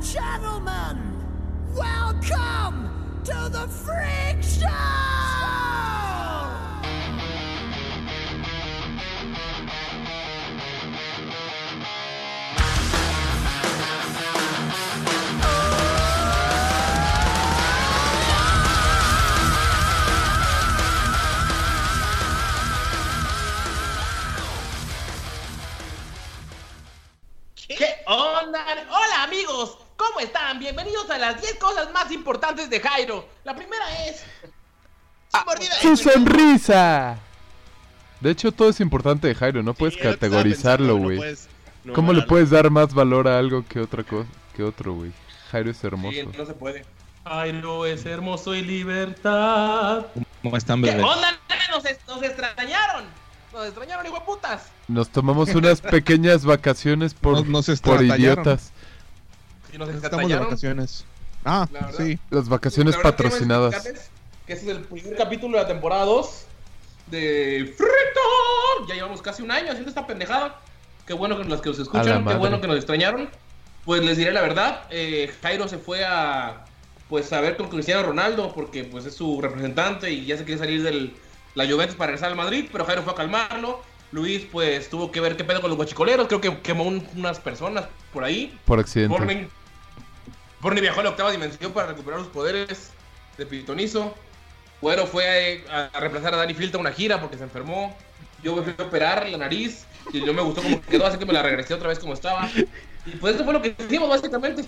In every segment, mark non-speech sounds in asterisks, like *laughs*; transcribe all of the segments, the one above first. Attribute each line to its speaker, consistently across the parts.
Speaker 1: gentlemen, welcome to the Freak Show!
Speaker 2: ¿Qué onda? Hola amigos, ¿cómo están? Bienvenidos a las 10 cosas más importantes de Jairo. La primera es...
Speaker 3: ¡Su sonrisa! De hecho, todo es importante de Jairo, no puedes
Speaker 4: Sí,
Speaker 3: categorizarlo, güey.
Speaker 4: no
Speaker 3: ¿Cómo le puedes dar más valor a algo que otra cosa, que otro, güey? Jairo es
Speaker 2: Sí,
Speaker 3: hermoso.
Speaker 2: no se puede. Jairo es hermoso y libertad.
Speaker 5: ¿Cómo están,
Speaker 2: ¿Qué
Speaker 5: bebés?
Speaker 2: onda? Nos, extrañaron. Nos extrañaron, hijo de putas.
Speaker 3: Nos tomamos unas pequeñas vacaciones por,
Speaker 5: Nos- nos
Speaker 3: por
Speaker 5: estratallaron.
Speaker 3: idiotas.
Speaker 2: Y nos
Speaker 5: Estamos de vacaciones. Ah,
Speaker 2: La verdad.
Speaker 5: sí.
Speaker 3: Las vacaciones
Speaker 2: La
Speaker 3: patrocinadas.
Speaker 2: explicarles Que este es el primer capítulo de la temporada 2 de Frito. Ya llevamos casi un año haciendo esta pendejada. Qué bueno que los que os
Speaker 3: A la
Speaker 2: escuchan, qué bueno que nos extrañaron. Pues les diré la verdad, eh, Jairo se fue a pues a ver con Cristiano Ronaldo porque pues es su representante y ya se quiere salir de la Juventus para regresar al Madrid, pero Jairo fue a calmarlo. Luis pues tuvo que ver qué pedo con los guachicoleros, creo que quemó un- unas personas por ahí.
Speaker 3: Por accidente.
Speaker 2: Borne viajó a la octava dimensión para recuperar los poderes de Pitonizo. Güero fue a, a reemplazar a Danny Filta una gira porque se enfermó. Yo me fui a operar la nariz y no me gustó cómo quedó, así que me la regresé otra vez como estaba. Y pues esto fue lo que hicimos básicamente.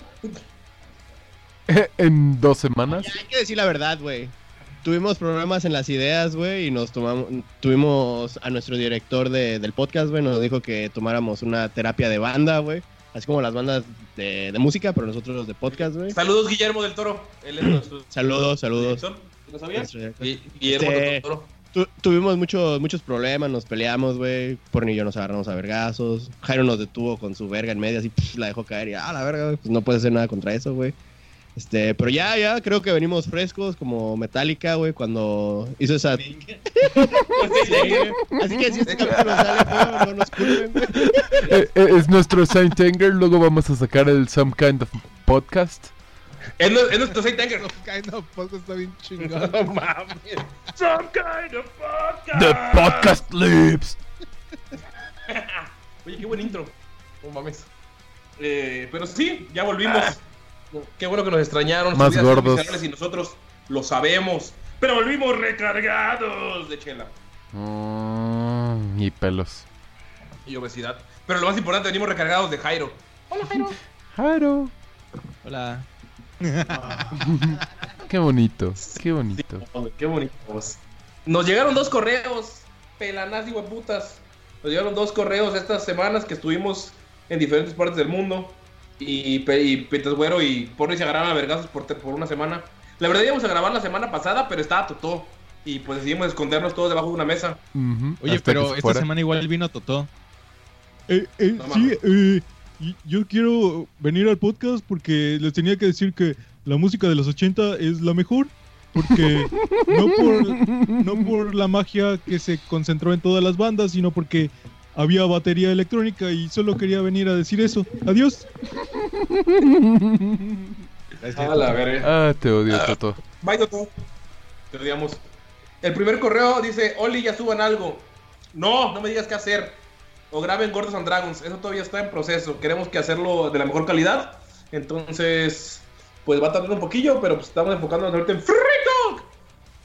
Speaker 3: en dos semanas.
Speaker 4: Ya, hay que decir la verdad, güey. Tuvimos problemas en las ideas, güey, y nos tomamos, tuvimos a nuestro director de- del podcast, güey, nos dijo que tomáramos una terapia de banda, güey. Así como las bandas de, de música, pero nosotros los de podcast, güey.
Speaker 2: Saludos Guillermo del Toro. Él es nuestro
Speaker 4: Saludos, saludos.
Speaker 2: director. ¿Lo sabías? Guillermo
Speaker 4: Este-
Speaker 2: del Toro.
Speaker 4: Tu- tuvimos muchos muchos problemas, nos peleamos, güey. Porni y yo nos agarramos a vergazos. Jairo nos detuvo con su verga en medio, así pf, la dejó caer y ah, la verga, güey, pues no puede hacer nada contra eso, güey. Este, pero ya, ya, creo que venimos frescos como Metallica, güey, cuando hizo esa. *laughs* Así que si este capítulo sale, feo, no nos culpen, güey.
Speaker 3: Eh, eh, es nuestro Saint Anger. Luego vamos a sacar el Some Kind of Podcast.
Speaker 2: Es, nu- es nuestro Saint Anger.
Speaker 5: Kind of podcast está bien chingón.
Speaker 2: No mames. Some kind of podcast.
Speaker 3: The Podcast Lips. *laughs*
Speaker 2: Oye, qué buen intro. No mames. Eh, pero sí, ya volvimos. Qué bueno que nos extrañaron.
Speaker 3: Más gordos.
Speaker 2: Y nosotros lo sabemos. Pero volvimos recargados de chela
Speaker 3: Mm, y pelos.
Speaker 2: y obesidad. Pero lo más importante, venimos recargados de Jairo. Hola, Jairo. *laughs*
Speaker 3: Jairo.
Speaker 5: Hola. *laughs*
Speaker 3: Qué bonito. Qué bonito.
Speaker 2: Qué bonitos. Nos llegaron dos correos. Pelanas y hueputas. Nos llegaron dos correos estas semanas que estuvimos en diferentes partes del mundo. Y, y Pitas Güero y Porri se agarraron a vergazos por, una semana. La verdad íbamos a grabar la semana pasada, pero estaba Totó. Y pues decidimos escondernos todos debajo de una mesa.
Speaker 5: Oye,
Speaker 3: hasta
Speaker 5: pero
Speaker 3: se
Speaker 5: esta semana igual vino Totó.
Speaker 6: Eh, eh,
Speaker 2: No
Speaker 6: sí, eh, yo quiero venir al podcast porque les tenía que decir que la música de los 80 es la mejor. Porque *laughs* no por, no por la magia que se concentró en todas las bandas, sino porque había batería electrónica y solo quería venir a decir eso. Adiós.
Speaker 2: A la verga.
Speaker 3: Ah, te odio, Toto.
Speaker 2: Bye, Totó. Te odiamos. El primer correo dice: Oli, ya suban algo. No, no me digas qué hacer. O graben Gordos and Dragons. Eso todavía está en proceso. Queremos que hacerlo de la mejor calidad. Entonces, pues va a tardar un poquillo, pero pues estamos enfocándonos ahorita en Free Talk.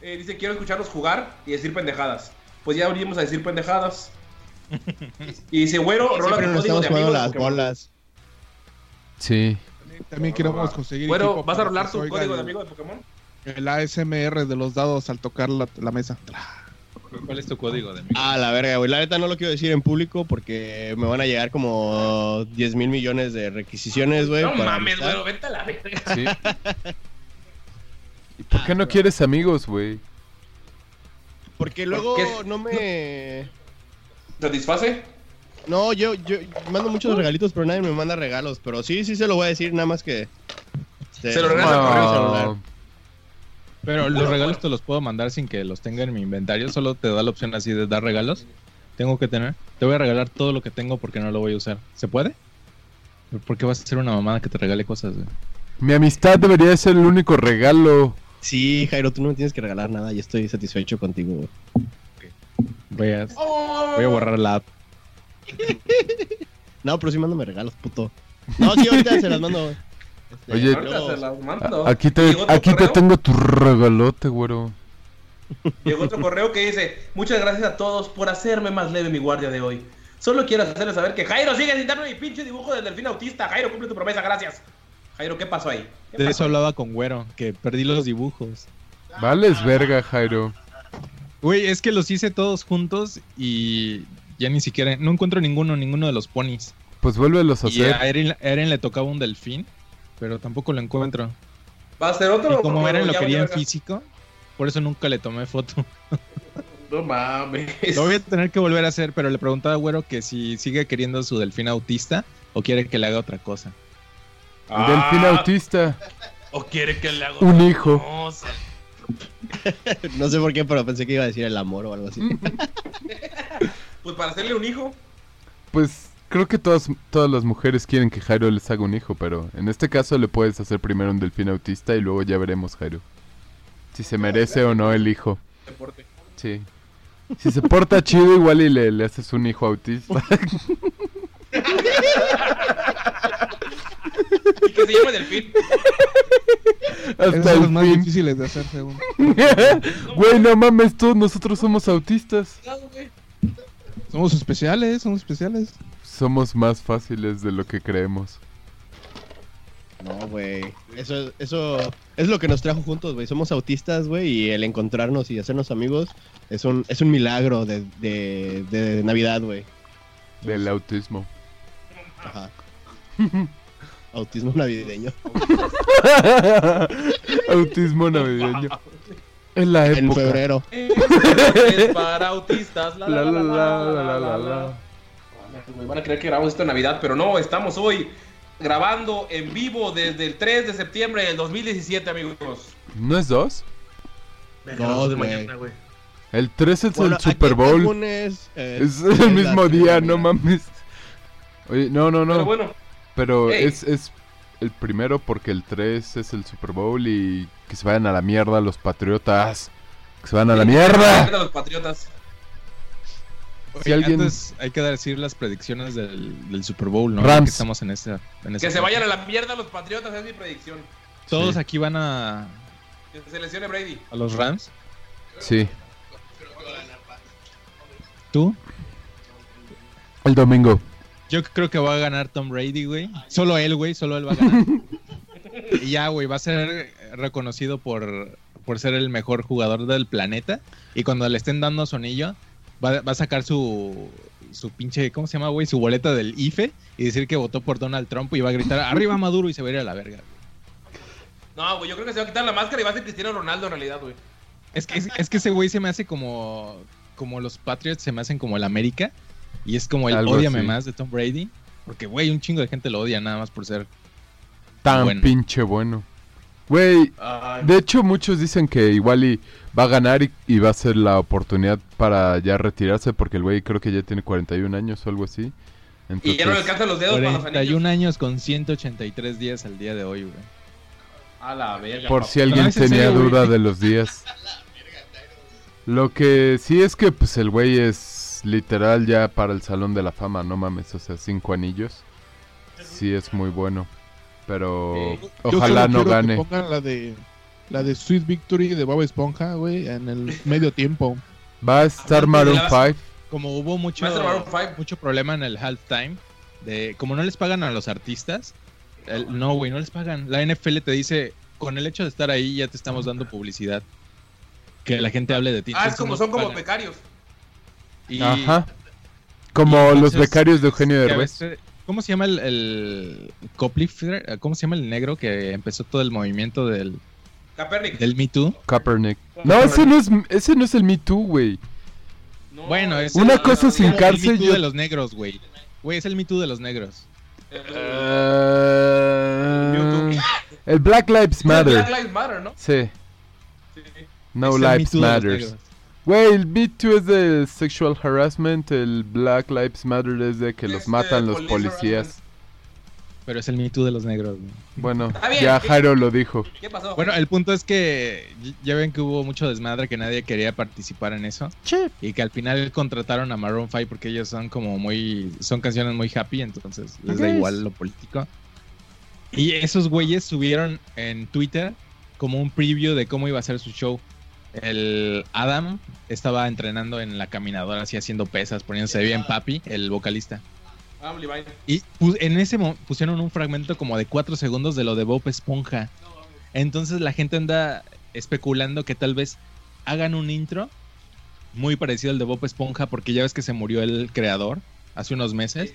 Speaker 2: Eh, dice: Quiero escucharlos jugar y decir pendejadas. Pues ya abrimos a decir pendejadas. *laughs* Y dice: Güero, rola
Speaker 4: nos
Speaker 2: código
Speaker 4: estamos
Speaker 2: de
Speaker 4: jugando
Speaker 2: amigos.
Speaker 4: las
Speaker 2: Pokémon".
Speaker 4: bolas.
Speaker 3: Sí.
Speaker 7: También queremos conseguir.
Speaker 2: Güero,
Speaker 7: equipo
Speaker 2: ¿vas a rolar tu código de
Speaker 7: el-
Speaker 2: amigo de Pokémon?
Speaker 7: El ASMR de los dados al tocar la, la mesa.
Speaker 5: ¿Cuál es tu código de
Speaker 4: Ah, la verga, güey. La neta no lo quiero decir en público porque me van a llegar como 10 mil millones de requisiciones, güey.
Speaker 2: No
Speaker 4: para
Speaker 2: mames, güero, vete a la verga.
Speaker 3: Sí. *laughs* ¿Y por qué no quieres amigos, güey?
Speaker 4: Porque luego no me...
Speaker 2: ¿Satisface?
Speaker 4: No, yo, yo mando muchos regalitos, pero nadie me manda regalos. Pero sí, sí se lo voy a decir, nada más que... este,
Speaker 2: Se lo regresa al correo
Speaker 4: celular.
Speaker 5: Pero los regalos te los puedo mandar sin que los tenga en mi inventario. Solo te da la opción así de dar regalos. Tengo que tener. Te voy a regalar todo lo que tengo porque no lo voy a usar. ¿Se puede? ¿Por qué vas a ser una mamada que te regale cosas, güey?
Speaker 3: Mi amistad debería ser el único regalo.
Speaker 4: Sí, Jairo, tú no me tienes que regalar nada. Yo estoy satisfecho contigo, güey.
Speaker 5: Voy a,
Speaker 2: Oh.
Speaker 5: voy a borrar la app. *laughs*
Speaker 4: No, pero sí mándame regalos, puto. No, sí, ahorita se las mando, güey. *laughs* Este,
Speaker 3: Oye,
Speaker 4: luego-
Speaker 2: se las mando.
Speaker 3: Aquí te,
Speaker 2: ¿Llegó otro
Speaker 3: aquí te tengo tu regalote, güero.
Speaker 2: Llegó otro correo que dice: Muchas gracias a todos por hacerme más leve mi guardia de hoy. Solo quiero hacerles saber que Jairo sigue sin darme mi pinche dibujo del delfín autista. Jairo, cumple tu promesa, gracias. Jairo, ¿qué pasó ahí? ¿Qué
Speaker 5: De
Speaker 2: pasó
Speaker 5: eso hablaba con Güero, que perdí los dibujos.
Speaker 3: Vales verga, Jairo.
Speaker 5: Güey, es que los hice todos juntos y ya ni siquiera... No encuentro ninguno, ninguno de los ponis.
Speaker 3: Pues vuélvelos a
Speaker 5: Y a
Speaker 3: hacer.
Speaker 5: Eren, a Eren le tocaba un delfín, pero tampoco lo encuentro.
Speaker 2: ¿Va a ser otro?
Speaker 5: Y como Eren lo quería en físico, por eso nunca le tomé foto. *laughs*
Speaker 2: No mames.
Speaker 5: Lo voy a tener que volver a hacer, pero le preguntaba a Güero que si sigue queriendo su delfín autista o quiere que le haga otra cosa.
Speaker 3: Delfín
Speaker 2: Ah,
Speaker 3: autista.
Speaker 2: O quiere que le haga
Speaker 3: Un
Speaker 2: otra
Speaker 3: hijo.
Speaker 2: cosa. *laughs*
Speaker 4: No sé por qué, pero pensé que iba a decir el amor o algo así. *laughs*
Speaker 2: Pues para hacerle un hijo.
Speaker 3: Pues creo que todas, todas las mujeres quieren que Jairo les haga un hijo, pero en este caso le puedes hacer primero un delfín autista y luego ya veremos, Jairo. Si se merece o no el hijo.
Speaker 2: Deporte.
Speaker 3: Sí. Si se porta chido, igual y le, le haces un hijo autista. *laughs*
Speaker 2: Y que se llame delfín.
Speaker 7: Esos
Speaker 3: Hasta
Speaker 7: son los más
Speaker 3: fin.
Speaker 7: difíciles de hacer, según. *laughs*
Speaker 3: Güey, no mames, todos nosotros somos autistas.
Speaker 2: No, güey.
Speaker 7: Somos especiales, somos especiales.
Speaker 3: Somos más fáciles de lo que creemos.
Speaker 4: No, güey. Eso, eso es lo que nos trajo juntos, güey. Somos autistas, güey, y el encontrarnos y hacernos amigos es un, es un milagro de, de, de Navidad, güey.
Speaker 3: Del autismo.
Speaker 4: Ajá. *laughs* Autismo navideño. *laughs*
Speaker 3: autismo navideño. En la época.
Speaker 4: En febrero.
Speaker 2: Es para autistas. La la la la la la la la.
Speaker 3: la.
Speaker 2: Me van a creer que grabamos esto en Navidad, pero no, estamos hoy grabando en vivo desde el 3 de septiembre del 2017, amigos.
Speaker 3: ¿No es dos?
Speaker 4: Dos,
Speaker 2: de mañana, güey.
Speaker 3: El 3 es
Speaker 4: Bueno,
Speaker 3: el Super Bowl.
Speaker 4: es, eh,
Speaker 3: Es
Speaker 4: es
Speaker 3: el mismo día, no mames. Oye, no, no, no.
Speaker 2: Pero bueno,
Speaker 3: Pero es, es el primero porque el 3 es el Super Bowl y que se vayan a la mierda los patriotas. Que se vayan a la mierda.
Speaker 2: los patriotas.
Speaker 3: Si alguien-
Speaker 5: Antes hay que decir las predicciones del, del Super Bowl, ¿no?
Speaker 3: Rams.
Speaker 5: Que estamos en esta. en esta
Speaker 2: Que se vayan a la mierda los patriotas, es mi predicción.
Speaker 5: Todos
Speaker 3: Sí.
Speaker 5: aquí van a,
Speaker 2: Que se lesione Brady.
Speaker 5: a los Rams.
Speaker 3: Sí,
Speaker 5: ¿Tú?
Speaker 3: el domingo.
Speaker 5: Yo creo que va a ganar Tom Brady, güey. Solo él, güey, solo él va a ganar. *laughs* y ya, güey, va a ser reconocido por, por ser el mejor jugador del planeta. Y cuando le estén dando su anillo, va, va a sacar su, su pinche, ¿cómo se llama, güey? Su boleta del IFE y decir que votó por Donald Trump y va a gritar, arriba Maduro y se va a ir a la verga.
Speaker 2: No, güey, yo creo que se va a quitar la máscara y va a ser Cristiano Ronaldo en realidad, güey.
Speaker 5: Es que, es, es que ese güey se me hace como, como los Patriots se me hacen como el América. Y es como el
Speaker 3: Algo
Speaker 5: odiame
Speaker 3: así.
Speaker 5: más de Tom Brady. Porque, güey, un chingo de gente lo odia nada más por ser
Speaker 3: Tan
Speaker 5: Bueno.
Speaker 3: pinche bueno. Güey, de hecho muchos dicen que igual y va a ganar y, y va a ser la oportunidad para ya retirarse porque el güey creo que ya tiene 41 años o algo así.
Speaker 2: Y ya no le
Speaker 3: Entonces,
Speaker 2: alcanzan los dedos para los anillos.
Speaker 5: 41 años con 183 días al día de hoy, güey.
Speaker 2: A la verga.
Speaker 3: por
Speaker 2: papá.
Speaker 3: si alguien
Speaker 5: No,
Speaker 3: tenía
Speaker 5: serio,
Speaker 3: duda de los días. *laughs* Lo que sí es que pues el güey es literal ya para el Salón de la Fama, no mames, o sea, cinco anillos. Sí es muy bueno. Pero.
Speaker 7: Yo
Speaker 3: ojalá
Speaker 7: solo
Speaker 3: no
Speaker 7: que
Speaker 3: gane.
Speaker 7: pongan la de la de Sweet Victory de Bob Esponja, güey, en el medio tiempo.
Speaker 3: Va a estar
Speaker 2: Aparte
Speaker 3: Maroon
Speaker 2: de la-
Speaker 3: 5.
Speaker 5: Como hubo mucho, mucho problema en el halftime, de como no les pagan a los artistas, el- no, güey, no les pagan. La NFL te dice, con el hecho de estar ahí ya te estamos dando publicidad. Que la gente hable de ti.
Speaker 2: Ah, es como son como becarios.
Speaker 5: Y-
Speaker 3: Ajá. Como
Speaker 5: y
Speaker 3: los becarios de Eugenio Derbez.
Speaker 5: ¿Cómo se llama el, el Coplifter? ¿Cómo se llama el negro que empezó todo el movimiento del,
Speaker 2: Capernic.
Speaker 5: del Me Too?
Speaker 3: Kaepernick. No, ese no es, ese no es el Me Too, güey.
Speaker 2: No,
Speaker 5: Bueno, es
Speaker 3: Una
Speaker 5: el-
Speaker 3: cosa sin cárcel,
Speaker 5: El Me Too
Speaker 3: yo-
Speaker 5: de los negros, güey. Güey, es el Me Too de los negros.
Speaker 3: Eh, el Black Lives Matter.
Speaker 2: Black Lives Matter, ¿no?
Speaker 3: Sí,
Speaker 2: Sí.
Speaker 3: no
Speaker 5: Es el
Speaker 3: lives
Speaker 5: Too
Speaker 3: Güey, el Me Too es de sexual harassment, el Black Lives Matter es de que los matan los
Speaker 2: police
Speaker 3: policías.
Speaker 5: Pero es el Me Too de los negros. güey.
Speaker 3: Bueno,
Speaker 2: bien,
Speaker 3: ya
Speaker 2: ¿qué?
Speaker 3: Jairo lo dijo.
Speaker 2: ¿Qué pasó?
Speaker 5: Bueno, el punto es que ya ven que hubo mucho desmadre que nadie quería participar en eso. Y que al final contrataron a Maroon 5 porque ellos son como muy. Son canciones muy happy, entonces les da igual lo político. Y esos güeyes subieron en Twitter como un preview de cómo iba a ser su show. El Adam estaba entrenando en la caminadora, así haciendo pesas, poniéndose bien papi, el vocalista.
Speaker 2: Ah.
Speaker 5: Y en ese mo- pusieron un fragmento como de cuatro segundos de lo de Bob Esponja. Entonces la gente anda especulando que tal vez hagan un intro muy parecido al de Bob Esponja porque ya ves que se murió el creador hace unos meses.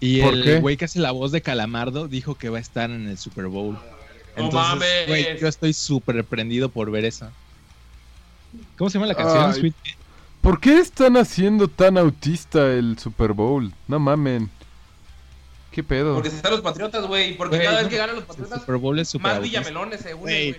Speaker 5: Y el güey que hace la voz de Calamardo dijo que va a estar en el Super Bowl.
Speaker 2: ¡No
Speaker 5: Entonces,
Speaker 2: mames!
Speaker 5: güey, yo estoy súper prendido por ver eso. ¿Cómo se llama la canción?
Speaker 3: Ay.
Speaker 5: Sweet-
Speaker 3: ¿Por qué están haciendo tan autista el Super Bowl? No mamen. ¿Qué pedo?
Speaker 2: Porque están los patriotas, güey. Porque cada vez que ganan los
Speaker 5: El
Speaker 2: patriotas,
Speaker 5: Super Bowl es súper
Speaker 2: más villamelones se unen,
Speaker 4: Güey.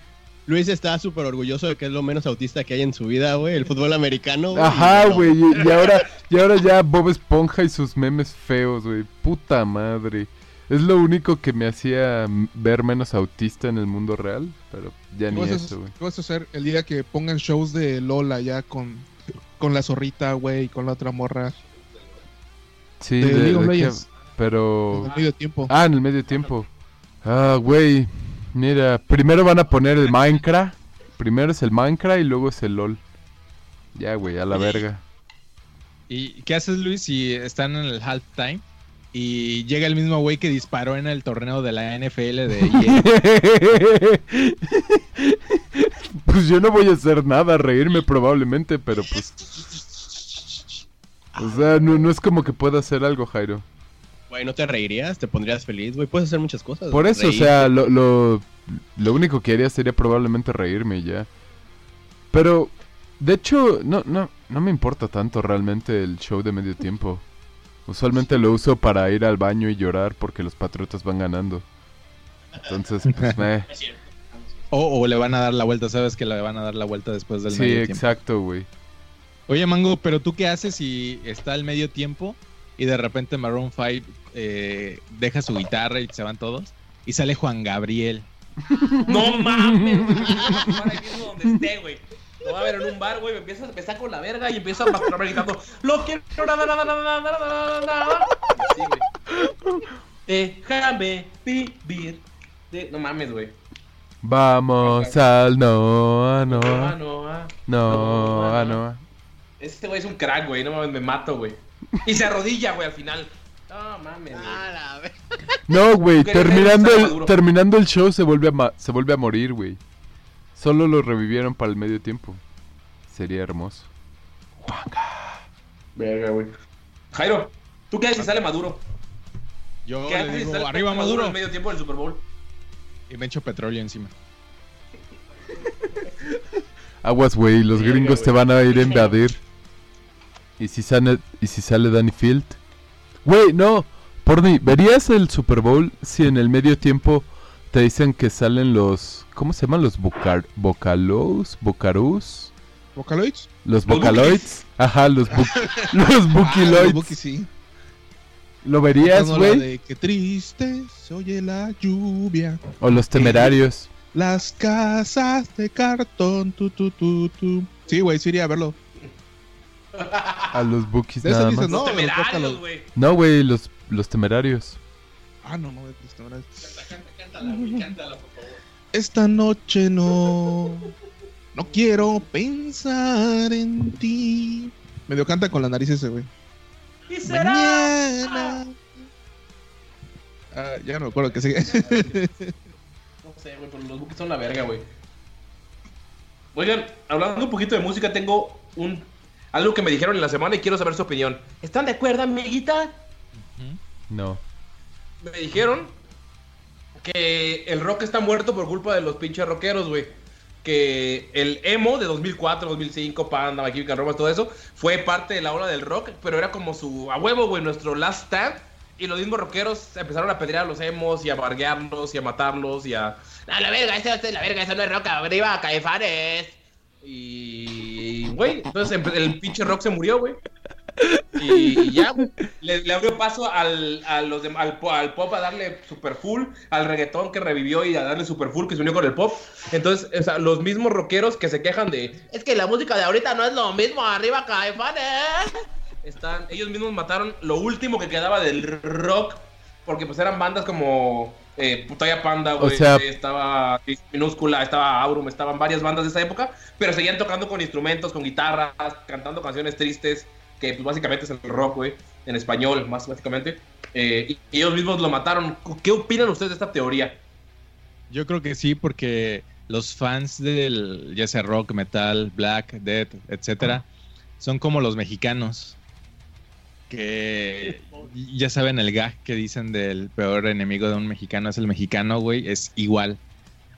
Speaker 4: Luis está súper orgulloso de que es lo menos autista que hay en su vida, güey. El fútbol americano. güey.
Speaker 3: Ajá, güey. Y, y ahora, y ahora ya Bob Esponja y sus memes feos, güey. Puta madre. Es lo único que me hacía ver menos autista en el mundo real. Pero ya
Speaker 7: ¿Qué
Speaker 3: ni eso, güey.
Speaker 7: qué vas a hacer el día que pongan shows de Lola ya con, con la zorrita, güey, con la otra morra?
Speaker 3: Sí,
Speaker 7: de
Speaker 3: de- de pero...
Speaker 7: En el medio tiempo.
Speaker 3: Ah, en el medio tiempo. Ah, güey. Mira, primero van a poner el Minecraft. Primero es el Minecraft y luego es el LOL. Ya, güey, a la verga.
Speaker 5: ¿Y qué haces, Luis, si están en el halftime y llega el mismo güey que disparó en el torneo de la NFL de EA? *laughs*
Speaker 3: pues yo no voy a hacer nada, reírme probablemente, pero pues... O sea, no, no es como que pueda hacer algo, Jairo.
Speaker 4: Güey, ¿no te reirías? ¿Te pondrías feliz? Güey, puedes hacer muchas cosas.
Speaker 3: Por eso, o sea, lo, lo, lo único que haría sería probablemente reírme y ya. Pero, de hecho, no, no, no me importa tanto realmente el show de medio tiempo. Usualmente lo uso para ir al baño y llorar porque los patriotas van ganando. Entonces, pues, *laughs* me...
Speaker 5: O, o le van a dar la vuelta, sabes que le van a dar la vuelta después del
Speaker 3: Sí,
Speaker 5: medio tiempo.
Speaker 3: exacto, güey.
Speaker 5: Oye, Mango, pero tú qué haces si está el medio tiempo y de repente Maroon 5 eh, deja su guitarra y se van todos y sale Juan Gabriel? *laughs*
Speaker 2: No mames. *laughs* Para mismo donde esté, güey. Lo va a ver en un bar, güey. Me empieza, me saco la verga y empiezo a masturbar gritando. Lo quiero nada, nada, nada, nada, nada, nada, nada. Así, güey. Déjame vivir. De- No mames, güey.
Speaker 3: Vamos al Noa, Noa,
Speaker 2: no.
Speaker 3: Noa, Noa.
Speaker 2: Este güey es un crack, güey. No mames, me mato, güey. Y se arrodilla, güey, al final. No mames, güey.
Speaker 3: No, güey, terminando el, terminando el show se vuelve a ma- se vuelve a morir, güey. Solo lo revivieron para el medio tiempo. Sería hermoso.
Speaker 2: Verga, güey. Jairo, ¿tú qué haces si sale Maduro?
Speaker 5: Yo
Speaker 2: ¿Qué
Speaker 5: le digo,
Speaker 2: sale
Speaker 5: arriba
Speaker 2: en
Speaker 5: Maduro,
Speaker 2: el medio tiempo del Super Bowl?
Speaker 5: y me echo petróleo encima.
Speaker 3: Aguas, güey, los
Speaker 2: Verga,
Speaker 3: gringos te van a ir a invadir. ¿Y si sale, y si sale Danny Field? Güey, no. Porni, ¿verías el Super Bowl si en el medio tiempo te dicen que salen los... ¿Cómo se llaman? Los vocal, vocalos? ¿Vocarus?
Speaker 7: ¿Vocaloids?
Speaker 3: Los
Speaker 2: Los
Speaker 3: vocaloids. Ajá, los, bu *laughs* los
Speaker 7: Ah, los
Speaker 3: bukiloids.
Speaker 7: Buki, sí.
Speaker 3: ¿Lo verías, güey?
Speaker 7: Qué triste se oye la lluvia.
Speaker 3: O los temerarios.
Speaker 7: Las casas de cartón, tu, tu, tu, tu. Sí, güey, sí iría a verlo.
Speaker 3: A los bookies nada
Speaker 7: dices,
Speaker 3: más.
Speaker 7: No,
Speaker 2: Los
Speaker 7: los
Speaker 2: temerarios, güey.
Speaker 3: No, güey, los, los temerarios.
Speaker 7: Ah, no, no, esta hora Esta noche no. No quiero pensar en ti. Medio canta con la nariz ese, güey.
Speaker 2: Y será.
Speaker 7: Mañana. Ah, ya no me acuerdo que sigue. *laughs*
Speaker 2: No sé, güey, pero los Bookies son la verga, güey. Oigan, hablando un poquito de música, tengo un algo que me dijeron en la semana y quiero saber su opinión. ¿Están de acuerdo, amiguita?
Speaker 3: No.
Speaker 2: Me dijeron que el rock está muerto por culpa de los pinches rockeros, güey. Que el emo de 2004, 2005, Panda, My Chemical Romance, todo eso, fue parte de la ola del rock, pero era como su a huevo, güey, nuestro last stand. Y los mismos rockeros empezaron a pedrear a los emos y a barguearlos y a matarlos y a. ¡A la verga! ¡Esta es la verga! ¡Eso no es rock! ¡Arriba, caifanes! Y. Güey, entonces el pinche rock se murió, güey. *laughs* Y ya, le, le abrió paso al, a los dem- al, po- al pop a darle super full, al reggaetón que revivió y a darle super full que se unió con el pop. Entonces, o sea, los mismos rockeros que se quejan de es que la música de ahorita no es lo mismo, arriba caifanes. Están, ellos mismos mataron lo último que quedaba del rock, porque pues eran bandas como eh, Putaya Panda, güey,
Speaker 3: sea-
Speaker 2: estaba Minúscula, estaba Aurum, estaban varias bandas de esa época, pero seguían tocando con instrumentos, con guitarras, cantando canciones tristes, que pues básicamente es el rock, güey, en español, más básicamente. Eh, ellos mismos lo mataron. ¿Qué opinan ustedes de esta teoría?
Speaker 5: Yo creo que sí, porque los fans del, ya sea rock, metal, black, death, etcétera, son como los mexicanos. Que ya saben el gag que dicen del peor enemigo de un mexicano es el mexicano, güey, es igual.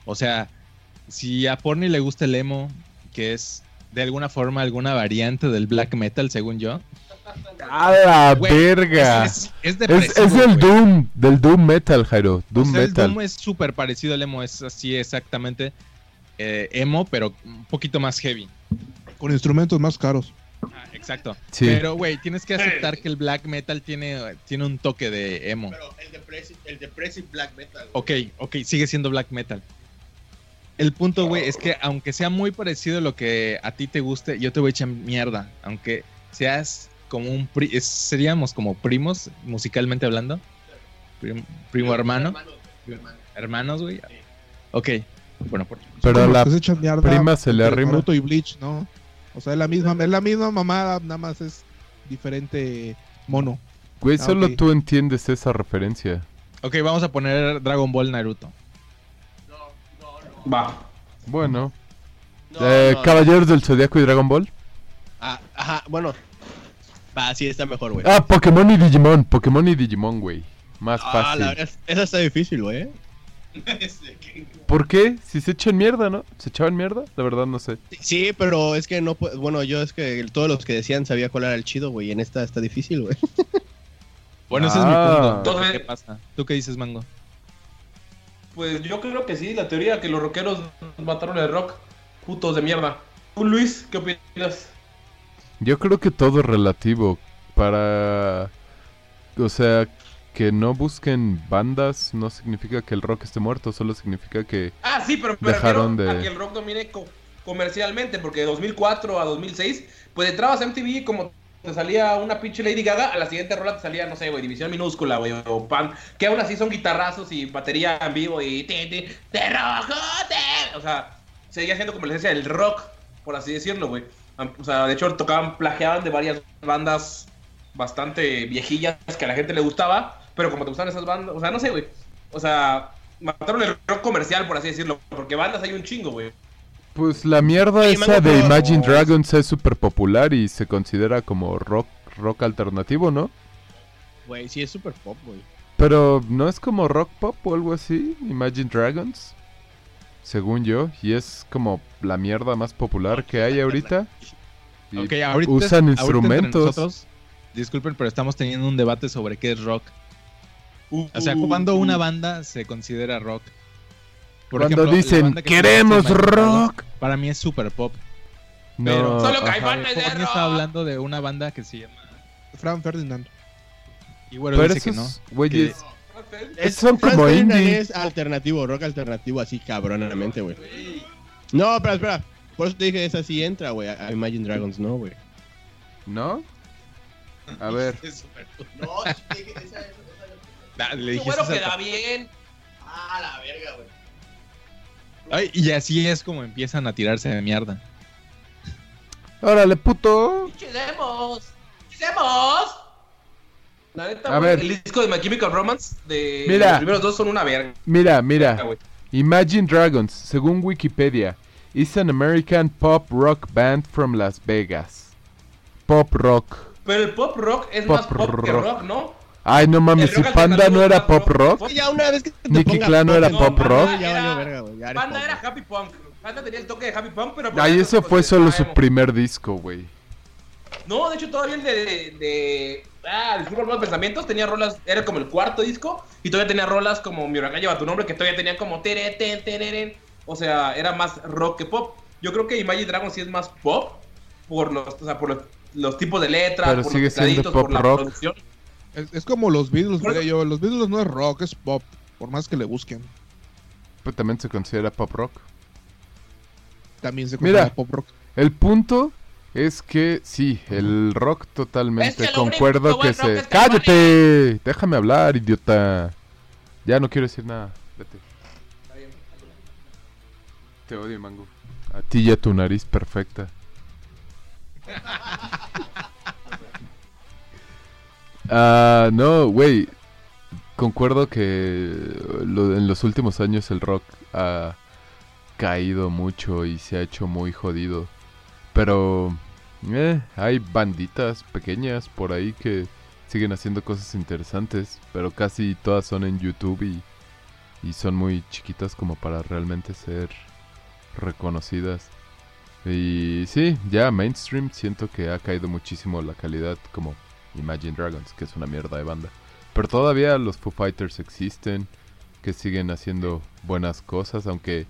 Speaker 5: O sea, si a Porni le gusta el emo, que es de alguna forma alguna variante del black metal, según yo.
Speaker 3: ¡A la verga!
Speaker 5: Es, es.
Speaker 3: Doom, del Doom Metal, Jairo. Doom
Speaker 5: O sea, el
Speaker 3: Metal.
Speaker 5: Doom es súper parecido al emo, es así exactamente eh, emo, pero un poquito más heavy.
Speaker 7: Con instrumentos más caros.
Speaker 5: Ah, exacto.
Speaker 3: Sí.
Speaker 5: Pero, güey, tienes que aceptar que el black metal tiene, tiene un toque de emo.
Speaker 4: Pero el depressive, el depressive black metal.
Speaker 5: Ok, ok, sigue siendo black metal. El punto, güey, es que aunque sea muy parecido a lo que a ti te guste, yo te voy a echar mierda. Aunque seas como un... pri- es- seríamos como primos, musicalmente hablando. Prim- primo hermano. Hermanos, güey. Ok. Bueno, por...
Speaker 3: Pero la
Speaker 7: mierda
Speaker 3: prima se le arrima.
Speaker 7: Naruto y Bleach, ¿no? O sea, es la misma, es la misma mamada, nada más es diferente mono.
Speaker 3: Güey,
Speaker 7: Ah,
Speaker 3: solo tú entiendes esa referencia.
Speaker 5: Ok, vamos a poner Dragon Ball Naruto.
Speaker 2: Va.
Speaker 3: Bueno.
Speaker 4: No,
Speaker 3: eh,
Speaker 4: no.
Speaker 3: Caballeros del Zodiaco y Dragon Ball.
Speaker 4: Ah, ajá, bueno. Va, sí está mejor, güey.
Speaker 3: Ah, Pokémon y Digimon. Pokémon y Digimon, güey. Más
Speaker 4: Ah,
Speaker 3: fácil.
Speaker 4: la verdad, esa está difícil, güey. *laughs*
Speaker 3: ¿Por qué? Si se echan mierda, ¿no? ¿Se echaban mierda? La verdad no sé.
Speaker 4: Sí, pero es que no pu- Bueno, yo es que todos los que decían sabía cuál era el chido, güey. Y en esta está difícil, güey.
Speaker 5: Bueno, ese es mi
Speaker 3: Ah.
Speaker 5: punto. ¿Qué pasa? ¿Tú qué dices, Mango?
Speaker 2: Pues yo creo que sí, la teoría que los rockeros mataron el rock. Putos de mierda. ¿Tú, Luis, qué opinas?
Speaker 3: Yo creo que todo es relativo. Para. O sea, que no busquen bandas no significa que el rock esté muerto, solo significa que.
Speaker 2: Ah, sí, pero me
Speaker 3: Dejaron
Speaker 2: a
Speaker 3: de-
Speaker 2: que el rock domine co- comercialmente, porque de 2004 a 2006, pues entrabas a MTV como te salía una pinche Lady Gaga, a la siguiente rola te salía, no sé, güey, División Minúscula, güey, o Pan, que aún así son guitarrazos y batería en vivo y... ti, ¡De rojo! te-". O sea, seguía siendo como la esencia del rock, por así decirlo, güey. O sea, de hecho tocaban, plagiaban de varias bandas bastante viejillas que a la gente le gustaba, pero como te gustan esas bandas, o sea, no sé, güey. O sea, mataron el rock comercial, por así decirlo, porque bandas hay un chingo, güey.
Speaker 3: Pues la mierda
Speaker 4: Oye,
Speaker 3: esa de Imagine Dragons es súper popular y se considera como rock, rock alternativo, ¿no?
Speaker 4: Güey, sí es super pop, güey.
Speaker 3: Pero no es como rock pop o algo así, Imagine Dragons. Según yo, y es como la mierda más popular que hay ahorita. Y
Speaker 5: Ok, ahorita,
Speaker 3: usan
Speaker 5: ahorita
Speaker 3: instrumentos.
Speaker 5: nosotros, disculpen, pero estamos teniendo un debate sobre qué es rock. O sea, cuando una banda se considera rock. Por
Speaker 3: Cuando
Speaker 5: ejemplo,
Speaker 3: dicen
Speaker 5: que
Speaker 3: queremos rock.
Speaker 5: Para mí es super pop.
Speaker 3: No,
Speaker 5: pero-
Speaker 2: Solo
Speaker 3: ajá.
Speaker 2: Caifanes de rock.
Speaker 5: hablando de una banda que se llama.
Speaker 7: Fran Ferdinand.
Speaker 5: Y bueno,
Speaker 3: Pero
Speaker 5: dice que no.
Speaker 3: esos güeyes
Speaker 4: Es,
Speaker 3: son
Speaker 4: Franz
Speaker 3: como
Speaker 4: Ferdinand
Speaker 3: indie.
Speaker 4: es alternativo, rock alternativo así cabronamente, güey. No, espera, espera. Por eso te dije, esa sí entra, güey. A Imagine Dragons, no, güey.
Speaker 3: ¿no? A ver, *laughs*
Speaker 4: No, sí, esa, esa,
Speaker 5: le dijiste
Speaker 2: bueno queda bien.
Speaker 4: Ah, la verga, güey.
Speaker 5: Ay, y así es como empiezan a tirarse de mierda.
Speaker 3: órale, puto.
Speaker 2: ¡Pinches demos! ¡Demos! La neta,
Speaker 3: A
Speaker 2: güey,
Speaker 3: ver.
Speaker 2: el disco de My Chemical Romance de
Speaker 3: Mira.
Speaker 2: los primeros dos son una verga,
Speaker 3: Mira, mira.
Speaker 2: güey.
Speaker 3: Imagine Dragons, según Wikipedia, is an American pop rock band from Las Vegas. Pop rock.
Speaker 2: Pero el pop rock es
Speaker 3: Pop
Speaker 2: más pop que
Speaker 3: rock.
Speaker 2: rock, ¿no?
Speaker 3: Ay, no mames, si Panda no era pop rock.
Speaker 4: Ya una vez que te
Speaker 3: Nicky Clan no era pop
Speaker 2: Panda
Speaker 3: rock.
Speaker 4: Ya
Speaker 2: era- happy punk. Banda tenía el toque de happy punk, pero...
Speaker 3: Ay, ese
Speaker 2: se
Speaker 3: fue solo su primer disco, güey.
Speaker 2: No, de hecho todavía el de... de, ah, disculpa los pensamientos, tenía rolas... Era como el cuarto disco y todavía tenía rolas como Mi huracán lleva tu nombre que todavía tenían como... O sea, era más rock que pop. Yo creo que Imagine Dragons sí es más pop por los, o sea, por los los tipos de letras,
Speaker 3: Pero
Speaker 2: por
Speaker 3: sigue
Speaker 2: los
Speaker 3: siendo pop
Speaker 2: por la
Speaker 3: rock.
Speaker 2: producción.
Speaker 7: Es, es como los Beatles, diría yo. Los Beatles no es rock, es pop. Por más que le busquen.
Speaker 3: Pues también se considera pop rock.
Speaker 7: También se
Speaker 3: Mira.
Speaker 7: considera pop rock.
Speaker 3: El punto es que sí, el rock
Speaker 2: Es
Speaker 3: totalmente
Speaker 2: que
Speaker 3: concuerdo que se... ¡Cállate! Déjame hablar, idiota. Ya no quiero decir nada. Vete. Te odio, Mango. A ti y a tu nariz perfecta. *laughs* Ah, no, güey. Concuerdo que lo- en los últimos años el rock ha caído mucho y se ha hecho muy jodido. Pero eh, hay banditas pequeñas por ahí que siguen haciendo cosas interesantes, pero casi todas son en YouTube y, y son muy chiquitas como para realmente ser reconocidas. Y sí, ya mainstream siento que ha caído muchísimo la calidad como Imagine Dragons, que es una mierda de banda. Pero todavía los Foo Fighters existen, que siguen haciendo buenas cosas, aunque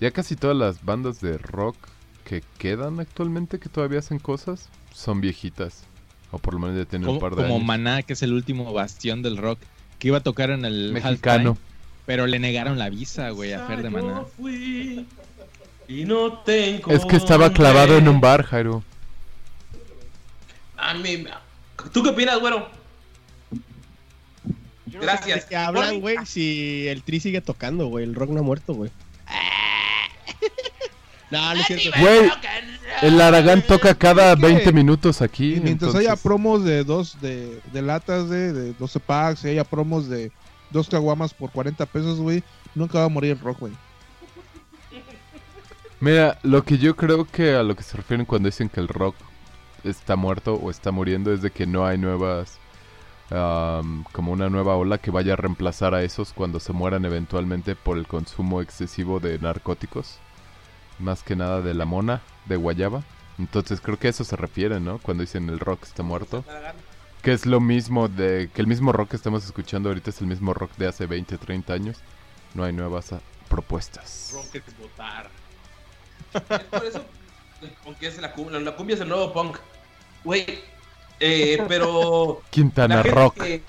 Speaker 3: ya casi todas las bandas de rock que quedan actualmente que todavía hacen cosas son viejitas. O por lo menos ya tienen un par de
Speaker 5: como
Speaker 3: años.
Speaker 5: Maná, que es el último bastión del rock, que iba a tocar en el
Speaker 3: Mexicano.
Speaker 5: pero le negaron la visa, güey, a Fer de Maná.
Speaker 2: Yo fui y no te
Speaker 3: Es que estaba clavado en un bar, Jairo.
Speaker 2: A mí- ¿Tú qué opinas, güero?
Speaker 4: Yo no sé
Speaker 2: Gracias.
Speaker 4: ¿De qué hablan, güey? Si el Tri sigue tocando, güey. El rock no ha muerto, güey. *laughs* no, no es cierto.
Speaker 3: Güey, el Aragán toca cada
Speaker 7: Es que-
Speaker 3: 20 minutos aquí.
Speaker 7: Y mientras
Speaker 3: entonces-
Speaker 7: haya promos de dos de, de latas de, de 12 packs, y haya promos de dos caguamas por 40 pesos, güey, nunca va a morir el rock, güey.
Speaker 3: Mira, lo que yo creo que a lo que se refieren cuando dicen que el rock está muerto o está muriendo es de que no hay nuevas, como una nueva ola que vaya a reemplazar a esos cuando se mueran eventualmente por el consumo excesivo de narcóticos. Más que nada de la mona, de guayaba. Entonces creo que a eso se refieren, ¿no? Cuando dicen el rock está muerto. Que es lo mismo de... Que el mismo rock que estamos escuchando ahorita es el mismo rock de hace 20, 30 años. No hay nuevas ah, propuestas.
Speaker 5: Rock es votar. *laughs*
Speaker 2: Por eso, es la cumbia, la cumbia es el nuevo punk. Güey, eh, pero...
Speaker 3: Quintana
Speaker 2: la gente
Speaker 3: Rock.
Speaker 2: que-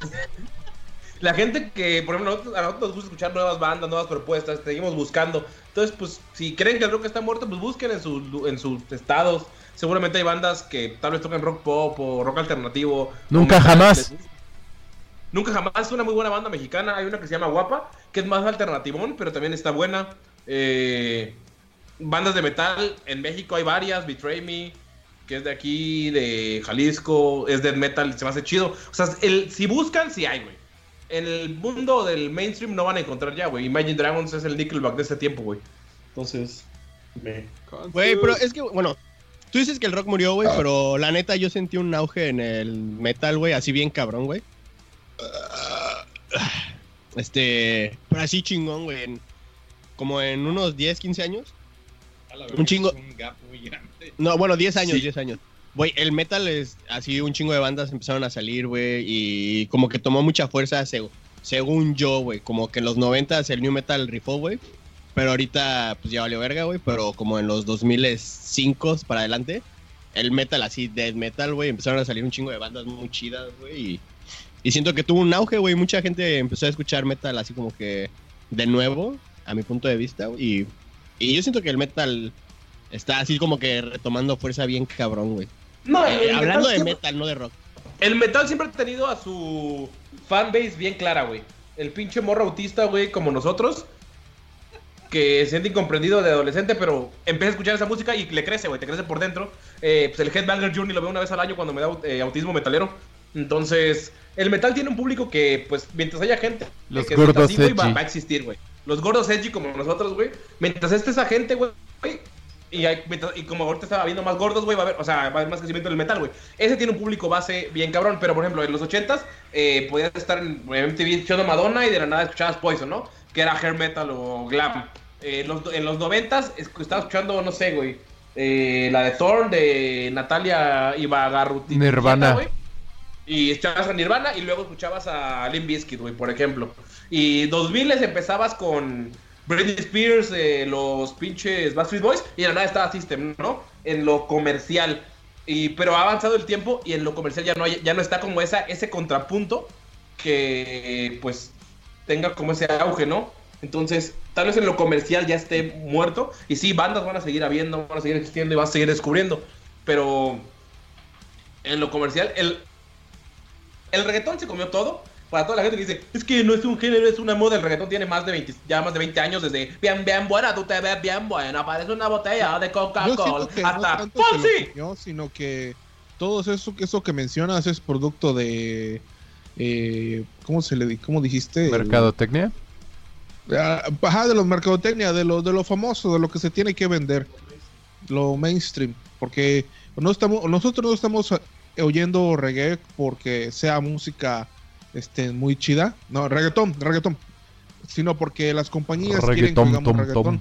Speaker 2: *laughs* la gente que, por ejemplo, a nosotros, a nosotros nos gusta escuchar nuevas bandas, nuevas propuestas, seguimos buscando. Entonces, pues, si creen que el rock está muerto, pues busquen en, sus lu- en sus estados. Seguramente hay bandas que tal vez tocan rock pop o rock alternativo.
Speaker 3: Nunca jamás.
Speaker 2: Nunca jamás es una muy buena banda mexicana. Hay una que se llama Guapa, que es más alternativón, pero también está buena. Eh, bandas de metal, en México hay varias, Betray Me, que es de aquí, de Jalisco, es death metal, se me hace chido. O sea, el, si buscan, sí hay, güey. En el mundo del mainstream no van a encontrar ya, güey. Imagine Dragons es el Nickelback de este tiempo, güey. Entonces, me...
Speaker 4: Güey, pero es que, bueno, tú dices que el rock murió, güey, pero la neta yo sentí un auge en el metal, güey, así bien cabrón, güey. Este, pero así chingón, güey, en- como en unos 10, 15 años. Un chingo.
Speaker 5: Es un gap muy grande.
Speaker 4: No, bueno, 10 años,
Speaker 2: Sí.
Speaker 4: 10 años. Güey, el metal es así, un chingo de bandas empezaron a salir, güey, y como que tomó mucha fuerza, seg- según yo, güey. Como que en los 90 el new metal rifó, güey. Pero ahorita, pues ya valió verga, güey. Pero como en los 2005 para adelante, el metal así, death metal, güey, empezaron a salir un chingo de bandas muy chidas, güey. Y, y siento que tuvo un auge, güey. Mucha gente empezó a escuchar metal así como que de nuevo, a mi punto de vista, güey. Y, y yo siento que el metal está así como que retomando fuerza bien cabrón, güey.
Speaker 2: No,
Speaker 4: Eh, hablando de
Speaker 2: siempre-
Speaker 4: metal, no de rock.
Speaker 2: El metal siempre ha tenido a su fanbase bien clara, güey. El pinche morro autista, güey, como nosotros, que se siente incomprendido de adolescente, pero empieza a escuchar esa música y le crece, güey, te crece por dentro. Eh, pues el Headbanger Journey lo veo una vez al año cuando me da eh, autismo metalero. Entonces, el metal tiene un público que, pues, mientras haya gente
Speaker 3: Los
Speaker 2: que
Speaker 3: gordos
Speaker 2: así, güey, va, va a existir, güey. Los gordos edgy como nosotros, güey. Mientras esté esa gente, güey, y, hay- y como ahorita estaba viendo más gordos, güey, va a haber, o sea, va a haber más crecimiento del metal, güey. Ese tiene un público base bien cabrón, pero por ejemplo, en los 80s eh, podías estar en MTV escuchando Madonna y de la nada escuchabas Poison, ¿no? Que era hair metal o glam. Eh, en, los, en los 90s escu- estaba escuchando, no sé, güey, eh, la de Thorn de Natalia Ibagarruti.
Speaker 3: Nirvana.
Speaker 2: Y escuchabas a Nirvana y luego escuchabas a Limp Bizkit, güey, por ejemplo. Y 2000 empezabas con Britney Spears, eh, los pinches Backstreet Boys, y de la nada estaba System, ¿no? En lo comercial. Y, pero ha avanzado el tiempo y en lo comercial ya no, hay- ya no está como esa, ese contrapunto que pues tenga como ese auge, ¿no? Entonces, tal vez en lo comercial ya esté muerto. Y sí, bandas van a seguir habiendo, van a seguir existiendo y van a seguir descubriendo. Pero en lo comercial, el, el reggaetón se comió todo. Para toda la gente que dice, es que no es un género, es una moda. El reggaetón tiene más de 20, ya más de 20 años desde bien, bien buena, tú te ves bien buena, parece una botella de Coca-Cola.
Speaker 7: no
Speaker 2: Hasta Fonsi.
Speaker 7: comió, sino que todo eso, eso que mencionas es producto de... eh, ¿Cómo se le ¿Cómo dijiste?
Speaker 3: Mercadotecnia.
Speaker 7: Ah, Ajá, de los mercadotecnia, de lo, de lo famoso, de lo que se tiene que vender. Lo mainstream. Porque no estamos, nosotros no estamos eh, oyendo reggae porque sea música este, muy chida. No, reggaetón, reggaetón. Sino porque las compañías quieren que oigamos
Speaker 3: tom,
Speaker 7: reggaetón.
Speaker 3: tom.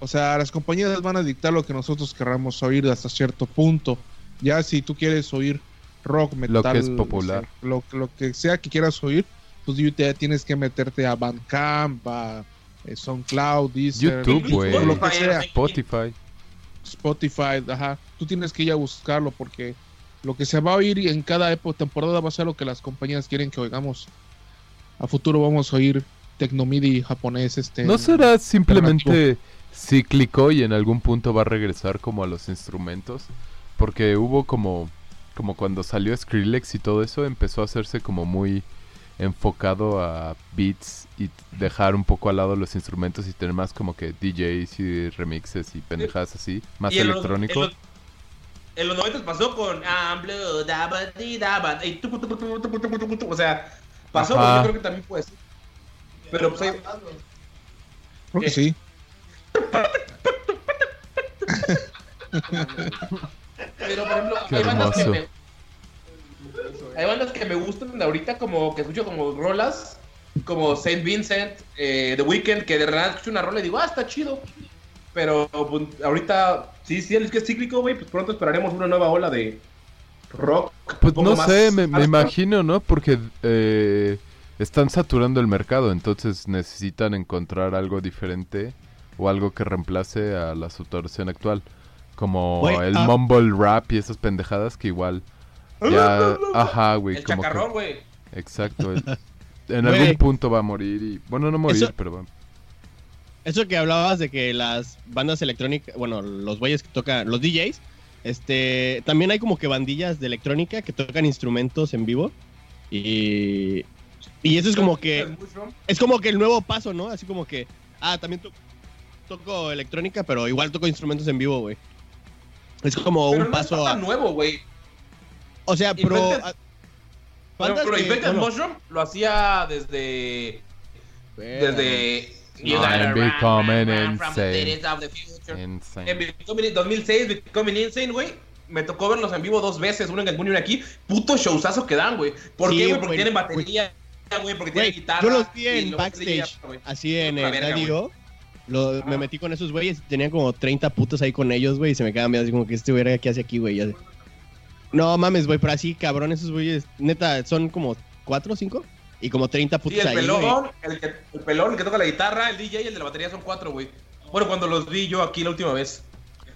Speaker 7: O sea, las compañías van a dictar lo que nosotros querramos oír hasta cierto punto. Ya si tú quieres oír rock, metal,
Speaker 3: que es popular.
Speaker 7: o sea, lo, lo que sea que quieras oír, pues tú te tienes que meterte a Bandcamp, a eh, SoundCloud, Deezer,
Speaker 3: YouTube,
Speaker 7: lo que sea.
Speaker 3: Spotify.
Speaker 7: Spotify, ajá. Tú tienes que ir a buscarlo porque lo que se va a oír en cada época, temporada va a ser lo que las compañías quieren que oigamos. A futuro vamos a oír Tecnomidi japonés, este.
Speaker 3: ¿No será simplemente cíclico y en algún punto va a regresar como a los instrumentos? Porque hubo como, como cuando salió Skrillex y todo eso, empezó a hacerse como muy enfocado a beats y dejar un poco al lado los instrumentos y tener más como que DJs y remixes y pendejadas así, más
Speaker 2: Y
Speaker 3: electrónico.
Speaker 2: En los 90 pasó con I'm blue, da, ba, di, da, ba, y tucu, tucu, tucu. O sea, pasó,
Speaker 3: Ajá.
Speaker 2: yo creo que también puede ser. Pero pues ahí-
Speaker 7: Creo que sí.
Speaker 2: pero por ejemplo,
Speaker 3: Qué
Speaker 2: hay bandas, que me, hay bandas que me gustan ahorita, como que escucho como rolas, como Saint Vincent, eh, The Weeknd, que de verdad escucho una rola y digo, ah, está chido. Pero pues, ahorita, sí, sí, es que es cíclico, güey, pues pronto esperaremos una nueva ola de rock.
Speaker 3: Pues no
Speaker 2: más
Speaker 3: sé, me, me imagino, ¿no? Porque eh, están saturando el mercado, entonces necesitan encontrar algo diferente o algo que reemplace a la saturación actual. Como el
Speaker 4: ah.
Speaker 3: mumble rap y esas pendejadas que igual ya... *laughs* Ajá, güey.
Speaker 2: El
Speaker 3: como
Speaker 2: chacarrón, güey.
Speaker 3: Exacto. el- *laughs* en algún punto va a morir y... Bueno, no morir,
Speaker 4: Eso-
Speaker 3: pero va.
Speaker 4: Eso que hablabas de que las bandas electrónicas, bueno, los güeyes que tocan, los DJs, este, también hay como que bandillas de electrónica que tocan instrumentos en vivo y y eso es como que es como que el nuevo paso, ¿no? Así como que ah, también to- toco electrónica, pero igual toco instrumentos en vivo, güey. Es como
Speaker 2: Pero
Speaker 4: un
Speaker 2: no
Speaker 4: paso
Speaker 2: es
Speaker 4: a,
Speaker 2: nuevo, güey.
Speaker 4: o sea, pero a-
Speaker 2: Pero, pero
Speaker 4: que,
Speaker 2: Mushroom lo hacía desde. Desde.
Speaker 3: I'm becoming insane.
Speaker 2: En
Speaker 3: Insane.
Speaker 2: Becoming- 2006, Becoming Insane, güey. Me tocó verlos en vivo dos veces, uno en Cancún y uno aquí. Puto showzazo que dan, güey. ¿Por
Speaker 4: Sí,
Speaker 2: qué, güey? Porque tienen batería, güey. Porque tienen guitarra.
Speaker 4: yo los vi en
Speaker 2: luego
Speaker 4: backstage,
Speaker 2: güey.
Speaker 4: así en el
Speaker 2: verga,
Speaker 4: radio. Lo- me
Speaker 2: Ajá.
Speaker 4: metí con esos güeyes, tenían como 30 putos ahí con ellos, güey, y se me quedaban viendo así como que este güey, ¿qué hace aquí, güey? No mames, güey, pero así, cabrón, esos güeyes, neta, son como 4 o 5 y como 30
Speaker 2: Sí,
Speaker 4: putos
Speaker 2: el
Speaker 4: ahí, güey.
Speaker 2: pelón, el, que, el pelón, el que toca la guitarra, el DJ y el de la batería son cuatro, güey. Bueno, cuando los vi yo aquí la última vez.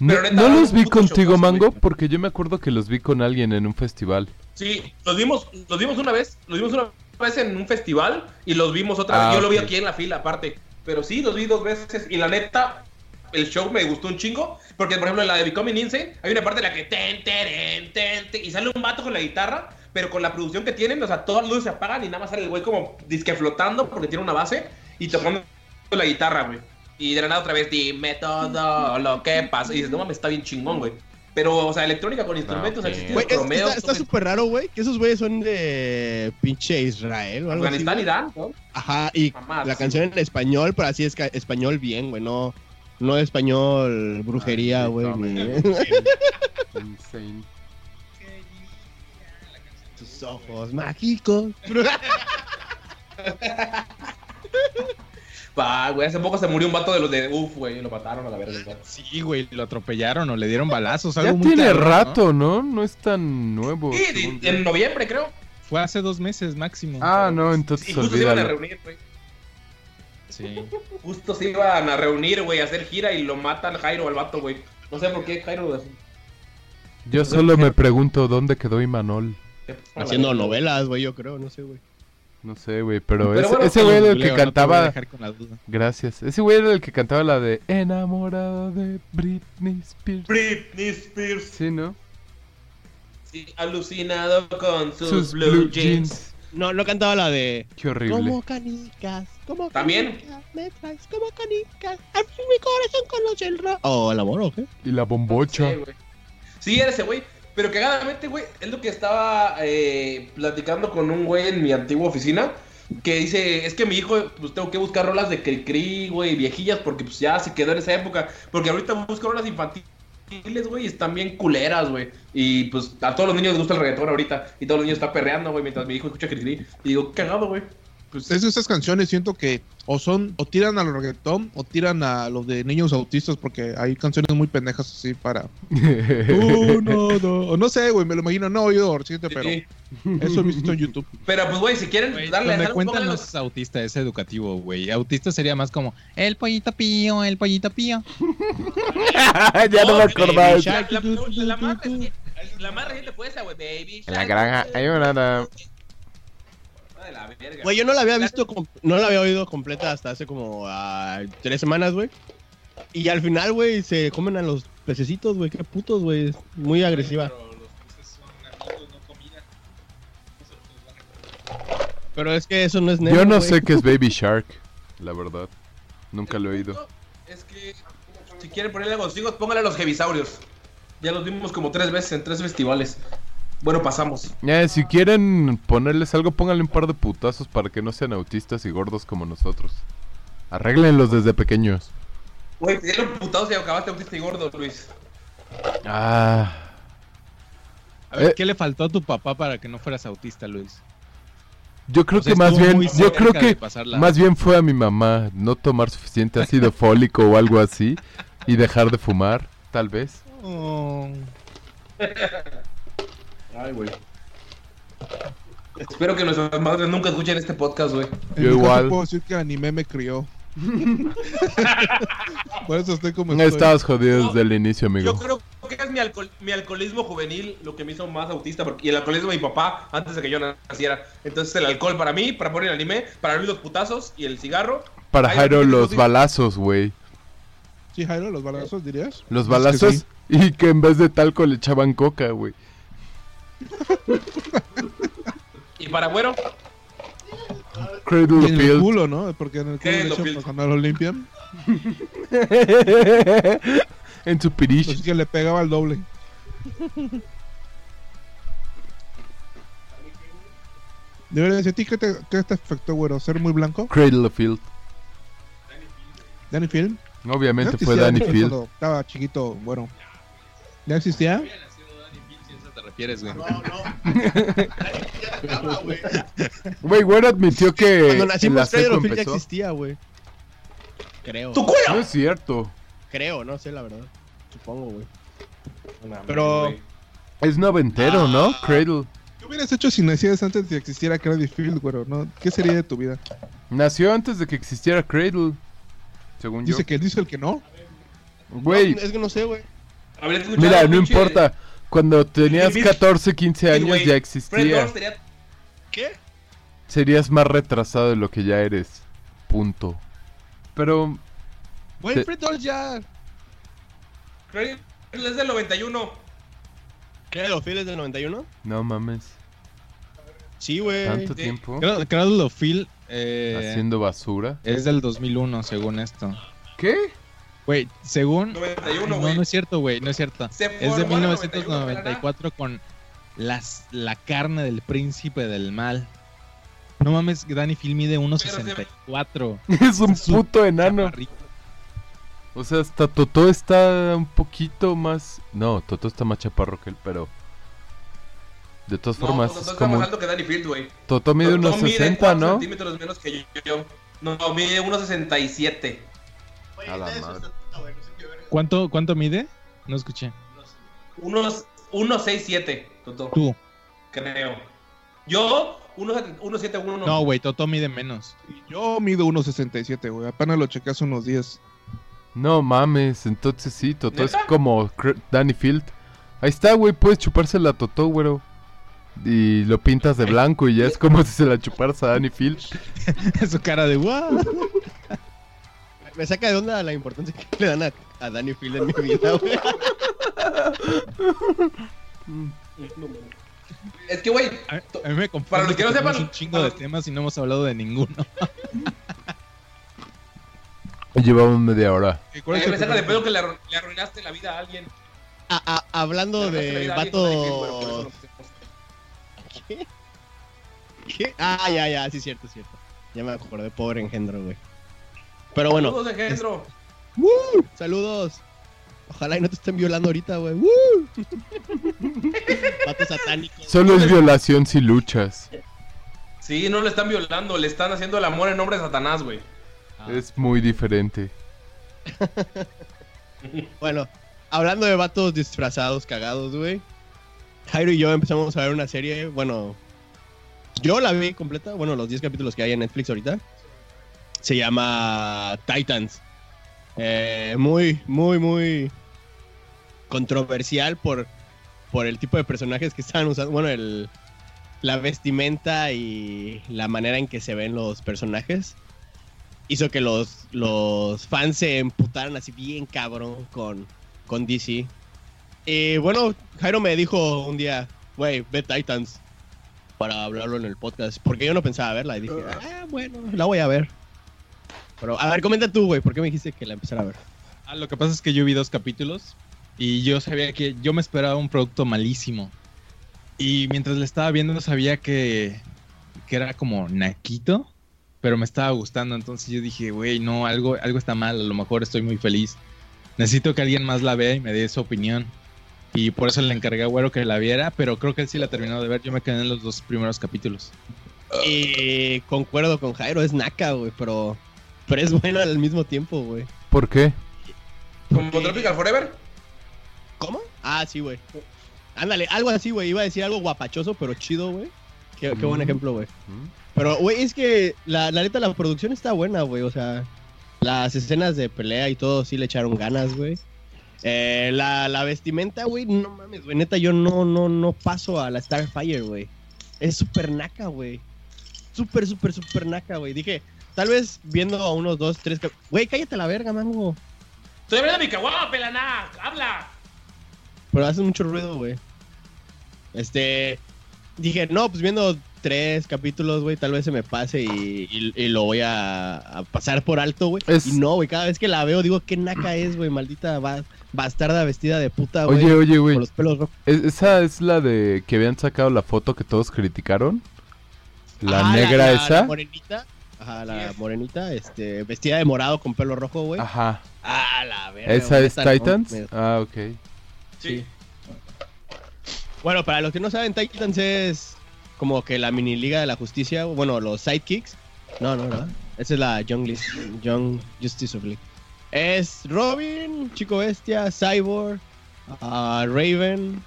Speaker 3: No,
Speaker 2: Pero neta,
Speaker 3: no los vi contigo, Mango,
Speaker 2: güey.
Speaker 3: porque yo me acuerdo que los vi con alguien en un festival.
Speaker 2: Sí, los vimos, los vimos una vez, los vimos una vez en un festival y los vimos otra
Speaker 3: Ah,
Speaker 2: vez. Yo lo vi aquí en la fila, aparte. Pero sí, los vi dos veces y la neta, el show me gustó un chingo. Porque, por ejemplo, en la de Becoming Insane, hay una parte en la que ten, teren, ten, ten, y sale un vato con la guitarra, pero con la producción que tienen, o sea, todas las luces se apagan y nada más sale el güey como disque flotando porque tiene una base y tocando la guitarra, güey. Y de la nada otra vez, dime todo lo que pasa. Y dices, no mames, está bien chingón, güey. Pero, o sea, electrónica con instrumentos,
Speaker 3: ok.
Speaker 2: ha existido
Speaker 4: Güey, es-
Speaker 2: Romeo,
Speaker 4: está- súper raro, güey, que esos güeyes son de pinche Israel o algo así.
Speaker 2: Afganistán,
Speaker 4: güey.
Speaker 2: Irán, ¿no?
Speaker 4: Ajá, y
Speaker 2: Jamás,
Speaker 4: la
Speaker 2: sí.
Speaker 4: canción en español, pero así es español bien, güey, no, no español brujería, güey. *laughs*
Speaker 3: Insane.
Speaker 4: Tus ojos mágicos. *laughs*
Speaker 2: Pa, güey, hace poco se murió un vato de los de Uf, güey, y lo mataron a la verga.
Speaker 5: Sí, güey, lo atropellaron o le dieron balazos.
Speaker 3: Ya
Speaker 5: algo muy
Speaker 3: tiene rato, ¿no? ¿no? es tan nuevo.
Speaker 2: Sí,
Speaker 3: según
Speaker 2: en noviembre, creo.
Speaker 5: Fue hace dos meses máximo.
Speaker 3: Ah, no, entonces
Speaker 2: Y justo se iban a reunir, güey.
Speaker 5: Sí. *laughs*
Speaker 2: Justo se iban a reunir, güey, a hacer gira y lo matan Jairo al vato, güey. No sé por qué Jairo.
Speaker 3: Yo solo me pregunto dónde quedó Imanol.
Speaker 4: Haciendo novelas, güey, yo creo, no sé, güey.
Speaker 3: No sé, güey, pero,
Speaker 2: Pero
Speaker 3: ese,
Speaker 2: bueno,
Speaker 3: ese güey era el
Speaker 5: Leo,
Speaker 3: que
Speaker 5: no
Speaker 3: cantaba.
Speaker 5: dejar con la duda.
Speaker 3: Gracias. Ese güey era el que cantaba la de Enamorado de Britney Spears.
Speaker 2: Britney Spears.
Speaker 3: Sí, ¿no?
Speaker 2: Sí, alucinado con sus,
Speaker 3: Sus
Speaker 2: blue, jeans.
Speaker 4: No, no cantaba la de...
Speaker 3: Qué horrible.
Speaker 4: Como canicas, como
Speaker 2: ¿También?
Speaker 4: canicas, me traes como canicas, a mí mi corazón conoce el ra... Oh, el amor, ¿o qué?
Speaker 3: Y la bombocha.
Speaker 2: Sí, güey. Sí, era ese güey. Pero cagadamente, güey, es lo que estaba eh, platicando con un güey en mi antigua oficina. Que dice, es que mi hijo, pues tengo que buscar rolas de Cricri, güey, viejillas, porque pues ya se quedó en esa época. Porque ahorita busco rolas infantiles, güey, y están bien culeras, güey. Y pues a todos los niños les gusta el reggaetón ahorita. Y todos los niños están perreando, güey, mientras mi hijo escucha Cricri. Y digo, cagado, güey.
Speaker 7: Pues es de esas canciones siento que o son o tiran al reggaetón o tiran a los de niños autistas porque hay canciones muy pendejas así para *laughs* uno, dos, o no sé, güey, me lo imagino, no he oído reciente, pero
Speaker 2: Sí.
Speaker 7: eso he visto en YouTube.
Speaker 2: Pero pues, güey, si quieren
Speaker 5: Güey,
Speaker 2: darle algo,
Speaker 5: cuentan no
Speaker 2: los-
Speaker 5: es autista, es educativo, güey. Autista sería más como el pollito pío, el pollito pío. *laughs*
Speaker 3: ya no me acordaba.
Speaker 2: La, la- la más reciente, la más reciente fue esa, güey, Baby.
Speaker 3: En la granja hay una...
Speaker 2: De la verga.
Speaker 4: Güey, yo no la había visto, no la había oído completa hasta hace como ah, tres semanas, güey. Y al final, güey, se comen a los pececitos, güey, qué putos, güey. Muy agresiva. Pero es que eso no es
Speaker 3: Yo
Speaker 4: Nemo,
Speaker 3: no sé qué es *laughs* Baby Shark, la verdad. Nunca lo he oído.
Speaker 2: Es que si quieren ponerle algo a los hijos, pónganle a los. Ya los vimos como tres veces en tres festivales. Bueno, pasamos.
Speaker 3: Eh, si quieren ponerles algo, pónganle un par de putazos para que no sean autistas y gordos como nosotros. Arréglenlos desde pequeños.
Speaker 2: Güey, te dieron putados y acabaste autista y gordo, Luis.
Speaker 3: Ah.
Speaker 5: A ver,
Speaker 3: Eh.
Speaker 5: ¿qué le faltó a tu papá para que no fueras autista, Luis?
Speaker 3: Yo creo
Speaker 5: O sea,
Speaker 3: que más bien, yo creo que
Speaker 5: pasarla.
Speaker 3: más bien fue a mi mamá no tomar suficiente ácido fólico o algo así y dejar de fumar, tal vez.
Speaker 5: Oh. *laughs*
Speaker 2: Ay, güey. Espero que nuestras madres nunca escuchen este podcast, güey.
Speaker 7: En
Speaker 3: Yo
Speaker 7: mi caso
Speaker 3: igual.
Speaker 7: puedo decir que anime me crió. *laughs* Por eso estoy como
Speaker 3: No
Speaker 7: estoy.
Speaker 3: estabas jodido desde el inicio,
Speaker 2: Yo
Speaker 3: amigo.
Speaker 2: creo que es mi, alcohol- mi alcoholismo juvenil lo que me hizo más autista. Porque, y el alcoholismo de mi papá antes de que yo naciera. Entonces, el alcohol para mí, para poner el anime, para Luis los putazos y el cigarro.
Speaker 3: Para Jairo los balazos, güey.
Speaker 7: Sí, Jairo, los balazos dirías.
Speaker 3: Los
Speaker 7: Es que
Speaker 3: balazos
Speaker 7: sí.
Speaker 3: y que en vez de talco le echaban coca, güey. *laughs*
Speaker 2: Y para güero,
Speaker 3: Cradle
Speaker 7: en el culo, ¿no? Porque en el culo
Speaker 2: ¿Qué es
Speaker 7: de
Speaker 2: lo
Speaker 7: hecho, pues, cuando lo limpian, *laughs*
Speaker 3: en su pirish.
Speaker 7: así que le pegaba al doble. Debería decir, ¿a ti qué te, qué te afectó, güero? ¿Ser muy blanco?
Speaker 3: Cradle of Field.
Speaker 7: ¿Danny Field?
Speaker 3: Obviamente
Speaker 7: ¿Ya
Speaker 3: fue Danny
Speaker 7: Field estaba chiquito, bueno. ¿Ya existía?
Speaker 5: Si a eso te refieres, güey.
Speaker 3: Güey, admitió que
Speaker 4: Cuando nacimos, Filth ya existía, güey. Creo.
Speaker 2: ¡tu
Speaker 3: No
Speaker 2: culo!
Speaker 3: es cierto.
Speaker 4: Creo, no sé, la verdad. Supongo, güey.
Speaker 2: No,
Speaker 4: Pero-
Speaker 2: güey.
Speaker 3: Es noventero, ¿no? Cradle.
Speaker 7: ¿Qué hubieras hecho si nacías antes de que existiera Cradle Field, güero? ¿no? ¿Qué sería de tu vida?
Speaker 3: Nació antes de que existiera Cradle. Según yo.
Speaker 7: Dice que dice el que no.
Speaker 3: Güey,
Speaker 4: No, es que no sé, güey.
Speaker 3: Mira, no
Speaker 2: pinche-
Speaker 3: importa. Cuando tenías
Speaker 2: Bill-
Speaker 3: 14, 15
Speaker 2: Sí,
Speaker 3: años
Speaker 2: güey.
Speaker 3: ya existía.
Speaker 2: Sería-
Speaker 4: ¿Qué?
Speaker 3: Serías más retrasado de lo que ya eres. Punto. Pero
Speaker 7: Güey,
Speaker 3: Te-
Speaker 7: Fred Durst ya...
Speaker 2: Fred es del 91.
Speaker 4: ¿Qué? ¿Los Field es del 91?
Speaker 3: no mames.
Speaker 4: Sí, güey.
Speaker 3: Tanto
Speaker 2: sí.
Speaker 3: tiempo
Speaker 5: Cradle of Field eh,
Speaker 3: haciendo basura.
Speaker 5: es del 2001, según esto.
Speaker 3: ¿Qué?
Speaker 5: Güey, según...
Speaker 2: 91,
Speaker 5: no,
Speaker 2: güey.
Speaker 5: no es cierto, güey, no es cierto.
Speaker 2: Se
Speaker 5: Es de
Speaker 2: formó en el
Speaker 5: 1994 con las, la carne del príncipe del mal. No mames, Danny Phil mide 1.64. *laughs*
Speaker 3: Es un puto enano.
Speaker 5: Chaparrito.
Speaker 3: O sea, hasta Totó está un poquito más. No, Totó está más chaparro que él, pero. De todas
Speaker 2: No,
Speaker 3: formas,
Speaker 2: Totó
Speaker 3: es
Speaker 2: está
Speaker 3: como.
Speaker 2: más alto que Danny Field, güey.
Speaker 3: Totó mide
Speaker 2: Totó
Speaker 3: unos 60,
Speaker 2: 4
Speaker 3: ¿no?
Speaker 2: centímetros menos que yo. No, mide 1.67.
Speaker 3: A la madre.
Speaker 5: ¿Cuánto, ¿Cuánto mide? No escuché.
Speaker 2: Unos 1.67, Totó.
Speaker 5: Tú.
Speaker 2: Creo. Yo, 1.71.
Speaker 5: No, güey, Toto mide menos.
Speaker 7: Yo mido 1.67, güey. Apenas lo chequé hace unos días.
Speaker 3: No mames, entonces sí, Totó es como Danny Field. Ahí está, güey, puedes chuparse la totó, güero. Y lo pintas de blanco y ya es como si se la chuparas a Danny Field. *laughs*
Speaker 5: Su cara de wow.
Speaker 4: Me saca de onda la importancia que le dan a, a Danny Field en mi vida, güey.
Speaker 2: Es que, güey,
Speaker 5: A, a mí me
Speaker 2: Para los que no
Speaker 5: tenemos
Speaker 2: sepan-
Speaker 5: un chingo de temas y no hemos hablado de ninguno. *laughs*
Speaker 3: Llevamos media hora.
Speaker 5: ¿Cuál es
Speaker 2: eh,
Speaker 5: el
Speaker 2: me saca de pedo que le, arru- le arruinaste la vida a alguien.
Speaker 4: A- a- hablando de vato... ¿Qué? ¿Qué? Ah, ya, ya, sí, cierto, cierto. Ya me acordé, pobre engendro, güey. Pero bueno,
Speaker 2: Saludos, engendro.
Speaker 4: ¡Woo! saludos. Ojalá y no te estén violando ahorita, güey. *laughs* Vato satánico.
Speaker 3: Solo es violación si luchas.
Speaker 2: Sí, no le están violando, le están haciendo el amor en nombre de Satanás, güey.
Speaker 3: Es muy diferente. *laughs*
Speaker 4: Bueno, hablando de vatos disfrazados, cagados, güey. Jairo y yo empezamos a ver una serie, bueno, yo la vi completa, bueno, los 10 capítulos que hay en Netflix ahorita. Se llama Titans. Eh, muy, muy, muy controversial por, por el tipo de personajes que estaban usando. Bueno, el, la vestimenta y la manera en que se ven los personajes hizo que los, los fans se emputaran así bien cabrón con, con DC. Y bueno, Jairo me dijo un día, güey, ve Titans para hablarlo en el podcast. Porque yo no pensaba verla y dije, ah, bueno, la voy a ver. Pero, a ver, comenta tú, güey, ¿por qué me dijiste que la empezara a ver?
Speaker 5: Ah, lo que pasa es que yo vi dos capítulos y yo sabía que yo me esperaba un producto malísimo. Y mientras le estaba viendo sabía que, que era como naquito, pero me estaba gustando. Entonces yo dije, güey, no, algo, algo está mal, a lo mejor estoy muy feliz. Necesito que alguien más la vea y me dé su opinión. Y por eso le encargué a Güero que la viera, pero creo que él sí la terminó de ver. Yo me quedé en los dos primeros capítulos.
Speaker 4: Y concuerdo con Jairo, es naca, güey, pero, pero es bueno al mismo tiempo, güey.
Speaker 3: ¿Por qué?
Speaker 2: Como Tropical Forever.
Speaker 4: ¿Cómo? Ah, sí, güey. Ándale, algo así, güey. Iba a decir algo guapachoso, pero chido, güey. Qué, qué buen
Speaker 3: Mm.
Speaker 4: ejemplo, güey.
Speaker 3: ¿Mm?
Speaker 4: Pero, güey, es que la, la neta, la producción está buena, güey. O sea, las escenas de pelea y todo sí le echaron ganas, güey. Eh, la, la vestimenta, güey, no mames, güey. Neta, yo no, no, no paso a la Starfire, güey. Es súper naca, güey. Súper, súper, súper naca, güey. Dije, tal vez viendo a unos dos, tres... Güey, cállate a la verga, mango.
Speaker 2: Estoy hablando de mi caguama, pelana. Habla.
Speaker 4: Pero hace mucho ruido, güey. Este. Dije, no, pues viendo tres capítulos, güey, tal vez se me pase y, y- y lo voy a, a pasar por alto, güey.
Speaker 3: Es-
Speaker 4: Y no, güey, cada vez que la veo digo, qué naca es, güey, maldita ba- bastarda vestida de puta, güey.
Speaker 3: Oye, oye, güey.
Speaker 4: Con los pelos rojos.
Speaker 3: ¿es- ¿Esa es la de que habían sacado la foto que todos criticaron? ¿La
Speaker 4: Ajá,
Speaker 3: negra
Speaker 4: la-
Speaker 3: esa?
Speaker 4: La morenita. Ajá, la morenita, este, vestida de morado con pelo rojo, güey.
Speaker 3: Ajá.
Speaker 4: Ah, la verga.
Speaker 3: ¿Esa es
Speaker 4: no,
Speaker 3: Titans?
Speaker 4: me-
Speaker 3: Ah, ok.
Speaker 2: Sí.
Speaker 4: Bueno, para los que no saben, Titans es como que la mini liga de la justicia. Bueno, los sidekicks. No, no, no. Esa es la Young, Lis- Young Justice of League. Es Robin, Chico Bestia, Cyborg, ah, Raven,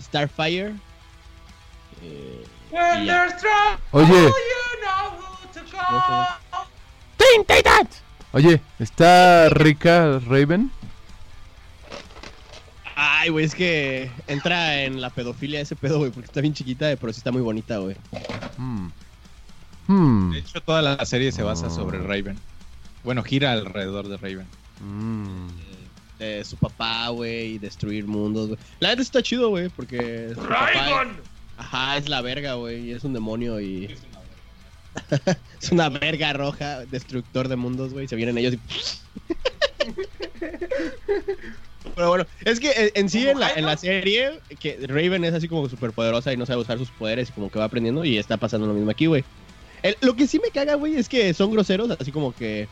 Speaker 4: Starfire. eh,
Speaker 3: Oye,
Speaker 2: call.
Speaker 3: oye, ¿está rica Raven?
Speaker 4: Ay, güey, es que entra en la pedofilia ese pedo, güey, porque está bien chiquita, pero sí está muy bonita, güey.
Speaker 3: Hmm. Hmm.
Speaker 5: De hecho, toda la serie se basa sobre Raven. Bueno, gira alrededor de Raven.
Speaker 3: Hmm.
Speaker 4: De su papá, güey, y destruir mundos, güey. La neta está chido, güey, porque papá...
Speaker 2: Raven.
Speaker 4: Ajá, es la verga, güey. y Es un demonio y. *laughs* es una verga roja, destructor de mundos, güey. Se vienen ellos y. *laughs* Pero bueno, es que en- sí,
Speaker 2: ¿Como
Speaker 4: en la, en la serie, que Raven es así como súper poderosa y no sabe usar sus poderes y como que va aprendiendo y está pasando lo mismo aquí, güey. Lo que sí me caga, güey, es que son groseros, así como que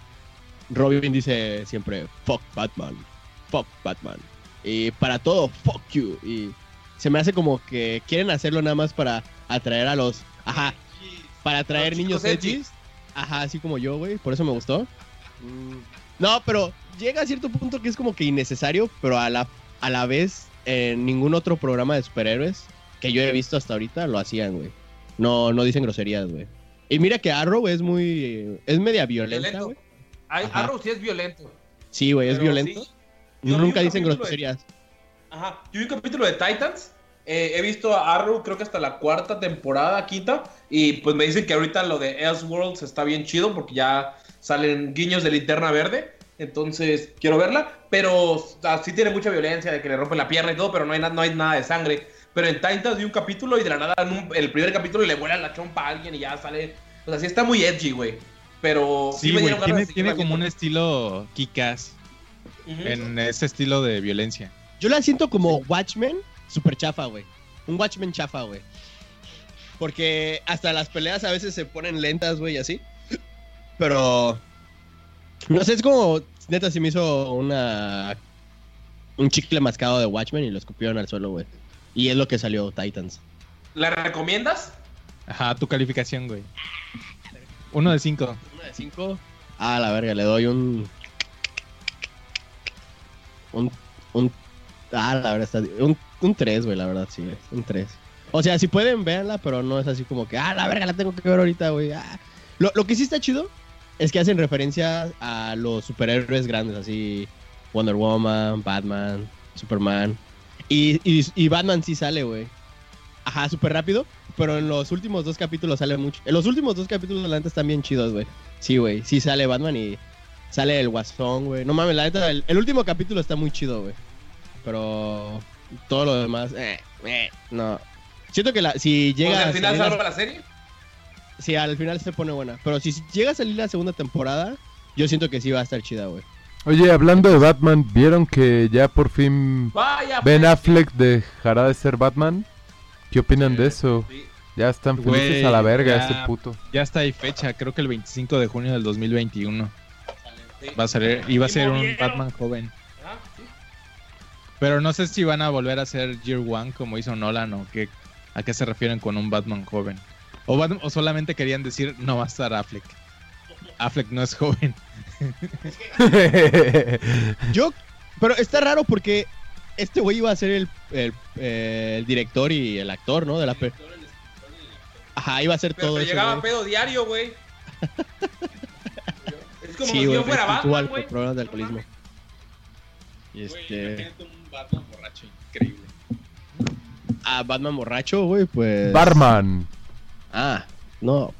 Speaker 4: Robin dice siempre, fuck Batman, fuck Batman. Y para todo, fuck you. Y se me hace como que quieren hacerlo nada más para atraer a los. Ajá. Para atraer niños edgys. Ajá, así como yo, güey. Por eso me gustó. No, pero llega a cierto punto que es como que innecesario, pero a la, a la vez, en ningún otro programa de superhéroes que yo he visto hasta ahorita lo hacían, güey. No, no dicen groserías, güey. Y mira que Arrow es muy. Es media violenta, güey.
Speaker 2: Arrow sí es violento.
Speaker 4: Sí, güey, es violento.
Speaker 2: sí.
Speaker 4: Nunca
Speaker 2: un
Speaker 4: dicen
Speaker 2: capítulo de-
Speaker 4: groserías.
Speaker 2: Ajá. Yo vi un capítulo de Titans. Eh, he visto a Arrow, creo que hasta la cuarta temporada, quinta. Y pues me dicen que ahorita lo de Elseworlds está bien chido porque ya salen guiños de linterna verde. Entonces, quiero verla. Pero o sea, sí tiene mucha violencia, de que le rompen la pierna y todo, pero no hay, na- no hay nada de sangre. Pero en Titans vi un capítulo y de la nada, en un- el primer capítulo le vuela la chompa a alguien y ya sale. O sea, sí está muy edgy, güey. Pero
Speaker 5: Sí,
Speaker 2: me
Speaker 5: güey,
Speaker 2: dieron ganas
Speaker 5: tiene,
Speaker 2: de
Speaker 5: tiene como un estilo Kikas en ese estilo de violencia.
Speaker 4: Yo la siento como Watchmen, super chafa, güey. Un Watchmen chafa, güey. Porque hasta las peleas a veces se ponen lentas, güey, así. Pero. No sé, es como. Neta, se me hizo una. Un chicle mascado de Watchmen y lo escupieron al suelo, güey. Y es lo que salió Titans.
Speaker 2: ¿La recomiendas?
Speaker 5: Ajá, tu calificación, güey. Uno de cinco.
Speaker 4: Una de cinco. Ah, la verga, le doy un. Un. un ah, la verdad está. Un, un 3, güey, la verdad, sí, Un 3. O sea, si pueden, véanla, pero no es así como que, ah, la verga, la tengo que ver ahorita, güey. ah. Lo, lo que sí está chido es que hacen referencia a los superhéroes grandes, así. Wonder Woman, Batman, Superman. Y, y, Batman sí sale, güey. Ajá, súper rápido. Pero en los últimos dos capítulos sale mucho. En los últimos dos capítulos, la neta, están bien chidos, güey. Sí, güey. Sí sale Batman y sale el Guasón, güey. No mames, la neta, el último capítulo está muy chido, güey. Pero todo lo demás, eh, eh, no. Siento que la, si llega a
Speaker 2: al final
Speaker 4: la-
Speaker 2: salva la serie.
Speaker 4: Sí, al final se pone buena. Pero si llega a salir la segunda temporada, yo siento que sí va a estar chida, güey.
Speaker 3: Oye, hablando de Batman, ¿vieron que ya por fin
Speaker 2: Vaya.
Speaker 3: Ben
Speaker 2: pues.
Speaker 3: Affleck dejará de ser Batman? ¿Qué opinan de eso?
Speaker 2: Sí.
Speaker 3: Ya están felices
Speaker 5: Güey,
Speaker 3: a la verga
Speaker 5: ya.
Speaker 3: ese puto.
Speaker 5: Ya está ahí fecha, creo que el 25 de junio del 2021.
Speaker 2: Sí.
Speaker 5: Va a salir, y va a ser un. Batman joven. Pero no sé si van a volver a hacer Year One como hizo Nolan o qué, a qué se refieren con un Batman joven. O, Batman- o solamente querían decir no va a estar Affleck. Affleck no es joven. *laughs*
Speaker 4: Yo, pero está raro porque este güey iba a ser el, el, eh, el director y el actor, ¿no? De la pe- Ajá, iba a ser
Speaker 2: Pero,
Speaker 4: todo
Speaker 2: pero
Speaker 4: eso.
Speaker 2: llegaba pedo diario, güey. *laughs* es como
Speaker 4: Sí,
Speaker 2: si
Speaker 4: güey,
Speaker 2: yo fuera Batman, güey.
Speaker 4: problemas de alcoholismo. Y este.
Speaker 5: Batman borracho increíble.
Speaker 4: Ah, Batman borracho, güey, pues.
Speaker 3: Barman.
Speaker 4: Ah, no.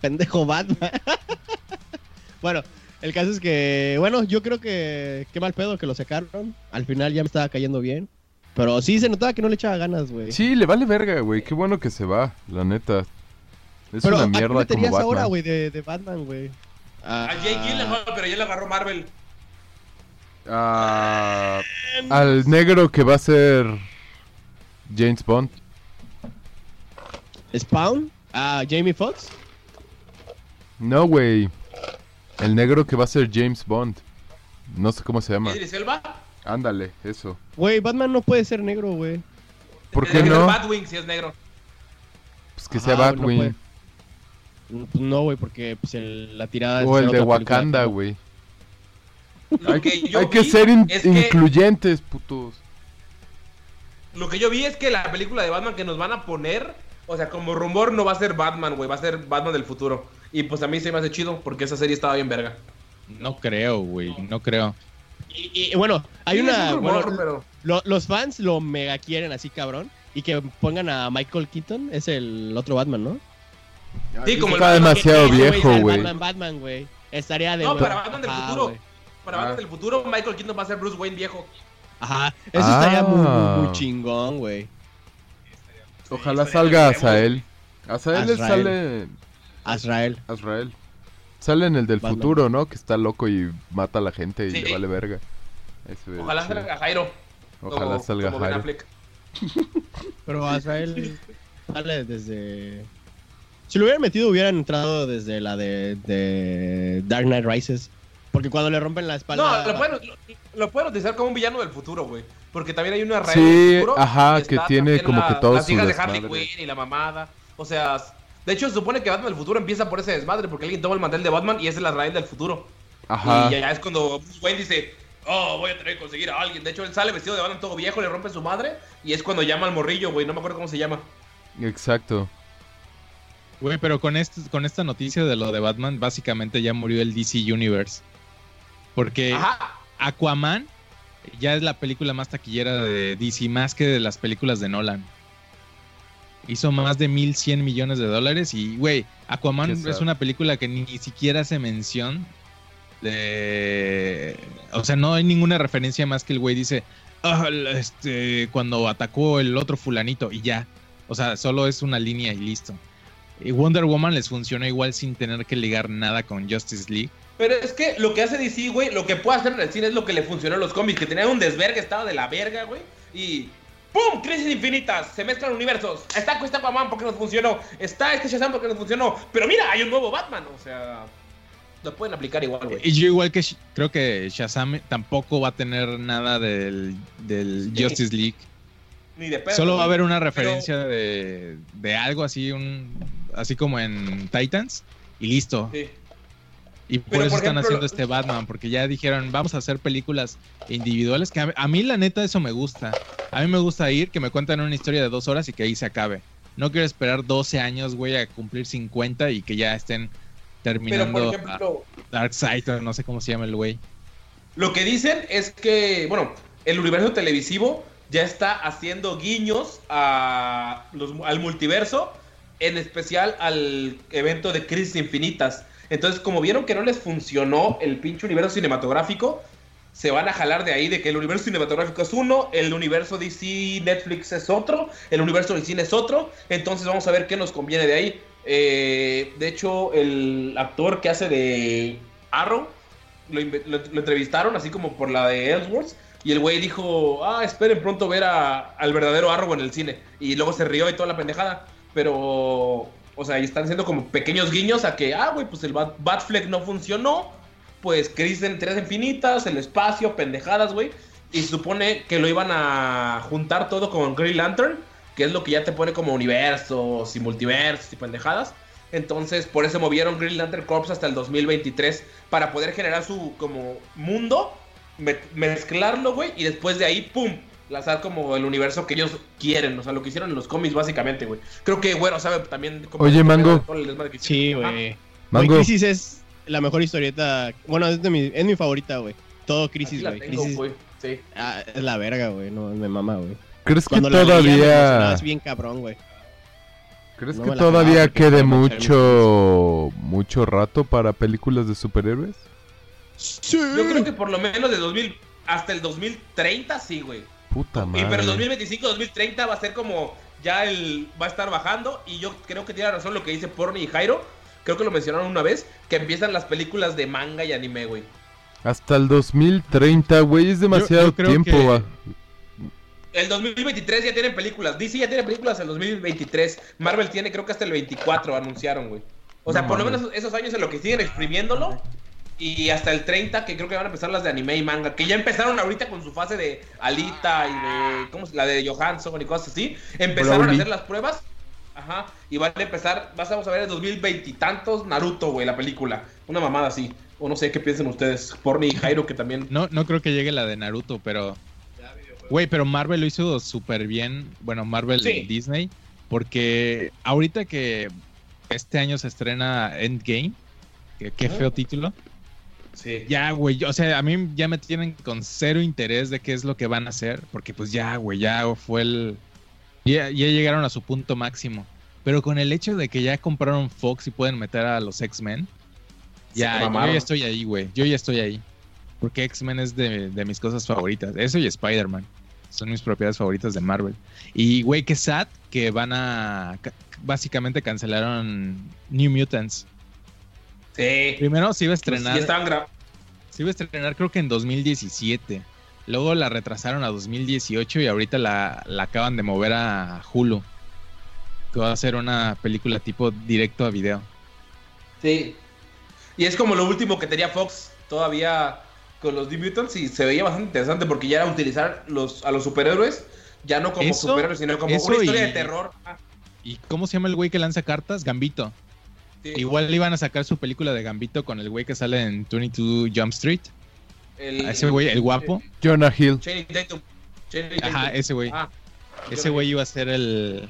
Speaker 4: Pendejo Batman. *laughs* bueno, el caso es que, bueno, yo creo que qué mal pedo que lo sacaron. Al final ya me estaba cayendo bien. Pero sí se notaba que no le echaba ganas, güey.
Speaker 3: Sí, le vale verga, güey. Qué bueno que se va, la neta. Es
Speaker 4: Pero
Speaker 3: una
Speaker 4: ¿a qué
Speaker 3: mierda como Batman.
Speaker 4: ahora, güey, de, de Batman, güey?
Speaker 2: A Jake Gyllenhaal, pero ya le agarró Marvel.
Speaker 3: Ah, al negro que va a ser James Bond.
Speaker 4: Spawn, a Jamie Foxx.
Speaker 3: No, güey. El negro que va a ser James Bond. No sé cómo se llama.
Speaker 2: Idris Elba.
Speaker 3: Ándale, eso.
Speaker 4: Güey, Batman no puede ser negro, güey.
Speaker 3: ¿Por qué no?
Speaker 2: Batwing si es negro.
Speaker 3: Pues que sea
Speaker 4: no
Speaker 3: Batwing.
Speaker 4: puede. Pues No, güey, porque pues, el- la tirada
Speaker 3: o
Speaker 4: es
Speaker 3: el de. Wakanda, güey.
Speaker 2: Lo
Speaker 3: Hay,
Speaker 2: que yo
Speaker 3: hay que
Speaker 2: vi
Speaker 3: ser in-
Speaker 2: es que-
Speaker 3: incluyentes, putos.
Speaker 2: Lo que yo vi es que la película de Batman que nos van a poner, o sea, como rumor no va a ser Batman, güey, va a ser Batman del futuro. Y pues a mí se me hace chido porque esa serie estaba bien verga.
Speaker 5: No creo, güey, no creo.
Speaker 4: Y, y, bueno, hay
Speaker 2: Sí,
Speaker 4: una.
Speaker 2: rumor,
Speaker 4: bueno,
Speaker 2: pero
Speaker 4: lo- los fans lo mega quieren así, cabrón. Y que pongan a Michael Keaton, es el otro Batman, ¿no?
Speaker 2: Sí, como el
Speaker 3: Está
Speaker 2: Batman
Speaker 3: demasiado viejo,
Speaker 4: el
Speaker 3: güey.
Speaker 4: Batman, Batman, güey. Estaría de.
Speaker 2: No, para Batman del futuro. Para
Speaker 3: Ah.
Speaker 2: Batman del futuro Michael Keaton va a ser Bruce Wayne viejo.
Speaker 4: Ajá. Eso estaría muy, muy,
Speaker 3: Ah.
Speaker 4: muy chingón, güey.
Speaker 3: Ojalá
Speaker 2: estaría
Speaker 3: salga. Azael. Azael le
Speaker 4: Azrael.
Speaker 3: sale.
Speaker 4: Azrael.
Speaker 3: Azrael. Sale en el del
Speaker 4: Batman.
Speaker 3: futuro, ¿no? Que está loco y mata a la gente y
Speaker 2: Sí.
Speaker 3: le vale verga.
Speaker 2: Ojalá
Speaker 3: sí.
Speaker 2: salga Jairo.
Speaker 3: Ojalá
Speaker 2: como-
Speaker 3: salga
Speaker 2: como
Speaker 3: Jairo. *laughs*
Speaker 4: Pero Azrael sale desde. Si lo hubieran metido, hubieran entrado desde la de, de Dark Knight Rises. Porque cuando le rompen la espalda.
Speaker 2: No, lo pueden, lo, lo pueden utilizar como un villano del futuro, güey. Porque también hay una raíz
Speaker 3: Sí,
Speaker 2: del futuro.
Speaker 3: ajá, que tiene como
Speaker 2: la-
Speaker 3: que todo
Speaker 2: Las
Speaker 3: su
Speaker 2: hijas de Harley. Quinn y la mamada. O sea, de hecho se supone que Batman del futuro empieza por ese desmadre. Porque alguien toma el mantel de Batman y es la raíz del futuro.
Speaker 3: Ajá.
Speaker 2: Y ya es cuando Bruce Wayne dice, oh, voy a tener que conseguir a alguien. De hecho, él sale vestido de Batman todo viejo, le rompe su madre. Y es cuando llama al morrillo, güey. No me acuerdo cómo se llama.
Speaker 3: Exacto.
Speaker 5: Güey, pero con, este, con esta noticia de lo de Batman, básicamente ya murió el DC Universe. Porque
Speaker 2: Ajá.
Speaker 5: Aquaman ya es la película más taquillera de DC, más que de las películas de Nolan. Hizo más de 1100 millones de dólares y, güey, Aquaman es una película que ni siquiera hace mención de... O sea, no hay ninguna referencia más que el güey dice, "Ah, este, cuando atacó el otro fulanito y ya. O sea, solo es una línea y listo. Y Wonder Woman les funciona igual sin tener que ligar nada con Justice League.
Speaker 2: Pero es que lo que hace DC, güey, lo que puede hacer en el cine es lo que le funcionó a los cómics, que tenían un desvergue, estaba de la verga, güey. Y ¡pum! Crisis infinitas, se mezclan universos. Está este Aquaman porque nos funcionó, está este Shazam porque nos funcionó. Pero mira, hay un nuevo Batman, o sea, lo pueden aplicar igual, güey.
Speaker 5: Y yo igual que creo que Shazam tampoco va a tener nada del, del
Speaker 2: Sí.
Speaker 5: Justice League.
Speaker 2: Ni de pedo.
Speaker 5: Solo va a haber una
Speaker 2: Pero-
Speaker 5: referencia de, de algo así, un así como en Titans y listo.
Speaker 2: Sí.
Speaker 5: Y por
Speaker 2: Pero,
Speaker 5: eso
Speaker 2: por
Speaker 5: están haciendo este Batman, porque ya dijeron, vamos a hacer películas individuales, que a, mí- a mí la neta eso me gusta. A mí me gusta ir, que me cuentan una historia de dos horas y que ahí se acabe. No quiero esperar 12 años, güey, a cumplir 50 y que ya estén terminando Darkseid, o no sé cómo se llama el güey.
Speaker 2: Lo que dicen es que, bueno, el universo televisivo ya está haciendo guiños a los- al multiverso, en especial al evento de Crisis Infinitas. Entonces, como vieron que no les funcionó el pinche universo cinematográfico, se van a jalar de ahí de que el universo cinematográfico es uno, el universo DC Netflix es otro, el universo del cine es otro. Entonces, vamos a ver qué nos conviene de ahí. Eh, de hecho, el actor que hace de Arrow lo, entrevistaron, así como por la de Ellsworth. Y el güey dijo, ah, esperen pronto ver a- al verdadero Arrow en el cine. Y luego se rió y toda la pendejada. Pero, o sea, ahí están haciendo como pequeños guiños a que, ah, güey, pues el Bat- Batfleck no funcionó. Pues crisis en tres infinitas, el espacio, pendejadas, güey. Y supone que lo iban a juntar todo con Green Lantern, que es lo que ya te pone como universos y multiversos y pendejadas. Entonces, por eso movieron Green Lantern Corps hasta el 2023 para poder generar su como mundo, me- mezclarlo, güey, y después de ahí, pum, lanzar como el universo que ellos quieren, o sea, lo que hicieron en los cómics básicamente, güey. Creo que, bueno, sabe también cómo
Speaker 3: Oye, Mango.
Speaker 4: Sí, güey.
Speaker 3: Mango.
Speaker 4: Crisis es la mejor historieta. Bueno, es, de mi, es mi favorita, güey. Todo Crisis,
Speaker 2: la
Speaker 4: güey.
Speaker 2: tengo,
Speaker 4: Crisis.
Speaker 2: güey. Sí.
Speaker 4: Ah, es la verga, güey. No, me mama, güey.
Speaker 3: ¿Crees que
Speaker 4: Cuando
Speaker 3: todavía...
Speaker 4: así bien cabrón, güey.
Speaker 3: ¿Crees
Speaker 4: No
Speaker 3: que todavía quede mucho mucho rato para películas de superhéroes?
Speaker 2: Yo creo que por lo menos de 2000 hasta el 2030, sí, güey.
Speaker 3: Puta
Speaker 2: Y pero el 2025, 2030 va a ser como ya el va a estar bajando y yo creo que tiene razón lo que dice Porni y Jairo. Creo que lo mencionaron una vez que empiezan las películas de manga y anime, güey.
Speaker 3: Hasta el 2030, güey, es demasiado
Speaker 5: yo creo
Speaker 3: tiempo.
Speaker 5: que-
Speaker 3: va.
Speaker 2: El 2023 ya tienen películas. DC ya tiene películas el 2023. Marvel tiene creo que hasta el 24 anunciaron, güey. O sea,
Speaker 3: No
Speaker 2: por lo menos esos años en lo que siguen exprimiéndolo. Y hasta el 30, que creo que van a empezar las de anime y manga. Que ya empezaron ahorita con su fase de Alita y de. ¿Cómo se La de Johansson y cosas así. Empezaron
Speaker 3: Broly.
Speaker 2: a hacer las pruebas. Ajá. Y van a empezar. Vas vamos a ver en 2020 y tantos Naruto, güey, la película. Una mamada así. O no sé qué piensen ustedes. Porni y Jairo, que también.
Speaker 5: No, no creo que llegue la de Naruto, pero. Güey, pero Marvel lo hizo súper bien. Bueno, Marvel
Speaker 2: Sí.
Speaker 5: y Disney. Porque ahorita que este año se estrena Endgame. Que, qué feo título.
Speaker 2: Sí.
Speaker 5: Ya, güey. O sea, a mí ya me tienen con cero interés de qué es lo que van a hacer. Porque pues ya, güey, ya fue el. Ya, ya llegaron a su punto máximo. Pero con el hecho de que ya compraron Fox y pueden meter a los X-Men. Ya, yo ya estoy ahí, güey. Yo ya estoy ahí. Porque X-Men es de, de mis cosas favoritas. Eso y Spider-Man. Son mis propiedades favoritas de Marvel. Y, güey, qué sad que van a... ca- Básicamente cancelaron New Mutants.
Speaker 2: Sí.
Speaker 5: Primero se iba a
Speaker 2: Pues
Speaker 5: estrenar...
Speaker 2: ya estaban gra-
Speaker 5: Se iba a estrenar creo que en 2017. Luego la retrasaron a 2018 y ahorita la, la acaban de mover a Hulu. Que va a ser una película tipo directo a video.
Speaker 2: Sí. Y es como lo último que tenía Fox todavía con los The Mutants y se veía bastante interesante porque ya era utilizar los, a los superhéroes ya no como
Speaker 5: Eso-
Speaker 2: superhéroes, sino como una historia
Speaker 5: y-
Speaker 2: de terror.
Speaker 5: ¿Y cómo se llama el güey que lanza cartas? Gambito.
Speaker 2: Sí.
Speaker 5: Igual iban a sacar su película de Gambito con el güey que sale en 22 Jump Street.
Speaker 2: El-
Speaker 5: Ese güey, el guapo.
Speaker 3: Jonah Hill.
Speaker 5: Ajá, ese güey.
Speaker 2: Ah,
Speaker 5: Ese güey iba a ser el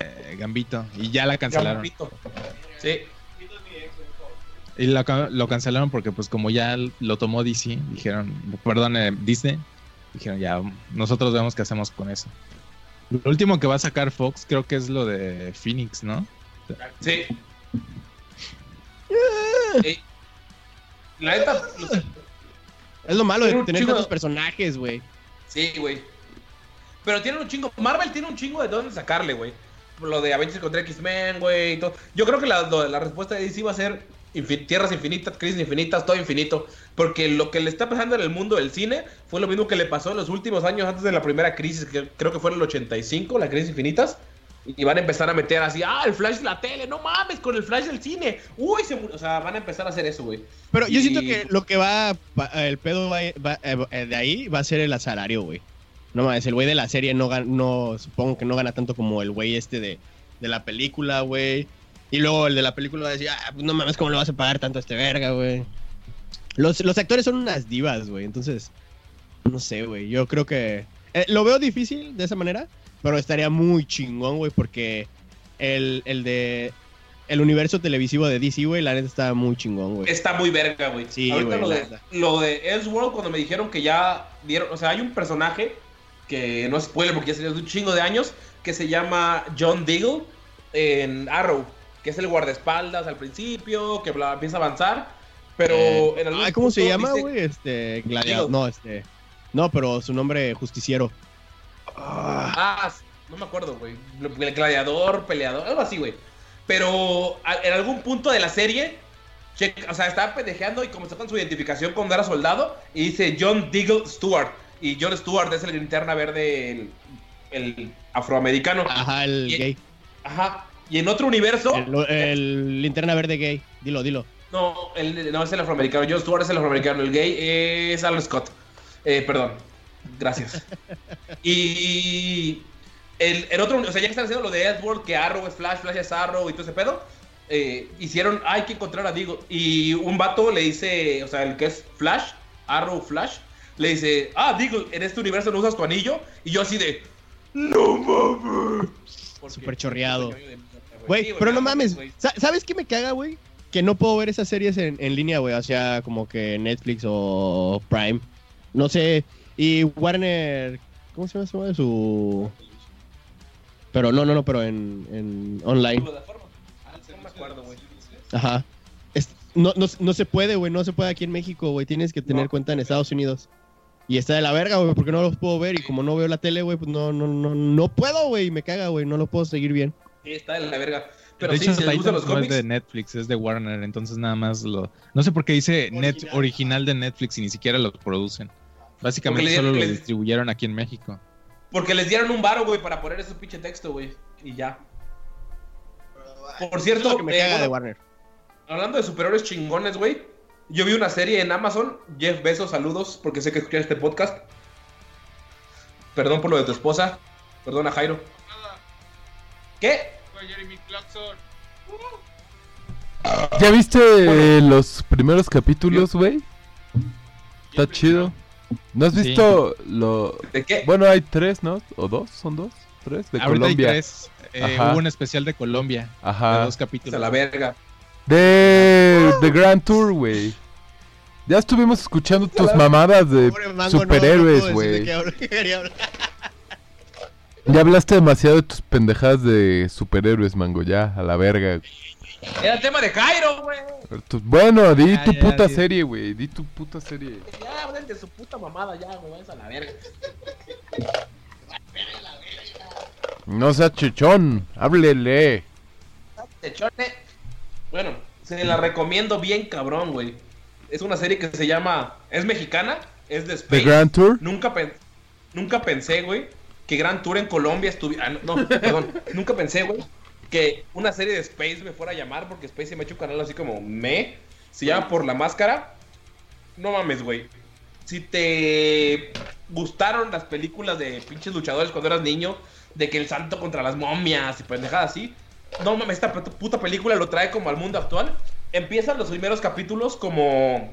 Speaker 5: eh, Gambito. Y ya la cancelaron.
Speaker 2: Gambito. Sí.
Speaker 5: Y lo, lo cancelaron porque, pues, como ya lo tomó DC, dijeron, perdón, eh, Disney, dijeron, ya, nosotros vemos qué hacemos con eso. Lo último que va a sacar Fox creo que es lo de Phoenix, ¿no?
Speaker 2: Sí. Eh, la neta,
Speaker 4: Es lo malo de
Speaker 2: un
Speaker 4: tener
Speaker 2: chingo
Speaker 4: tantos personajes, güey.
Speaker 2: sí, güey. Pero tiene un chingo. Marvel tiene un chingo de dónde sacarle, güey. Lo de Avengers contra X-Men, güey. y todo. Yo creo que la, lo- la respuesta de DC va a ser tierras infinitas, crisis infinitas, todo infinito. Porque lo que le está pasando en el mundo del cine fue lo mismo que le pasó en los últimos años antes de la primera crisis, que creo que fue en el 85, la crisis infinitas. Y van a empezar a meter así, ah, el flash de la tele, no mames, con el flash del cine. Uy, se. O sea, van a empezar a hacer eso, güey.
Speaker 4: Pero yo siento que lo que va, el pedo va, va- eh, de ahí va a ser el asalario, güey. No mames, el güey de la serie no, no supongo que no gana tanto como el güey este de, de la película, güey. Y luego el de la película va a decir, ah, pues no mames, ¿cómo le vas a pagar tanto a este verga, güey? Los, los actores son unas divas, güey. Entonces, no sé, güey. Yo creo que... eh, lo veo difícil de esa manera, pero estaría muy chingón, güey, porque el, el de... El universo televisivo de DC, güey, la neta está muy chingón, güey.
Speaker 2: Está muy verga, güey.
Speaker 4: Sí,
Speaker 2: Ahorita
Speaker 4: güey,
Speaker 2: lo, de, lo de Elseworld, cuando me dijeron que ya dieron. O sea, hay un personaje que no es spoiler porque ya de un chingo de años, que se llama John Diggle en Arrow, que es el guardaespaldas al principio, que bla, empieza a avanzar. Pero
Speaker 4: Eh,
Speaker 2: en algún
Speaker 4: ¿Cómo se llama, güey? Este, gladiador. No, este. No, pero su nombre justiciero.
Speaker 2: Ah, no me acuerdo, güey. El gladiador, peleador, algo así, güey. Pero a- en algún punto de la serie, checa- o sea, estaba pendejeando y comenzó con su identificación cuando era soldado y dice John Diggle Stewart. Y John Stewart es el linterna verde, el, el afroamericano.
Speaker 4: Ajá, el
Speaker 2: Y-
Speaker 4: gay.
Speaker 2: Ajá. Y en otro universo,
Speaker 4: El, el linterna verde gay. Dilo, dilo.
Speaker 2: no, el- no es el afroamericano. John Stewart es el afroamericano. El gay es Alan Scott. Eh, perdón. Gracias. y el, el otro, o sea, ya que están haciendo lo de Edward, que Arrow es Flash, Flash es Arrow y todo ese pedo, eh, hicieron, hay que encontrar a Digo. Y un vato le dice, o sea, el que es Flash, Arrow Flash, le dice, ah, Digo, en este universo no usas tu anillo. Y yo así de, no mames.
Speaker 4: Súper chorreado.
Speaker 2: Sí,
Speaker 4: Güey, pero no mames.
Speaker 2: güey.
Speaker 4: Sa- ¿Sabes qué me caga, güey? Que no puedo ver esas series en, en línea, güey. O sea, como que Netflix o Prime. No sé. Y Warner. ¿Cómo se llama su madre? Su. Pero no, no, no, pero en, en online.
Speaker 2: Ah, No me acuerdo, güey.
Speaker 4: Ajá. Es- no, no, no se puede, güey. No se puede aquí en México, güey. Tienes que tener
Speaker 2: No.
Speaker 4: cuenta en Estados Unidos. Y está de la verga, güey, porque no los puedo ver. Y como no veo la tele, güey, pues no, no, no, no puedo, güey. Me caga, güey. No lo puedo seguir bien.
Speaker 2: Sí, está de la verga. Pero
Speaker 5: de
Speaker 2: sí,
Speaker 5: hecho,
Speaker 2: si les gustan los
Speaker 5: Titans no es de Netflix, es de Warner, entonces nada más lo... No sé por qué dice net
Speaker 4: Original.
Speaker 5: original de Netflix y ni siquiera lo producen. Básicamente
Speaker 2: le-
Speaker 5: solo lo
Speaker 2: le-
Speaker 5: distribuyeron aquí en México.
Speaker 2: porque les dieron un varo, güey, para poner ese pinche texto, güey. Y ya. Por cierto,
Speaker 4: es lo que me
Speaker 2: eh,
Speaker 4: caga de
Speaker 2: bueno,
Speaker 4: Warner.
Speaker 2: hablando de superhéroes chingones, güey. Yo vi una serie en Amazon. Jeff Bezos, saludos, porque sé que escuchas este podcast. Perdón por lo de tu esposa. Perdona, Jairo. ¿Qué?
Speaker 3: ¿Ya viste los primeros capítulos, güey? Está chido. ¿No has
Speaker 5: Sí.
Speaker 3: visto lo...?
Speaker 2: ¿De qué?
Speaker 3: Bueno, hay tres, ¿no? ¿O dos? ¿Son dos? ¿Tres? De
Speaker 5: Ahorita
Speaker 3: Colombia.
Speaker 5: hay tres. Eh, hubo un especial de Colombia, de
Speaker 3: Ajá.
Speaker 5: dos
Speaker 2: A
Speaker 5: capítulos.
Speaker 2: la verga.
Speaker 3: De The Grand Tour, güey. Ya estuvimos escuchando tus mamadas de
Speaker 4: Mango, no- no
Speaker 3: superhéroes,
Speaker 4: de
Speaker 3: güey. *laughs*
Speaker 4: hablar.
Speaker 3: Ya hablaste demasiado de tus pendejadas de superhéroes, mango. Ya, a la verga.
Speaker 2: Era el tema de Jairo, güey.
Speaker 3: Bueno, di
Speaker 5: Ya,
Speaker 3: tu
Speaker 5: ya,
Speaker 3: puta serie, güey. Di tu puta serie.
Speaker 2: Ya, hablen de su puta mamada, ya, güey. Váyanse a la verga.
Speaker 3: No seas chichón. Háblele.
Speaker 2: Techone. Bueno, se la recomiendo bien cabrón, güey. Es una serie que se llama. Es mexicana, es de
Speaker 3: The
Speaker 2: Space.
Speaker 3: Grand Tour.
Speaker 2: Nunca, pen- nunca pensé, güey, que Grand Tour en Colombia estuviera. Ah, no, no, perdón. *laughs* nunca pensé, güey, que una serie de Space me fuera a llamar porque Space se me ha hecho un canal así como me. Se llama Por la Máscara. No mames, güey. Si te gustaron las películas de pinches luchadores cuando eras niño, de que el santo contra las momias y pendejadas así, no mames, esta puta- película lo trae como al mundo actual. Empiezan los primeros capítulos como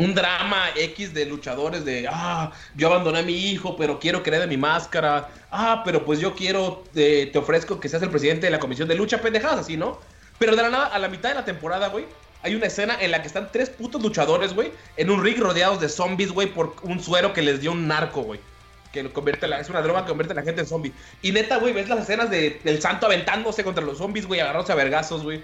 Speaker 2: un drama X de luchadores de, ah, yo abandoné a mi hijo, pero quiero que de mi máscara. Ah, pero pues yo quiero, eh, te ofrezco que seas el presidente de la comisión de lucha, pendejadas así, ¿no? Pero de la nada, a la mitad de la temporada, güey, hay una escena en la que están tres putos luchadores, güey, en un ring rodeados de zombies, güey, por un suero que les dio un narco, güey. Que convierte la, es una droga que convierte a la gente en zombie. Y neta, güey, ves las escenas de, del santo aventándose contra los zombies, güey, agarrándose a vergazos, güey.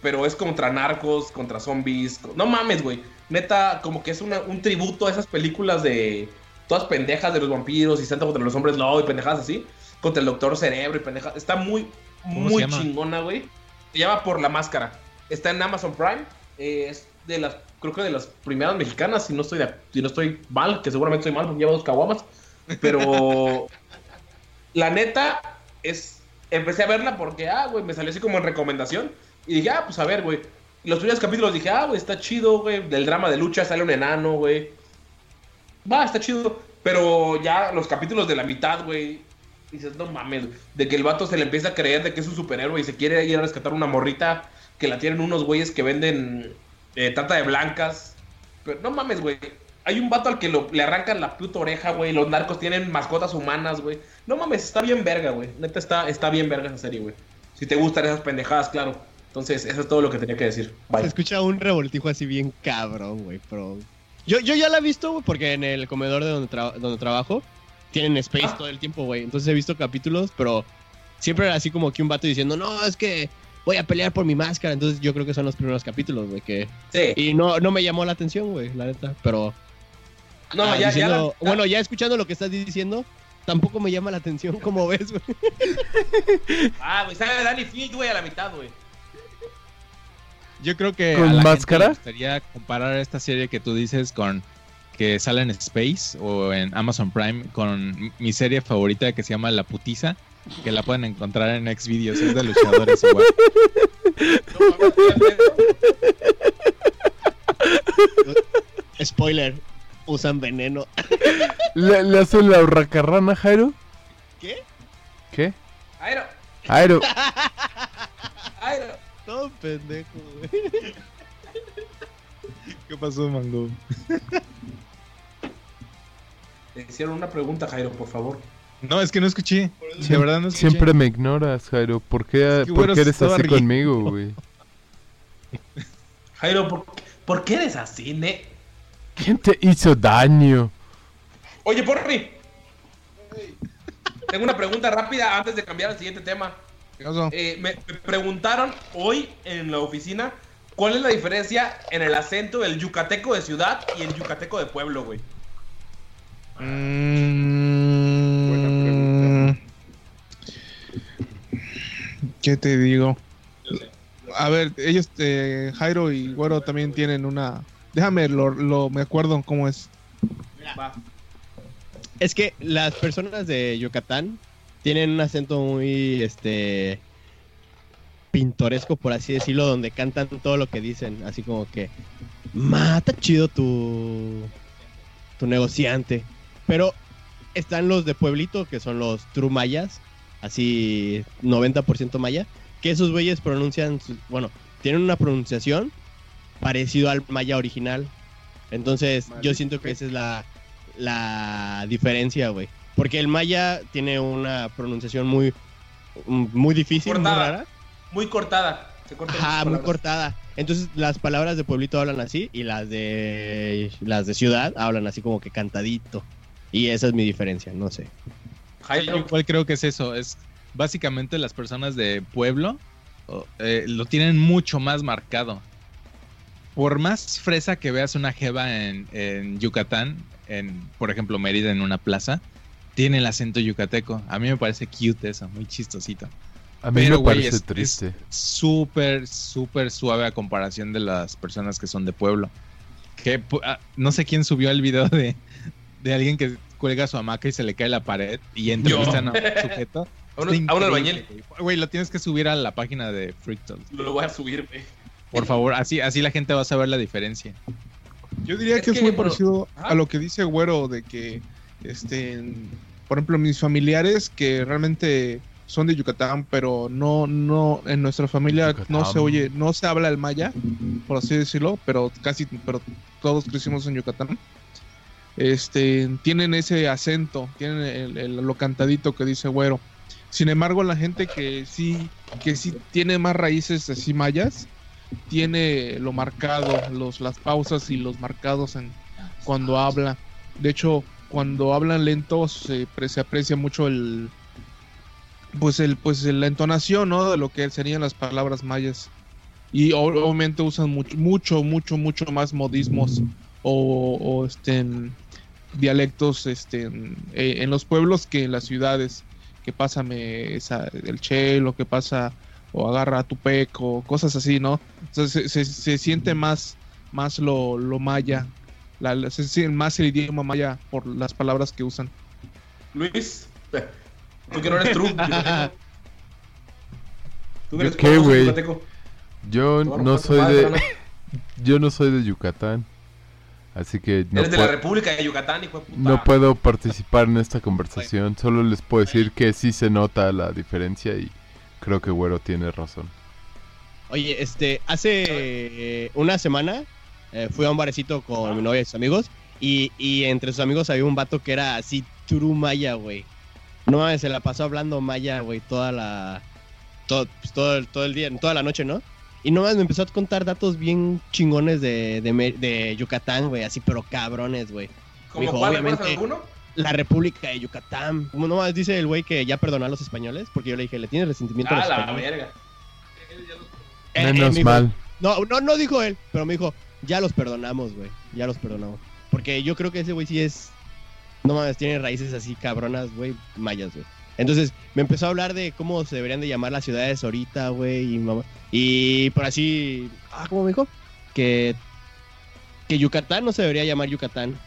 Speaker 2: Pero es contra narcos, contra zombies. No mames, güey. Neta, como que es una- un tributo a esas películas de todas pendejas de los vampiros y Santa contra los hombres lobo y pendejadas así. Contra el doctor cerebro y pendejadas. Está muy,
Speaker 5: ¿Cómo
Speaker 2: muy chingona, güey. Se llama Por la Máscara. Está en Amazon Prime. eh, es de las, creo que de las primeras mexicanas, si no estoy, de- si no estoy mal, que seguramente estoy mal porque llevo dos caguamas. Pero *laughs* la neta es, empecé a verla porque, ah, güey, me salió así como en recomendación. Y dije, ah, pues a ver, güey. Los primeros capítulos dije, ah, güey, está chido, güey. Del drama de lucha sale un enano, güey. Va, está chido. Pero ya los capítulos de la mitad, güey. Dices, no mames, de que el vato se le empieza a creer de que es un superhéroe y se quiere ir a rescatar una morrita que la tienen unos güeyes que venden eh, trata de blancas. Pero no mames, güey. Hay un vato al que le arrancan la puta oreja, güey. Los narcos tienen mascotas humanas, güey. No mames, está bien verga, güey. Neta, está, está bien verga esa serie, güey. Si te gustan esas pendejadas, claro. Entonces, eso es todo lo que tenía que decir.
Speaker 4: Se
Speaker 2: Bye.
Speaker 4: escucha un revoltijo así bien cabrón, güey, pero... Yo, yo ya la he visto, güey, porque en el comedor de donde, tra- donde trabajo tienen space
Speaker 2: Ah.
Speaker 4: todo el tiempo, güey. Entonces he visto capítulos, pero siempre era así como que un vato diciendo, no, es que voy a pelear por mi máscara. Entonces yo creo que son los primeros capítulos, güey, que...
Speaker 2: Sí.
Speaker 4: Y no, no me llamó la atención, güey, la neta, pero...
Speaker 2: No,
Speaker 4: ah,
Speaker 2: ya, ya. la-
Speaker 4: Bueno, ya escuchando lo que estás diciendo, tampoco me llama la atención, *laughs* como ves, güey.
Speaker 2: Ah, güey, sale Danny Field, güey, a la mitad, güey.
Speaker 5: Yo creo que
Speaker 3: ¿Con
Speaker 5: a la
Speaker 3: máscara?
Speaker 5: gente le gustaría comparar esta serie que tú dices con que sale en Space o en Amazon Prime con mi serie favorita que se llama La Putiza, que la pueden encontrar en Xvideos, es de luchadores igual. *laughs*
Speaker 4: Spoiler, usan veneno.
Speaker 3: ¿Le, le hacen la hurracarrana, Jairo?
Speaker 4: ¿Qué?
Speaker 3: ¿Qué?
Speaker 2: Airo,
Speaker 3: Jairo.
Speaker 2: Airo.
Speaker 4: Todo pendejo, güey. *laughs*
Speaker 5: ¿Qué pasó, Mango?
Speaker 2: Te hicieron una pregunta, Jairo, por favor.
Speaker 5: No, es que no escuché. De verdad no escuché.
Speaker 3: Siempre me ignoras, Jairo. ¿Por qué,
Speaker 5: Es que,
Speaker 3: por qué eres así
Speaker 5: riendo.
Speaker 3: conmigo, *laughs* güey?
Speaker 2: Jairo, ¿por, por qué eres así, ne?
Speaker 3: ¿Quién te hizo daño?
Speaker 2: Oye, Porri. Tengo una pregunta rápida antes de cambiar al siguiente tema.
Speaker 7: ¿Qué pasó?
Speaker 2: Eh, me, me preguntaron hoy en la oficina cuál es la diferencia en el acento del yucateco de ciudad y el yucateco de pueblo, güey.
Speaker 7: Mm,
Speaker 3: Buena pregunta.
Speaker 7: ¿Qué te digo? A ver, ellos, eh, Jairo y Güero también tienen una... Déjame, lo, lo- me acuerdo cómo es.
Speaker 2: Va.
Speaker 4: Es que las personas de Yucatán tienen un acento muy, este, pintoresco, por así decirlo, donde cantan todo lo que dicen, así como que, mata chido tu, tu negociante. Pero están los de pueblito, que son los true mayas, así 90% maya, que esos güeyes pronuncian, bueno, tienen una pronunciación parecido al maya original. Entonces, yo siento que esa es la, la diferencia, güey. Porque el maya tiene una pronunciación muy, muy difícil, muy
Speaker 2: Cortada.
Speaker 4: rara.
Speaker 2: Muy cortada. Se cortan
Speaker 4: Ajá,
Speaker 2: muchas
Speaker 4: muy cortada. Entonces, las palabras de pueblito hablan así y las de las de ciudad hablan así como que cantadito. Y esa es mi diferencia, no sé.
Speaker 5: Yo igual creo que es eso. Es básicamente las personas de pueblo eh, lo tienen mucho más marcado. Por más fresa que veas una jeva en, en Yucatán, en, por ejemplo, Mérida en una plaza, tiene el acento yucateco. A mí me parece cute eso, muy chistosito.
Speaker 3: A mí
Speaker 5: Pero,
Speaker 3: me parece
Speaker 5: es-
Speaker 3: triste.
Speaker 5: Súper, súper suave a comparación de las personas que son de pueblo. Que ah, no sé quién subió el video de, de alguien que cuelga su hamaca y se le cae la pared y entrevistan a un *laughs* sujeto.
Speaker 2: a un, a un
Speaker 5: increíble,
Speaker 2: albañil.
Speaker 5: güey. Lo tienes que subir a la página de Freak Talk.
Speaker 2: Lo voy a subir, güey.
Speaker 5: Por favor, así, así la gente va a saber la diferencia.
Speaker 7: Yo diría
Speaker 2: Es
Speaker 7: que, es muy parecido
Speaker 2: ajá.
Speaker 7: a lo que dice Güero de que, este, por ejemplo, mis familiares que realmente son de Yucatán, pero no, no, en nuestra familia no se oye, no se habla el maya, por así decirlo, pero casi, pero todos crecimos en Yucatán. Este, tienen ese acento, tienen el, el- lo cantadito que dice Güero. Sin embargo, la gente que sí, que sí tiene más raíces así mayas, tiene lo marcado, los, las pausas y los marcados en cuando habla. De hecho, cuando hablan lento se, se aprecia mucho el pues el pues la entonación, ¿no? De lo que serían las palabras mayas. Y ob- obviamente usan mucho mucho mucho mucho más modismos o, este dialectos este en, eh, en los pueblos que en las ciudades que pásame esa, el chelo que pasa o agarra a tu peco cosas así no Entonces, se, se- se siente más más lo, lo maya la, la- se siente más el idioma maya por las palabras que usan
Speaker 2: Luis, tú que no eres true. Tú que
Speaker 3: ¿Yo
Speaker 2: eres
Speaker 3: qué, güey? Yo no soy
Speaker 2: madre,
Speaker 3: de
Speaker 2: ¿no? *laughs*
Speaker 3: yo no soy de Yucatán. Así que no,
Speaker 2: Eres de la
Speaker 3: puedo-
Speaker 2: República de Yucatán, hijo de puta.
Speaker 3: no puedo participar en esta conversación. Solo les puedo decir que sí se nota la diferencia y creo que Güero tiene razón.
Speaker 4: Oye, este, hace eh, una semana eh, fui a un barecito con mi novia y sus amigos. Y, y entre sus amigos había un vato que era así, true maya, güey. No mames, se la pasó hablando maya, güey, toda la. Todo, pues, todo, el- todo el día, toda la noche, ¿no? Y no mames, me empezó a contar datos bien chingones de, de, Yucatán, güey, así, pero cabrones, güey.
Speaker 2: ¿Cómo
Speaker 4: Mijo,
Speaker 2: cuál? ¿Recuerdas
Speaker 4: obviamente-
Speaker 2: alguno?
Speaker 4: La República de Yucatán. Como no más dice el güey que ya perdonó a los españoles, porque yo le dije, ¿le tienes resentimiento a
Speaker 2: Ah,
Speaker 4: los
Speaker 2: la
Speaker 4: españoles?
Speaker 2: verga.
Speaker 4: Eh, eh,
Speaker 3: Menos
Speaker 4: me dijo-
Speaker 3: mal.
Speaker 4: No, no, no dijo él, pero me dijo, ya los perdonamos, güey. Ya los perdonamos. Porque yo creo que ese güey sí es. No mames, tiene raíces así cabronas, güey, mayas, güey. Entonces me empezó a hablar de cómo se deberían de llamar las ciudades ahorita, güey, y. Y por así. Ah, ¿cómo me dijo? Que. Que Yucatán no se debería llamar Yucatán.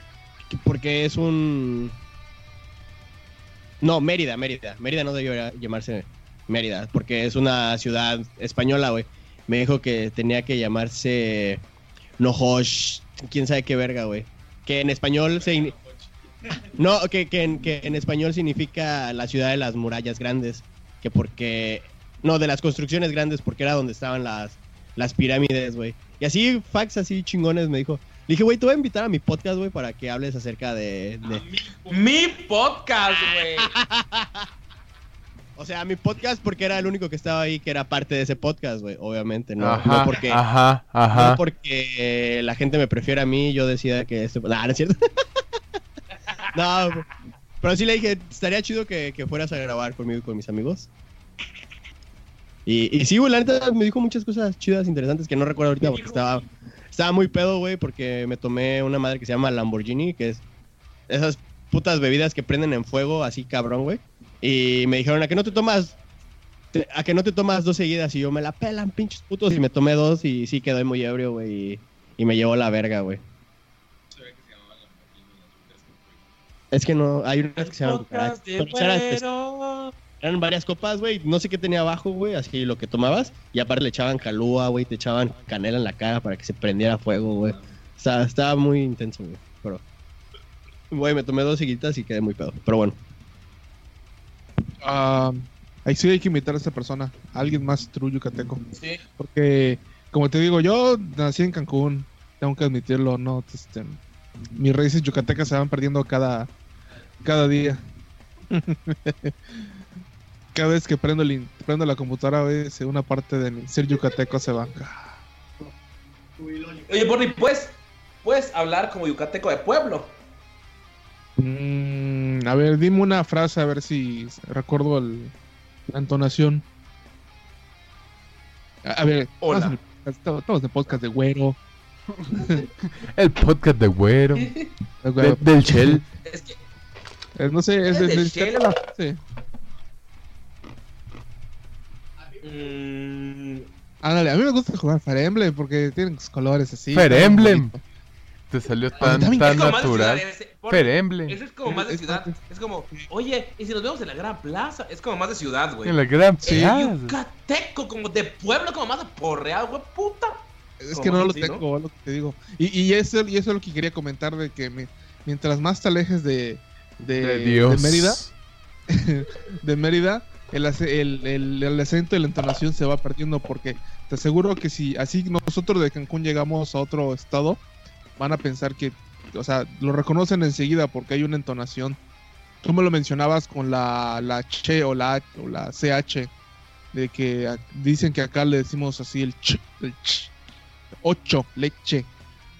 Speaker 4: que- Porque es un. No, Mérida, Mérida. Mérida no debería llamarse Mérida, porque es una ciudad española, güey. Me dijo que tenía que llamarse Nohosh, quién sabe qué verga, güey. Que en español se... *laughs* No, que, que, en, que en español significa la ciudad de las murallas grandes. Que porque... No, de las construcciones grandes, porque era donde estaban las, las pirámides, güey. Y así, fax así chingones me dijo. Le dije, güey, te voy a invitar a mi podcast, güey, para que hables acerca de... de-
Speaker 2: Mi podcast, güey. *laughs*
Speaker 4: O sea, mi podcast porque era el único que estaba ahí que era parte de ese podcast, güey. Obviamente, no,
Speaker 3: ajá,
Speaker 4: no porque...
Speaker 3: ajá,
Speaker 4: No porque eh, la gente me prefiere a mí, yo decida que este. *laughs* Nah, no es cierto. *laughs* no, pero sí le dije, estaría chido que, que fueras a grabar conmigo y con mis amigos. Y, y sí, güey, la neta me dijo muchas cosas chidas, interesantes que no recuerdo ahorita porque estaba, estaba muy pedo, güey, porque me tomé una madre que se llama Lamborghini, que es esas putas bebidas que prenden en fuego, así cabrón, güey. Y me dijeron, ¿a que no te tomas a que no te tomas dos seguidas y yo me la pelan, pinches putos, y me tomé dos y sí quedé muy ebrio, güey, y, y me llevó la verga, güey. Es que no, hay unas que se llaman cucarachas. Eran, varias copas, güey, no sé qué tenía abajo, güey, así lo que tomabas, y aparte le echaban calúa, güey, te echaban canela en la cara para que se prendiera fuego, güey. Estaba, estaba muy intenso, güey, pero... Güey, me tomé dos seguiditas y quedé muy pedo, pero bueno.
Speaker 7: Ah, ahí sí hay que invitar a esta persona, a alguien más true yucateco.
Speaker 2: Sí.
Speaker 7: Porque, como te digo, yo nací en Cancún, tengo que admitirlo, no, este, mis raíces yucatecas se van perdiendo cada, cada día. *laughs* cada vez que prendo, el in- prendo la computadora, se- una parte de mi ser yucateco se va.
Speaker 2: Oye, Borny, ¿puedes, puedes hablar como yucateco de pueblo?
Speaker 7: Mm, a ver, dime una frase a ver si recuerdo el- la entonación. A, a ver,
Speaker 2: Hola.
Speaker 7: estamos el podcast de güero. *laughs*
Speaker 3: El podcast de Güero.
Speaker 7: de
Speaker 3: de- del Shell.
Speaker 2: Es que
Speaker 7: Eh, no sé, es
Speaker 2: ¿Es
Speaker 7: de,
Speaker 2: de
Speaker 7: de-
Speaker 2: Shell?
Speaker 7: la frase.
Speaker 2: Mm,
Speaker 7: Ándale, a mí me gusta jugar Fire Emblem porque tienen sus colores así.
Speaker 3: Fire Emblem.
Speaker 7: bonito.
Speaker 3: Te salió tan, tan
Speaker 2: es como más de
Speaker 3: natural.
Speaker 2: ciudad, ese-. Ese es como más de ciudad. Es como, oye, ¿y si nos vemos en la gran plaza? Es como más de ciudad, güey.
Speaker 3: En la gran
Speaker 2: El
Speaker 3: plaza.
Speaker 2: yucateco, como de pueblo, como más de porreal, güey, puta.
Speaker 7: Es que no lo
Speaker 2: así,
Speaker 7: tengo, es lo que te digo. Y, y, eso, y eso es lo que quería comentar de que mi- mientras más te alejes de, de,
Speaker 3: De Dios.
Speaker 7: de Mérida, *laughs* de Mérida, el, el, el, el acento y la entonación se va perdiendo porque te aseguro que si así nosotros de Cancún llegamos a otro estado, van a pensar que, o sea, lo reconocen enseguida porque hay una entonación. Tú me lo mencionabas con la, la che o la, H- o la CH, de que a- dicen que acá le decimos así el ch, el ch. Ocho, leche.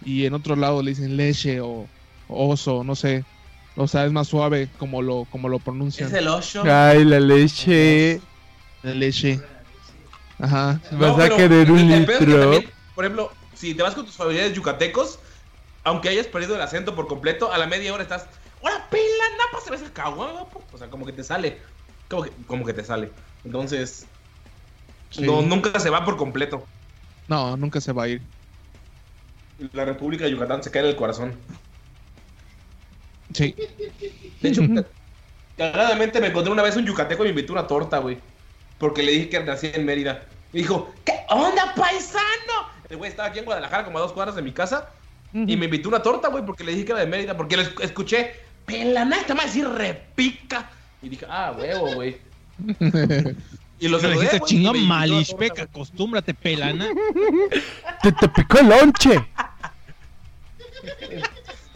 Speaker 7: Y en otro lado le dicen leche o, o oso, no sé. O sea, es más suave como lo, como lo pronuncian.
Speaker 2: Es el 8.
Speaker 3: Ay, la leche.
Speaker 7: La leche. Ajá.
Speaker 3: Vas a querer un litro.
Speaker 2: por ejemplo, si te vas con tus familiares yucatecos, aunque hayas perdido el acento por completo, a la media hora estás. ¡Hola, pila! ¡Napa! ¿Se ves el caguamo? O sea, como que te sale. Como que, como que te sale. Entonces,
Speaker 7: Sí.
Speaker 2: no, nunca se va por completo.
Speaker 7: No, nunca se va a ir.
Speaker 2: La República de Yucatán se cae en el corazón.
Speaker 7: Sí.
Speaker 2: De hecho, me encontré una vez un yucateco y me invitó una torta, güey. Porque le dije que nací en Mérida. Me dijo, ¿qué onda, paisano? El güey estaba aquí en Guadalajara, como a dos cuadras de mi casa. Y me invitó una torta, güey, porque le dije que era de Mérida. Porque le esc- escuché, pelana, esta más decir repica. Y dije, ah, huevo, güey. Y lo
Speaker 5: Le
Speaker 2: saludé,
Speaker 5: dijiste, chingón, malishpeca, acostúmbrate, pelana.
Speaker 3: Te, te picó el lonche.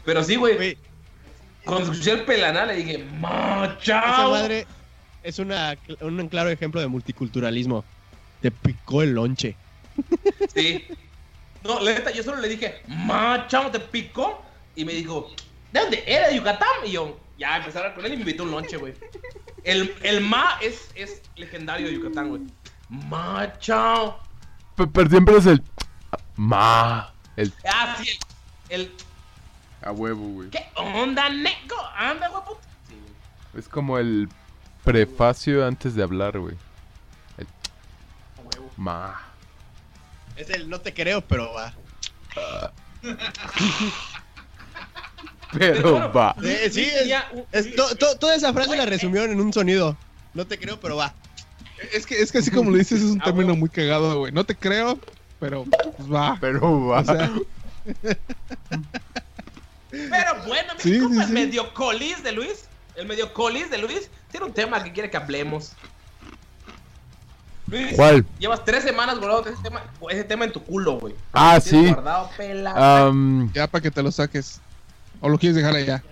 Speaker 2: Pero sí, güey. Cuando escuché el pelaná, le dije,
Speaker 4: esa
Speaker 2: ¡Machao!
Speaker 4: madre es una, un claro ejemplo de multiculturalismo. Te picó el lonche.
Speaker 2: Sí. No, la neta, yo solo le dije, ¡Machao, te picó! Y me dijo, ¿de dónde? ¿Era de Yucatán? Y yo, ya empecé a hablar con él y me invitó un lonche, güey. El, el ma es, es legendario de Yucatán, güey. ¡Machao!
Speaker 3: Pe- Pero siempre es el. Ma. El.
Speaker 2: Ah, sí, el, el
Speaker 3: A huevo, güey.
Speaker 2: ¿Qué onda, neco? Anda, güey, puta. Sí, güey.
Speaker 3: Es como el prefacio antes de hablar, güey. El. Ma.
Speaker 4: Es el no te creo, pero va.
Speaker 3: Pero
Speaker 2: bueno,
Speaker 3: va.
Speaker 4: Sí, es-
Speaker 2: Ya, un-
Speaker 4: es- to- to- toda esa frase la resumieron en un sonido. No te creo, pero va.
Speaker 7: Es que, es que así como lo dices, es un *laughs*
Speaker 2: Ah,
Speaker 7: término muy cagado, güey. No te creo, pero pues va.
Speaker 3: Pero va.
Speaker 7: O sea,
Speaker 2: Pero bueno, mi
Speaker 7: Sí,
Speaker 2: el
Speaker 7: sí.
Speaker 2: medio colis de Luis, el medio colis de Luis, tiene un tema que quiere que hablemos. Luis,
Speaker 3: ¿Cuál?
Speaker 2: llevas tres semanas guardado ese tema, ese tema en tu culo, güey.
Speaker 3: Ah, sí.
Speaker 2: Guardado, pelada.
Speaker 3: Am,
Speaker 7: ya para que te lo saques. O lo quieres dejar allá.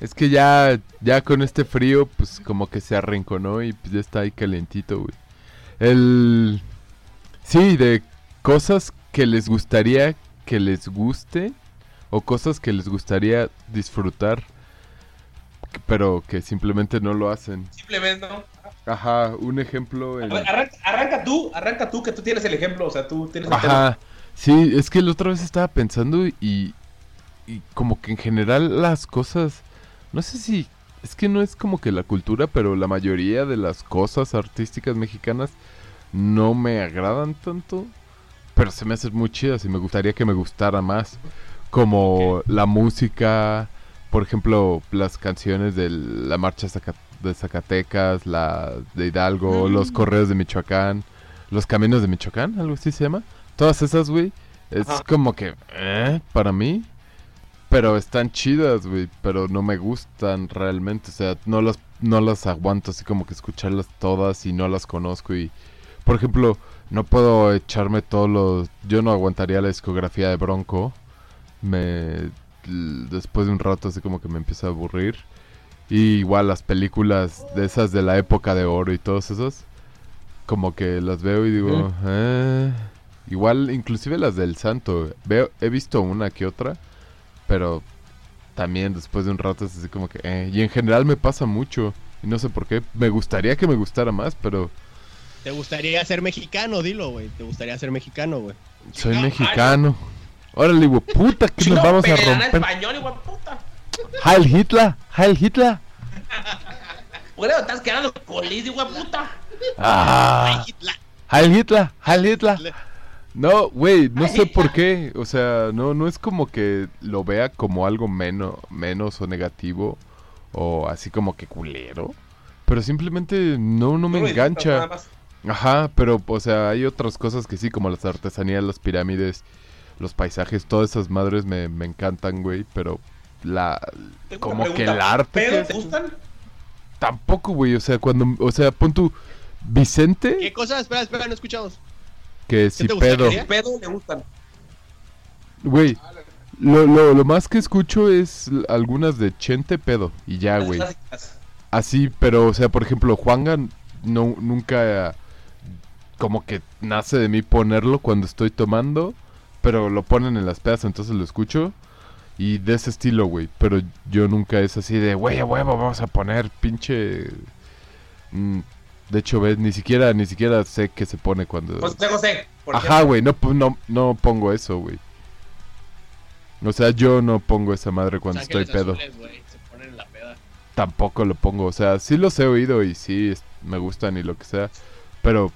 Speaker 3: es que ya, ya con este frío, pues como que se arrinconó y pues ya está ahí calentito, güey. El... Sí, de cosas que les gustaría que les guste o cosas que les gustaría disfrutar, pero que simplemente no lo hacen.
Speaker 2: Simplemente, ¿no?
Speaker 3: Ajá, un ejemplo en...
Speaker 2: arranca, arranca tú, arranca tú, que tú tienes el ejemplo, o sea, tú tienes el tema.
Speaker 3: Ajá, sí, es que la otra vez estaba pensando y, y como que en general las cosas, no sé si, es que no es como que la cultura, pero la mayoría de las cosas artísticas mexicanas no me agradan tanto, pero se me hacen muy chidas y me gustaría que me gustara más, como la música, por ejemplo, las canciones de la marcha Zaca- de Zacatecas, la de Hidalgo, los correos de Michoacán, los caminos de Michoacán, algo así se llama. Todas esas, güey, es
Speaker 2: Ajá.
Speaker 3: como que, ¿eh? Para mí. Pero están chidas, güey, pero no me gustan realmente. O sea, no las, no las aguanto así como que escucharlas todas y no las conozco. Y, por ejemplo, no puedo echarme todos los... Yo no aguantaría la discografía de Bronco. Me... Después de un rato así como que me empieza a aburrir. Y igual las películas de esas de la época de oro y todas esas. Como que las veo y digo... "Eh". Igual, inclusive las del santo. Veo, he visto una que otra. Pero también después de un rato es así como que... eh. Y en general me pasa mucho. Y no sé por qué. Me gustaría que me gustara más, pero...
Speaker 4: ¿Te gustaría ser mexicano? Dilo, güey. ¿Te gustaría ser mexicano, güey?
Speaker 3: Soy mexicano. Órale, güey, puta, que nos vamos a romper.
Speaker 2: español, igual puta.
Speaker 3: Heil Hitler, Heil Hitler.
Speaker 2: Por eso estás quedando colis, puta.
Speaker 3: Ah, Heil Hitler, Heil Hitler. No, güey, no sé por qué. O sea, no, no es como que lo vea como algo menos, menos o negativo o así como que culero. Pero simplemente no, no me engancha. Ajá, pero, o sea, hay otras cosas que sí, como las artesanías, las pirámides, los paisajes, todas esas madres me, me encantan, güey, pero la...
Speaker 2: Tengo
Speaker 3: Como que el arte
Speaker 2: ¿Pedo
Speaker 3: que
Speaker 2: te
Speaker 3: es-
Speaker 2: gustan?
Speaker 3: Tampoco, güey, o sea, cuando, o sea, pon tu Vicente,
Speaker 4: ¿Qué cosas? Espera, espera, no escuchamos.
Speaker 3: que si pedo,
Speaker 2: ¿Qué pedo le gustan?
Speaker 3: güey, lo, lo, lo más que escucho es algunas de Chente pedo, y ya, güey, así, pero, o sea, por ejemplo, Juanga no, nunca como que nace de mí ponerlo cuando estoy tomando, pero lo ponen en las pedas, entonces lo escucho. Y de ese estilo, güey. Pero yo nunca es así de, güey, a huevo, vamos a poner pinche... Mm, de hecho, ves, ni siquiera, ni siquiera sé qué se pone cuando...
Speaker 2: José José. por
Speaker 3: Ajá, güey, no, pu- no, no pongo eso, güey. O sea, yo no pongo esa madre cuando estoy pedo.
Speaker 4: Azules, se ponen en la peda.
Speaker 3: Tampoco lo pongo. O sea, sí los he oído y sí es- me gustan y lo que sea. Pero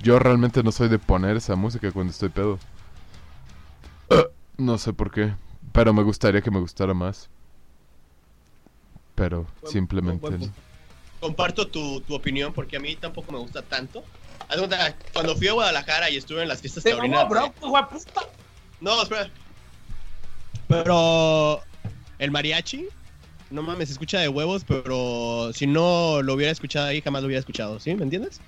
Speaker 3: yo realmente no soy de poner esa música cuando estoy pedo. *clears throat* No sé por qué. Pero me gustaría que me gustara más. Pero
Speaker 4: Buen-
Speaker 3: simplemente...
Speaker 4: buen punto. Comparto tu, tu opinión porque a mí tampoco me gusta tanto. Haz de cuenta, Cuando fui a Guadalajara y estuve en las fiestas taurinas.
Speaker 2: bro.
Speaker 4: No, espera. Pero el mariachi, no mames, se escucha de huevos, pero si no lo hubiera escuchado ahí, jamás lo hubiera escuchado, ¿sí? ¿Me entiendes?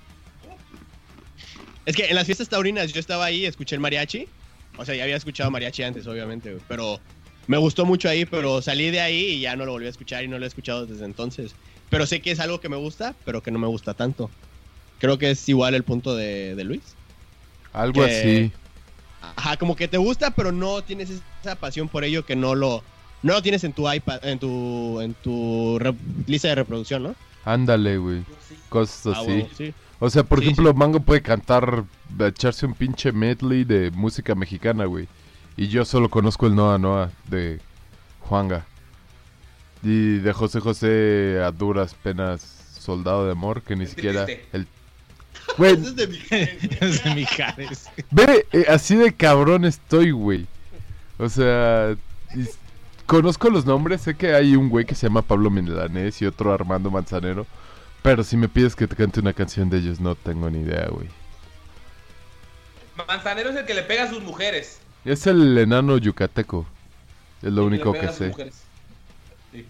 Speaker 4: Es que en las fiestas taurinas yo estaba ahí, escuché el mariachi. O sea, ya había escuchado mariachi antes, obviamente, pero me gustó mucho ahí, pero salí de ahí y ya no lo volví a escuchar y no lo he escuchado desde entonces. Pero sé que es algo que me gusta, pero que no me gusta tanto. Creo que es igual el punto de, de Luis.
Speaker 3: Algo
Speaker 4: que-
Speaker 3: así.
Speaker 4: Ajá, como que te gusta, pero no tienes esa pasión por ello que no lo, no lo tienes en tu iPad, en tu, en tu re- lista de reproducción, ¿no?
Speaker 3: Ándale, güey. Cosas
Speaker 4: Ah,
Speaker 3: así.
Speaker 4: sí.
Speaker 3: O sea, por
Speaker 4: Sí,
Speaker 3: ejemplo, Mango puede cantar, echarse un pinche medley de música mexicana, güey. Y yo solo conozco el Noa Noa de Juanga. Y de José José a duras penas Soldado de Amor, que ni
Speaker 2: El
Speaker 3: siquiera...
Speaker 2: triste.
Speaker 3: El... *laughs* Güey,
Speaker 4: es de mi- *laughs*
Speaker 5: Es de Mijares.
Speaker 3: ve, eh, así de cabrón estoy, güey. O sea, y- conozco los nombres, sé que hay un güey que se llama Pablo Milanés y otro Armando Manzanero. Pero si me pides que te cante una canción de ellos, no tengo ni idea, güey.
Speaker 2: Manzanero es el que le pega a sus mujeres.
Speaker 3: Es el enano yucateco. Es lo
Speaker 2: El
Speaker 3: único que sé.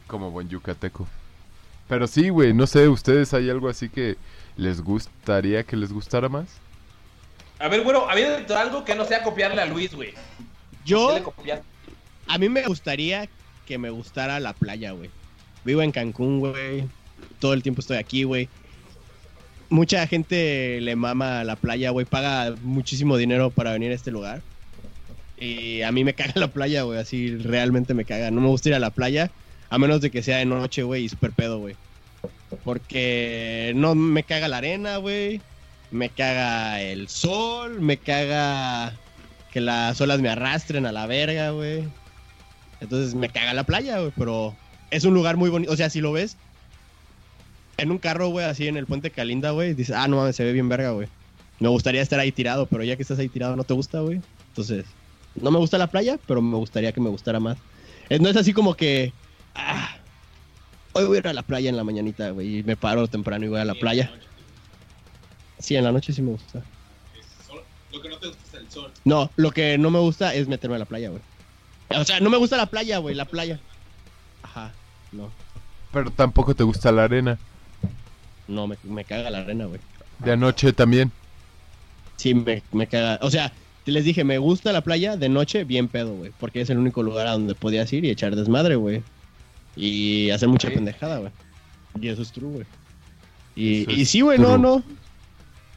Speaker 3: Como buen yucateco. Pero sí, güey, no sé, ¿ustedes hay algo así que les gustaría que les gustara más?
Speaker 2: A ver, bueno, había algo que no sea copiarle a Luis, güey. ¿Qué
Speaker 4: Yo, a mí me gustaría que me gustara la playa, güey. Vivo en Cancún, güey. Todo el tiempo estoy aquí, güey. Mucha gente le mama a la playa, güey. Paga muchísimo dinero para venir a este lugar. Y a mí me caga la playa, güey. Así realmente me caga. No me gusta ir a la playa. A menos de que sea de noche, güey, y súper pedo, güey. Porque no me caga la arena, güey. Me caga el sol. Me caga que las olas me arrastren a la verga, güey. Entonces me caga la playa, güey. Pero es un lugar muy bonito. O sea, si lo ves en un carro, güey, así en el puente Calinda, güey, dices, ah, no mames, se ve bien verga, güey. Me gustaría estar ahí tirado, pero ya que estás ahí tirado no te gusta, güey. Entonces, no me gusta la playa, pero me gustaría que me gustara más. Eh, No es así como que, ah, hoy voy a ir a la playa en la mañanita, güey, y me paro temprano y voy a la playa. Sí, en la noche sí me gusta.
Speaker 5: Lo que no te gusta es el sol.
Speaker 4: No, lo que no me gusta es meterme a la playa, güey. O sea, no me gusta la playa, güey, la playa. Ajá, no.
Speaker 3: Pero tampoco te gusta la arena.
Speaker 4: No, me, me caga la arena, güey.
Speaker 3: De anoche también.
Speaker 4: Sí, me, me caga. O sea, les dije, me gusta la playa de noche, bien pedo, güey. Porque es el único lugar a donde podías ir y echar desmadre, güey. Y hacer mucha
Speaker 2: Sí.
Speaker 4: pendejada, güey. Y eso es true, güey. Y, sí, güey, no, no.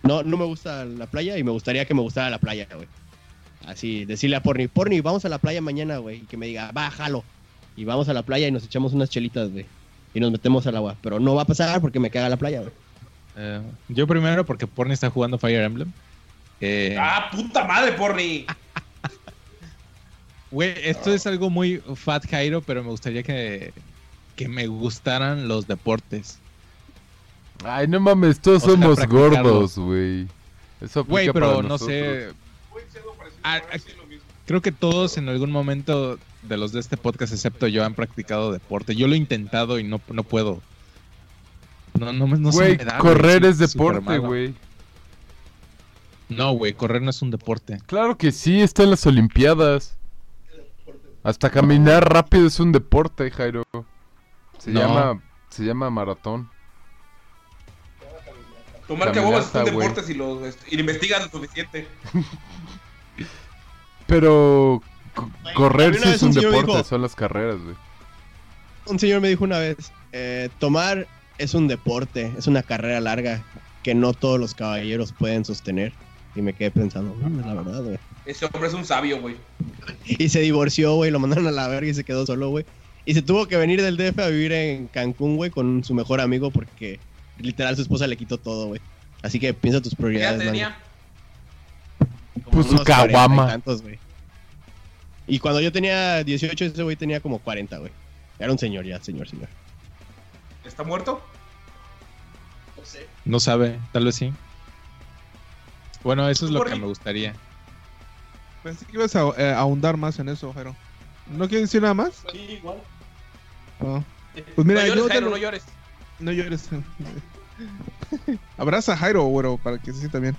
Speaker 4: No, no me gusta la playa y me gustaría que me gustara la playa, güey. Así, decirle a Porni, Porni, vamos a la playa mañana, güey. Y que me diga, va, jalo. Y vamos a la playa y nos echamos unas chelitas, güey. Y nos metemos al agua. Pero no va a pasar porque me caga la playa, güey.
Speaker 5: Eh, yo primero porque Porni está jugando Fire Emblem. Eh,
Speaker 2: ¡Ah, puta madre, porni!
Speaker 5: Güey, esto es algo muy Fat Jairo, pero me gustaría que, que me gustaran los deportes.
Speaker 3: Ay, no mames, todos
Speaker 5: O sea,
Speaker 3: somos gordos, güey. Eso aplica
Speaker 5: Güey,
Speaker 3: para
Speaker 5: pero no
Speaker 3: nosotros.
Speaker 5: sé. Ah, ah, creo que todos en algún momento de los de este podcast, excepto yo, han practicado deporte. Yo lo he intentado y no, no puedo. No, no, se
Speaker 3: Güey,
Speaker 5: me da,
Speaker 3: correr es deporte, güey.
Speaker 5: No, güey, correr no es un deporte.
Speaker 3: Claro que sí, está en las Olimpiadas. Hasta caminar rápido es un deporte, Jairo. Se
Speaker 5: No.
Speaker 3: llama se llama maratón.
Speaker 2: Tomar cabobas es un deporte si lo, y lo investigas lo suficiente. *laughs*
Speaker 3: Pero co- correr sí es
Speaker 4: un
Speaker 3: deporte,
Speaker 4: dijo-
Speaker 3: son las carreras, güey.
Speaker 4: Un señor me dijo una vez, eh, tomar es un deporte, es una carrera larga. que no todos los caballeros pueden sostener. Y me quedé pensando, no, es la verdad, güey.
Speaker 2: Ese hombre es un sabio, güey. *laughs*
Speaker 4: Y se divorció, güey, lo mandaron a la verga y se quedó solo, güey. Y se tuvo que venir del DF a vivir en Cancún, güey, con su mejor amigo porque literal su esposa le quitó todo, güey. Así que piensa tus
Speaker 2: ¿Qué
Speaker 4: prioridades, man.
Speaker 2: tenía?
Speaker 3: Pues su
Speaker 4: unos 40 y
Speaker 3: caguama.
Speaker 4: Y cuando yo tenía 18, ese güey tenía como 40, güey. Era un señor ya, señor, señor.
Speaker 2: ¿Está muerto?
Speaker 5: No sabe, tal vez sí. Bueno, eso es lo que me gustaría.
Speaker 7: Pensé que ibas a eh, ahondar más en eso, Jairo. ¿No quieres decir nada más?
Speaker 2: Sí, igual.
Speaker 7: No. Pues mira,
Speaker 2: no llores,
Speaker 7: yo
Speaker 2: Jairo,
Speaker 7: lo-
Speaker 2: no llores.
Speaker 7: No llores. *laughs* Abraza a Jairo, güero, para que se sienta bien.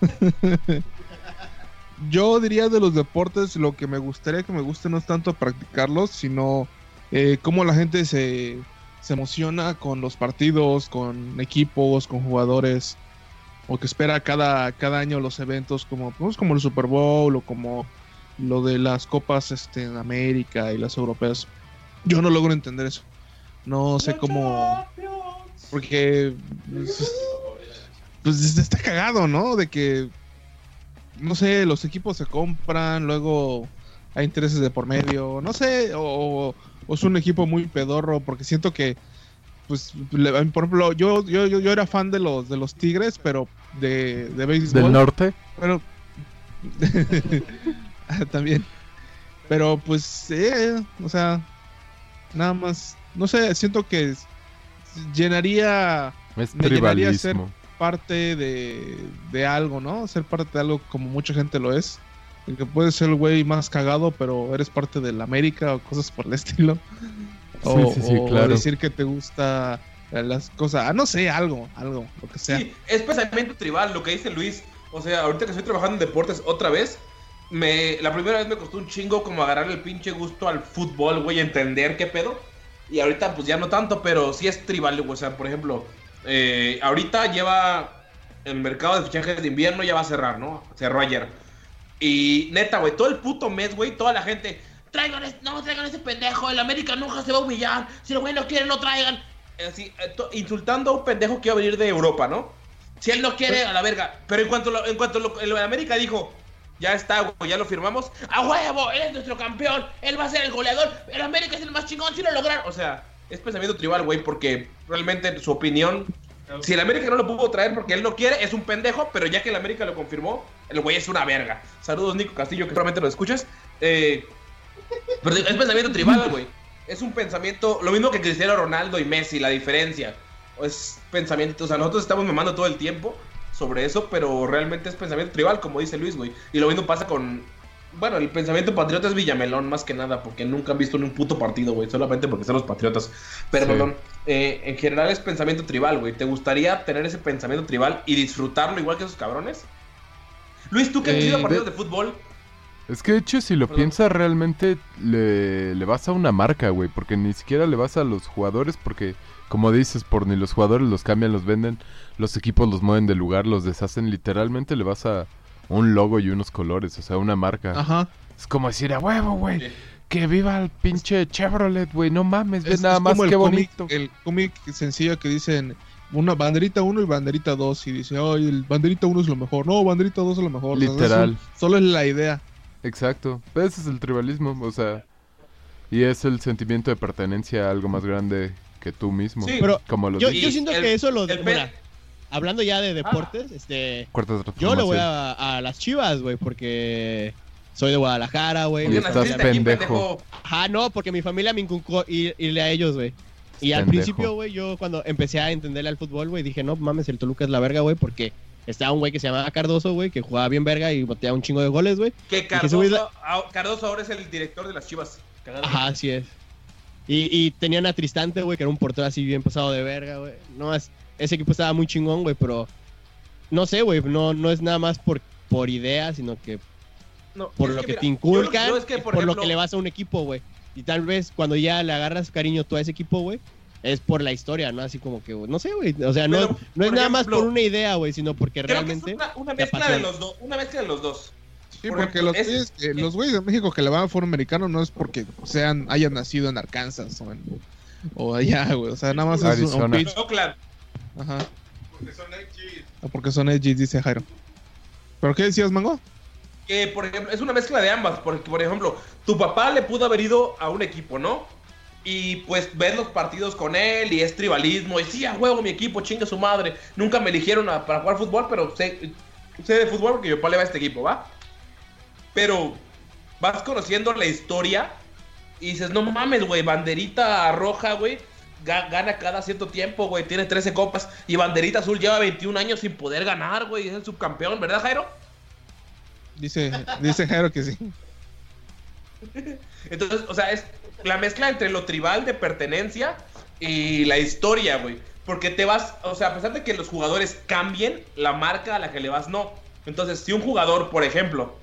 Speaker 7: *laughs* Yo diría de los deportes, lo que me gustaría que me guste no es tanto practicarlos, sino eh, cómo la gente se, se emociona con los partidos, con equipos, con jugadores, o que espera cada, cada año los eventos como, pues, como el Super Bowl o como lo de las copas este, en América y las europeas. Yo no logro entender eso. No sé cómo... Porque pues, pues está cagado, ¿no? De que no sé, los equipos se compran, luego hay intereses de por medio, no sé, o, o es un equipo muy pedorro, porque siento que, pues, le- por ejemplo, yo, yo, yo, yo era fan de los de los Tigres, pero de, de béisbol.
Speaker 3: Del norte.
Speaker 7: Pero *laughs* también. Pero pues, eh, o sea, nada más, no sé, siento que llenaría
Speaker 3: Es
Speaker 7: Me llenaría a
Speaker 3: tribalismo.
Speaker 7: parte de, de algo, ¿no? Ser parte de algo como mucha gente lo es. El que puedes ser el güey más cagado, pero eres parte del América o cosas por el estilo. O,
Speaker 3: Sí, sí, sí,
Speaker 7: o
Speaker 3: claro.
Speaker 7: decir que te gusta las cosas, ah, no sé, algo, algo, lo que sea.
Speaker 2: Sí, es pensamiento tribal, lo que dice Luis. O sea, ahorita que estoy trabajando en deportes otra vez, me, la primera vez me costó un chingo como agarrar el pinche gusto al fútbol, güey, entender qué pedo. Y ahorita pues ya no tanto, pero sí es tribal, güey. O sea, por ejemplo, eh, ahorita lleva el mercado de fichajes de invierno ya va a cerrar, ¿no? Cerró ayer. Y neta, güey, todo el puto mes, güey, toda la gente, traigan, no traigan ese pendejo, el América nunca se va a humillar, si el güey no quiere, no traigan. Así, eh, to- insultando a un pendejo que iba a venir de Europa, ¿no? Si él no quiere, a la verga. Pero en cuanto, lo- en cuanto lo- el América dijo, ya está, güey, ya lo firmamos, a huevo, él es nuestro campeón, él va a ser el goleador, el América es el más chingón, si lo lograron. O sea, es pensamiento tribal, güey, porque realmente su opinión, si el América no lo pudo traer porque él no quiere, es un pendejo, pero ya que el América lo confirmó, el güey es una verga. Saludos, Nico Castillo, que probablemente lo escuchas. Eh, pero es pensamiento tribal, güey. Es un pensamiento, lo mismo que Cristiano Ronaldo y Messi, la diferencia. Es pensamiento, o sea, nosotros estamos mamando todo el tiempo sobre eso, pero realmente es pensamiento tribal, como dice Luis, güey. Y lo mismo pasa con, bueno, el pensamiento patriota es Villamelón más que nada, porque nunca han visto ni un puto partido, güey, solamente porque son los patriotas. Pero,
Speaker 3: Sí.
Speaker 2: perdón, eh, en general es pensamiento tribal, güey. ¿Te gustaría tener ese pensamiento tribal y disfrutarlo igual que esos cabrones? Luis, tú que has
Speaker 7: Eh,
Speaker 2: ido a partidos
Speaker 3: de
Speaker 2: fútbol,
Speaker 3: Es que de hecho, si lo
Speaker 2: Perdón.
Speaker 3: piensas realmente, le, le vas a una marca, güey. Porque ni siquiera le vas a los jugadores, porque, como dices, por ni los jugadores los cambian, los venden, los equipos los mueven de lugar, los deshacen. Literalmente le vas a un logo y unos colores, o sea, una marca.
Speaker 7: Ajá.
Speaker 3: Es como decir, a huevo, güey.
Speaker 2: Sí.
Speaker 3: Que viva el pinche Chevrolet, güey. No mames, ve
Speaker 7: Es,
Speaker 3: nada
Speaker 7: es
Speaker 3: más
Speaker 7: como el
Speaker 3: que
Speaker 7: cómic,
Speaker 3: bonito.
Speaker 7: el cómic sencillo que dicen una banderita 1 y banderita 2 y dice, ay, el banderita 1 es lo mejor. No, banderita 2 es lo mejor. O sea,
Speaker 3: Literal.
Speaker 7: es un- solo es la idea.
Speaker 3: Exacto. Ese es el tribalismo, o sea. Y es el sentimiento de pertenencia a algo más grande que tú mismo.
Speaker 2: Sí.
Speaker 4: Pero
Speaker 3: Como lo
Speaker 4: yo, yo siento
Speaker 2: el-
Speaker 4: que eso lo...
Speaker 2: el
Speaker 4: mira, hablando ya de deportes, este...
Speaker 3: Cuarta
Speaker 4: Yo le voy a, a las chivas, güey, porque soy de Guadalajara, güey.
Speaker 3: Y estás
Speaker 2: aquí,
Speaker 3: pendejo.
Speaker 4: Ajá, no, porque mi familia me inculcó ir- irle a ellos, güey. Y al
Speaker 3: Pendejo.
Speaker 4: principio, güey, yo cuando empecé a entenderle al fútbol, güey, dije, no mames, el Toluca es la verga, güey, porque estaba un güey que se llamaba Cardoso, güey, que jugaba bien verga y boteaba un chingo de goles, güey.
Speaker 2: Que Cardoso, ah, Cardoso ahora es el director de las chivas. Cagado.
Speaker 4: Ajá, así es. Y, y tenían a Tristante, güey, que era un portero así bien pasado de verga, güey. No, es, ese equipo estaba muy chingón, güey, pero no sé, güey, no, no es nada más por, por idea, sino que
Speaker 2: No,
Speaker 4: por lo que,
Speaker 2: mira,
Speaker 4: te inculcan,
Speaker 2: yo es que,
Speaker 4: por,
Speaker 2: por
Speaker 4: lo que le vas a un equipo, güey. Y tal vez cuando ya le agarras cariño tú a ese equipo, güey, es por la historia, ¿no? Así como que, güey, no sé, güey. O sea, no,
Speaker 2: Pero,
Speaker 4: no es nada más por una idea, güey, sino porque
Speaker 2: Creo
Speaker 4: realmente...
Speaker 2: que es una, mezcla de los dos. Una mezcla de los dos.
Speaker 7: Sí,
Speaker 2: Por
Speaker 7: porque
Speaker 2: ejemplo,
Speaker 7: los,
Speaker 2: es-
Speaker 7: güeyes, eh, los güeyes de México que le van a fútbol americano no es porque sean hayan nacido en Arkansas o, en- o allá, güey. O sea, nada más es un, pitch.
Speaker 2: No, claro.
Speaker 7: Ajá. O porque son edgy, dice Jairo. ¿Pero qué decías, Mango?
Speaker 2: Que, por ejemplo, es una mezcla de ambas. Porque, por ejemplo, tu papá le pudo haber ido a un equipo, ¿no? Y pues ves los partidos con él y es tribalismo. Y sí, a huevo, mi equipo, chinga su madre. Nunca me eligieron a- para jugar fútbol, pero sé, sé de fútbol porque mi papá le va a este equipo, ¿va? Pero vas conociendo la historia y dices, no mames, güey, banderita roja, güey. ga- Gana cada cierto tiempo, güey. Tiene 13 copas. Y Banderita Azul lleva 21 años sin poder ganar, güey. Es el subcampeón, ¿verdad, Jairo?
Speaker 7: Dice, dice Jairo que sí. *laughs*
Speaker 2: Entonces, o sea, es la mezcla entre lo tribal de pertenencia y la historia, güey. Porque te vas, o sea, a pesar de que los jugadores cambien, la marca a la que le vas no. Entonces, si un jugador, por ejemplo,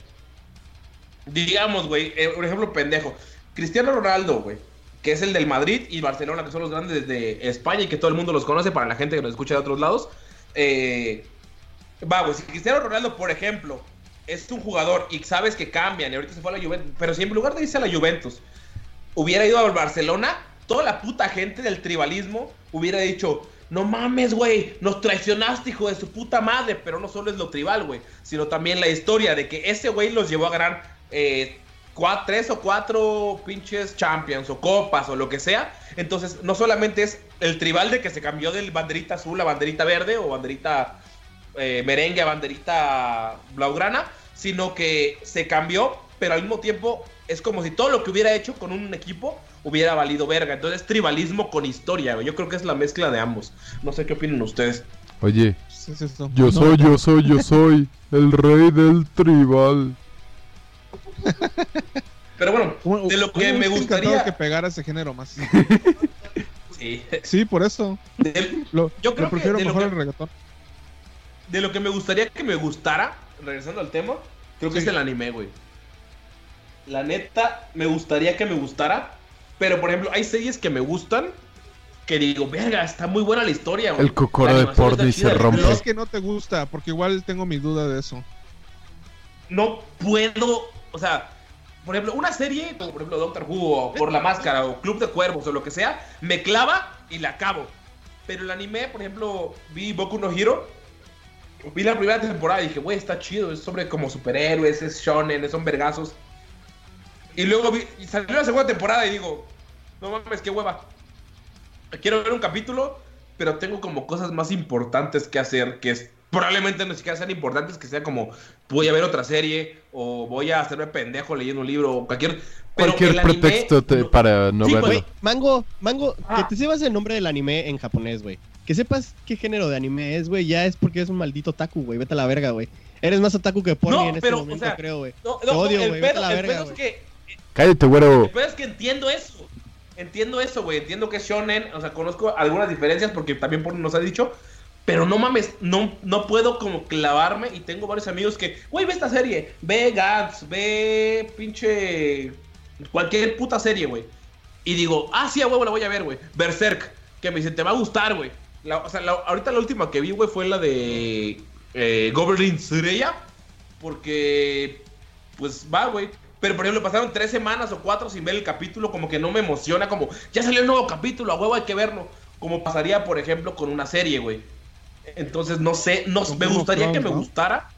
Speaker 2: digamos, güey, eh, un ejemplo pendejo, Cristiano Ronaldo, güey, que es el del Madrid y Barcelona, que son los grandes de España y que todo el mundo los conoce para la gente que nos escucha de otros lados. Eh, va, güey, si Cristiano Ronaldo, por ejemplo, es un jugador y sabes que cambian y ahorita se fue a la Juventus, pero si en lugar de irse a la Juventus hubiera ido al Barcelona, toda la puta gente del tribalismo hubiera dicho, no mames, güey, nos traicionaste, hijo de su puta madre, pero no solo es lo tribal, güey, sino también la historia de que ese güey los llevó a ganar eh, tres o cuatro pinches champions o copas o lo que sea. Entonces, no solamente es el tribal de que se cambió del banderita azul a banderita verde o banderita eh, merengue a banderita blaugrana, sino que se cambió, pero al mismo tiempo es como si todo lo que hubiera hecho con un equipo hubiera valido verga. Entonces, tribalismo con historia, güey. Yo creo que es la mezcla de ambos. No sé qué opinan ustedes.
Speaker 3: Oye,
Speaker 7: es
Speaker 3: yo
Speaker 7: No,
Speaker 3: soy, yo soy, yo soy el rey del tribal.
Speaker 2: Pero bueno, de lo que me gustaría.
Speaker 7: que pegara ese género más. *laughs*
Speaker 2: Sí.
Speaker 7: Sí, por eso.
Speaker 2: De,
Speaker 7: Lo,
Speaker 2: Yo creo
Speaker 7: lo prefiero
Speaker 2: que
Speaker 7: mejor
Speaker 2: que-
Speaker 7: el reggaetón.
Speaker 2: de lo que me gustaría que me gustara, regresando al tema, creo que
Speaker 7: Sí.
Speaker 2: es el anime, güey. La neta, me gustaría que me gustara. Pero, por ejemplo, hay series que me gustan. Que digo, verga, está muy buena la historia.
Speaker 3: El cocoro de Porni se rompe.
Speaker 7: Pero
Speaker 2: no-
Speaker 7: es que no te gusta, porque igual tengo mi duda de eso.
Speaker 2: no puedo, o sea, por ejemplo, una serie, como por ejemplo Doctor Who o Por la Máscara o Club de Cuervos o lo que sea, me clava y la acabo. Pero el anime, por ejemplo, vi Boku no Hero, vi la primera temporada y dije, güey, está chido, es sobre como superhéroes, es shonen, son vergazos. Y luego vi, y salió la segunda temporada y digo, no mames, qué hueva. Quiero ver un capítulo, pero tengo como cosas más importantes que hacer, que es, probablemente no siquiera sean importantes, que sea como, voy a ver otra serie, o voy a hacerme pendejo leyendo un libro, o cualquier... pero
Speaker 3: Cualquier
Speaker 2: anime
Speaker 3: pretexto te- para no
Speaker 2: Sí,
Speaker 3: verlo.
Speaker 4: Mango, Mango,
Speaker 2: Ah.
Speaker 4: que te sepas el nombre del anime en japonés, güey. Que sepas qué género de anime es, güey, ya es porque eres un maldito otaku, güey. Vete a la verga, güey. Eres más otaku que porni
Speaker 2: No,
Speaker 4: en este
Speaker 2: pero, o
Speaker 4: momento,
Speaker 2: sea,
Speaker 4: creo, güey.
Speaker 2: No,
Speaker 4: Te
Speaker 2: no,
Speaker 4: odio,
Speaker 2: el
Speaker 4: güey, vete a
Speaker 2: pedo,
Speaker 4: la
Speaker 2: el
Speaker 4: verga,
Speaker 2: pedo es que
Speaker 3: Cállate, güero.
Speaker 2: El pedo es que entiendo eso. Entiendo eso, güey. Entiendo que es shonen. O sea, conozco algunas diferencias porque también por nos ha dicho. Pero no mames, no, no puedo como clavarme. Y tengo varios amigos que, güey, ve esta serie. Ve Gantz, ve pinche. Cualquier puta serie, güey. Y digo, ah, sí, a huevo la voy a ver, güey. Berserk. Que me dice, te va a gustar, güey. O sea, ahorita la última que vi, güey, fue la de eh, Goblin. Porque, pues va, güey. Pero por ejemplo, pasaron tres semanas o cuatro sin ver el capítulo, como que no me emociona, como ya salió el nuevo capítulo, a huevo hay que verlo. Como pasaría, por ejemplo, con una serie, güey. Entonces, no sé, no, me gustaría que me
Speaker 7: ¿no?
Speaker 2: gustara.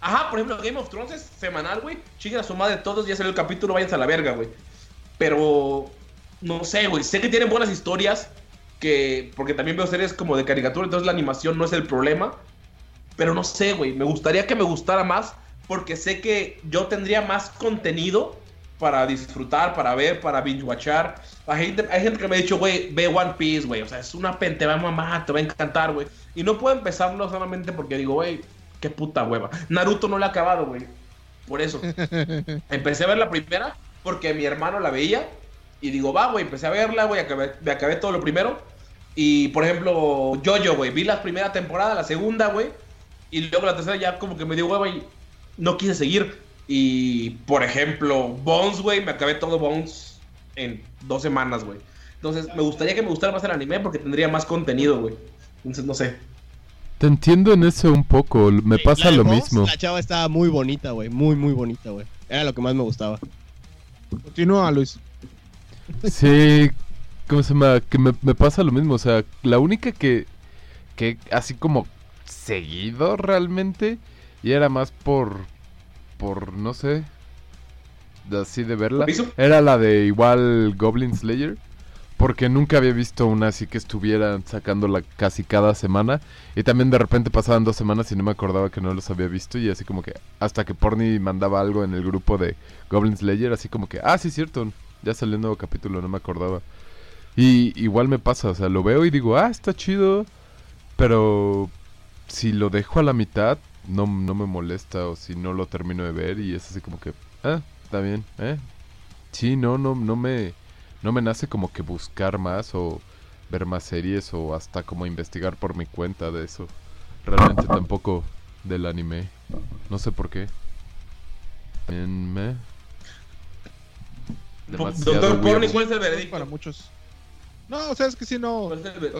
Speaker 2: Ajá, por ejemplo, Game of Thrones es semanal, güey. Chinguen a su madre todos, ya salió el capítulo, váyanse a la verga, güey. Pero, no sé, güey. Sé que tienen buenas historias, que porque también veo series como de caricatura, entonces la animación no es el problema. Pero no sé, güey. Me gustaría que me gustara más porque sé que yo tendría más contenido para disfrutar, para ver, para binge-watchar. Hay gente, hay gente que me ha dicho, güey, ve One Piece, güey. O sea, es una pen, te va a mamar, te va a encantar, güey. Y no puedo empezarlo solamente porque digo, güey, qué puta hueva. Naruto no lo he acabado, güey. Por eso. *laughs* Empecé a ver la primera porque mi hermano la veía. Y digo, va, güey, empecé a verla, güey. Acabé, me acabé todo lo primero. Y por ejemplo, Jojo, güey. Vi la primera temporada, la segunda, güey. Y luego la tercera ya como que me dio hueva y no quise seguir. Y por ejemplo, Bones, güey. Me acabé todo Bones en dos semanas, güey. Entonces, me gustaría que me gustara más el anime porque tendría más contenido, güey. Entonces, no sé.
Speaker 3: Te entiendo en eso un poco. Me pasa
Speaker 4: la de
Speaker 3: lo
Speaker 4: Bones,
Speaker 3: mismo.
Speaker 4: La chava estaba muy bonita, güey. Muy, muy bonita, güey. Era lo que más me gustaba.
Speaker 7: Continúa, Luis.
Speaker 3: Sí, ¿cómo se llama? Que me, me pasa lo mismo. O sea, la única que, que así como seguido realmente. Y era más por, por, no sé, así de verla. Era la de igual Goblin Slayer. Porque nunca había visto una así que estuvieran sacándola casi cada semana. Y también de repente pasaban dos semanas y no me acordaba que no los había visto. Y así como que hasta que Porni mandaba algo en el grupo de Goblin Slayer, así como que, ah, sí, cierto, ya salió un nuevo capítulo, no me acordaba. Y igual me pasa, o sea, lo veo y digo, ah, está chido. Pero si lo dejo a la mitad, no, no me molesta. O si no lo termino de ver y es así como que, ah, está bien, ¿eh? Sí, no, no, no me, no me nace como que buscar más o ver más series o hasta como investigar por mi cuenta de eso. Realmente tampoco del anime. No sé por qué. También me...
Speaker 2: Doctor
Speaker 3: weird.
Speaker 2: ¿cuál es el veredicto?
Speaker 7: Para muchos. No, o sea, es que sí, no.
Speaker 2: ¿Cuál es el ver-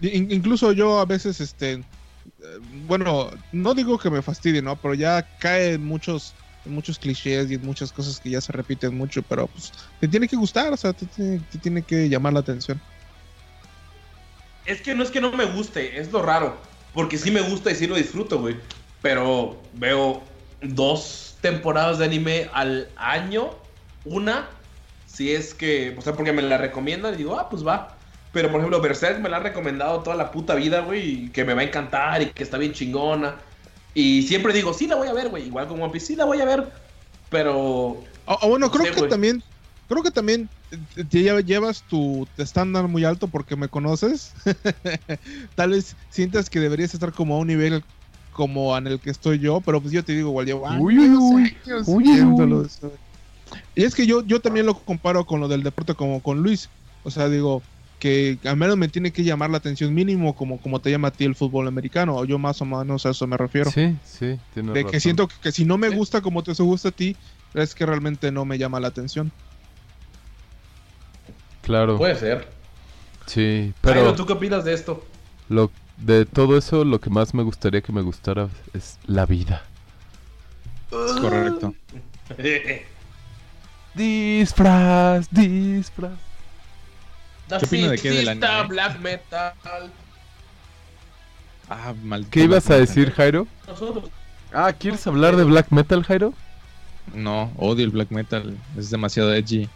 Speaker 7: In- incluso yo a veces, este, bueno, no digo que me fastidie, ¿no? Pero ya cae en muchos, muchos clichés y en muchas cosas que ya se repiten mucho, pero pues te tiene que gustar, o sea, te tiene, te tiene que llamar la atención.
Speaker 2: Es que no es que no me guste, es lo raro. Porque sí me gusta y sí lo disfruto, güey. Pero veo dos temporadas de anime al año. Una, si es que, o sea, porque me la recomiendan y digo, ah, pues va. Pero por ejemplo, Berserk me la han recomendado toda la puta vida, güey. Y que me va a encantar y que está bien chingona. Y siempre digo, sí la voy a ver, güey. Igual como One Piece, sí la voy a ver. Pero
Speaker 7: O, o bueno,
Speaker 2: No
Speaker 7: creo
Speaker 2: sé,
Speaker 7: que también, creo que también eh, te lleva- llevas tu estándar muy alto porque me conoces. *laughs* Tal vez sientas que deberías estar como a un nivel como en el que estoy yo, pero pues yo te digo, igual llevo años,
Speaker 3: Uy, uy, uy.
Speaker 7: Y es que yo, yo también lo comparo con lo del deporte como con Luis. O sea, digo, que al menos me tiene que llamar la atención mínimo como, como te llama a ti el fútbol americano. O yo más o menos a eso me refiero.
Speaker 3: Sí, sí, tienes
Speaker 7: de que siento que, que si no me gusta como te gusta a ti, es que realmente no me llama la atención.
Speaker 3: Claro,
Speaker 2: puede ser.
Speaker 3: sí,
Speaker 2: Pero
Speaker 3: pero
Speaker 2: ¿tú qué opinas de esto?
Speaker 3: lo, de todo eso lo que más me gustaría que me gustara es la vida.
Speaker 5: Es correcto. *laughs*
Speaker 3: Disfraz, disfraz.
Speaker 2: ¿Qué
Speaker 5: opina de qué del anime?
Speaker 2: Black metal.
Speaker 5: Ah, maldito
Speaker 3: ¿Qué ibas a decir. Jairo?
Speaker 2: Nosotros.
Speaker 3: Ah, ¿quieres hablar de black metal, Jairo?
Speaker 5: No, odio el black metal. Es demasiado edgy.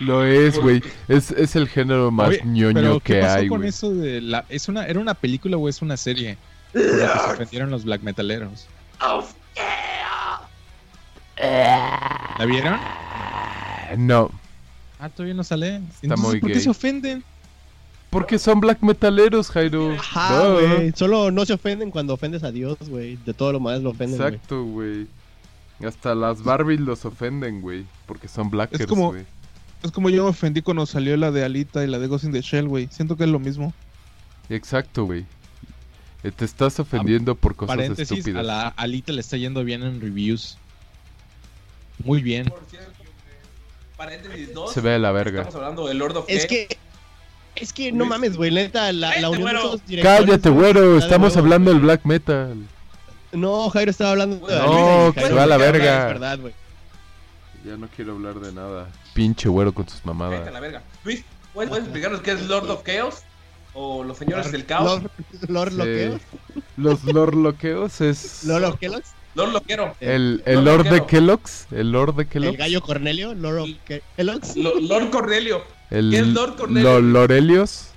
Speaker 3: Lo es, güey. Es, es el género más
Speaker 5: Oye,
Speaker 3: ñoño
Speaker 5: pero ¿qué
Speaker 3: que
Speaker 5: pasó
Speaker 3: hay,
Speaker 5: con eso de la es una era una película o es una serie? Por la que se ofendieron los black metaleros. ¿La vieron?
Speaker 3: No,
Speaker 5: Ah, todavía no sale.
Speaker 3: Está
Speaker 5: Entonces,
Speaker 3: muy
Speaker 5: ¿por qué
Speaker 3: gay.
Speaker 5: se ofenden?
Speaker 3: porque son black metaleros, Jairo.
Speaker 4: Ajá, güey. Solo no se ofenden cuando ofendes a Dios, güey. De todo lo más lo ofenden, güey.
Speaker 3: Exacto, güey. Hasta las Barbies los ofenden, güey. Porque son blackers,
Speaker 7: como-
Speaker 3: güey.
Speaker 7: Es como yo me ofendí cuando salió la de Alita y la de Ghost in the Shell, güey. Siento que es lo mismo.
Speaker 3: Exacto, güey. Eh, Te estás ofendiendo por cosas
Speaker 5: Paréntesis, a
Speaker 3: estúpidas.
Speaker 5: la Alita le está yendo bien en reviews. Muy bien.
Speaker 2: Por cierto, paréntesis 2.
Speaker 3: Se ve de la verga.
Speaker 2: Estamos hablando del Lord of
Speaker 4: Es que. Es que no mames, güey. Neta, la, la
Speaker 2: Cállate,
Speaker 4: unión de
Speaker 2: güero.
Speaker 4: directores,
Speaker 3: Cállate, güero.
Speaker 4: de
Speaker 3: Estamos hablando del black metal.
Speaker 4: No, Jairo estaba hablando de
Speaker 2: No,
Speaker 3: que se va a la verga.
Speaker 4: Es verdad, güey.
Speaker 3: Ya no quiero hablar de nada. Pinche güero con sus
Speaker 2: Cállate
Speaker 3: mamadas.
Speaker 2: la verga. Luis, ¿puedes, puedes explicarnos qué es Lord of Chaos? ¿O los señores del caos?
Speaker 4: Lord, Lord
Speaker 3: Sí.
Speaker 4: Loqueos.
Speaker 3: Los lorloqueos es.
Speaker 4: Lord of
Speaker 2: Lord Loquero.
Speaker 3: El, el
Speaker 2: Lord
Speaker 3: Lord de. Kellogg's. El Lord de
Speaker 4: El
Speaker 3: Kellogg's.
Speaker 4: gallo Cornelio. Lord of Ke- Kellogg's.
Speaker 2: Lo- Lord Cornelio.
Speaker 3: El,
Speaker 2: ¿Qué es Lord Cornelio?
Speaker 3: Lo- Lorelios.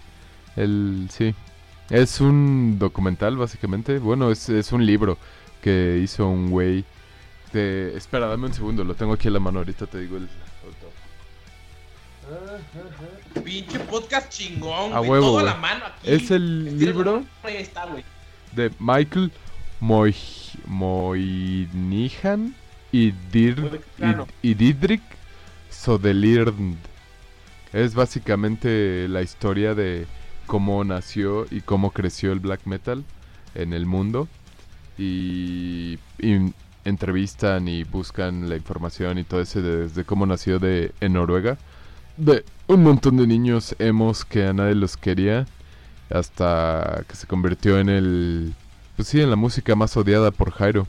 Speaker 3: El. Sí. Es un documental, básicamente. Bueno, es, es un libro que hizo un güey. De... Espera, dame un segundo. Lo tengo aquí en la mano. Ahorita te digo el.
Speaker 2: Pinche podcast chingón.
Speaker 3: A huevo,
Speaker 2: Todo a
Speaker 3: güey.
Speaker 2: la mano aquí.
Speaker 3: Es el libro
Speaker 2: mano, Ahí está, güey.
Speaker 3: de Michael Moy... Moynihan y, Dir... Y, y Didrik Sodelirnd. Es básicamente la historia de cómo nació y cómo creció el black metal en el mundo. Y, y entrevistan y buscan la información y todo eso desde cómo nació de, en Noruega. De un montón de niños emos que a nadie los quería. Hasta que se convirtió en el... Pues sí, en la música más odiada por Jairo.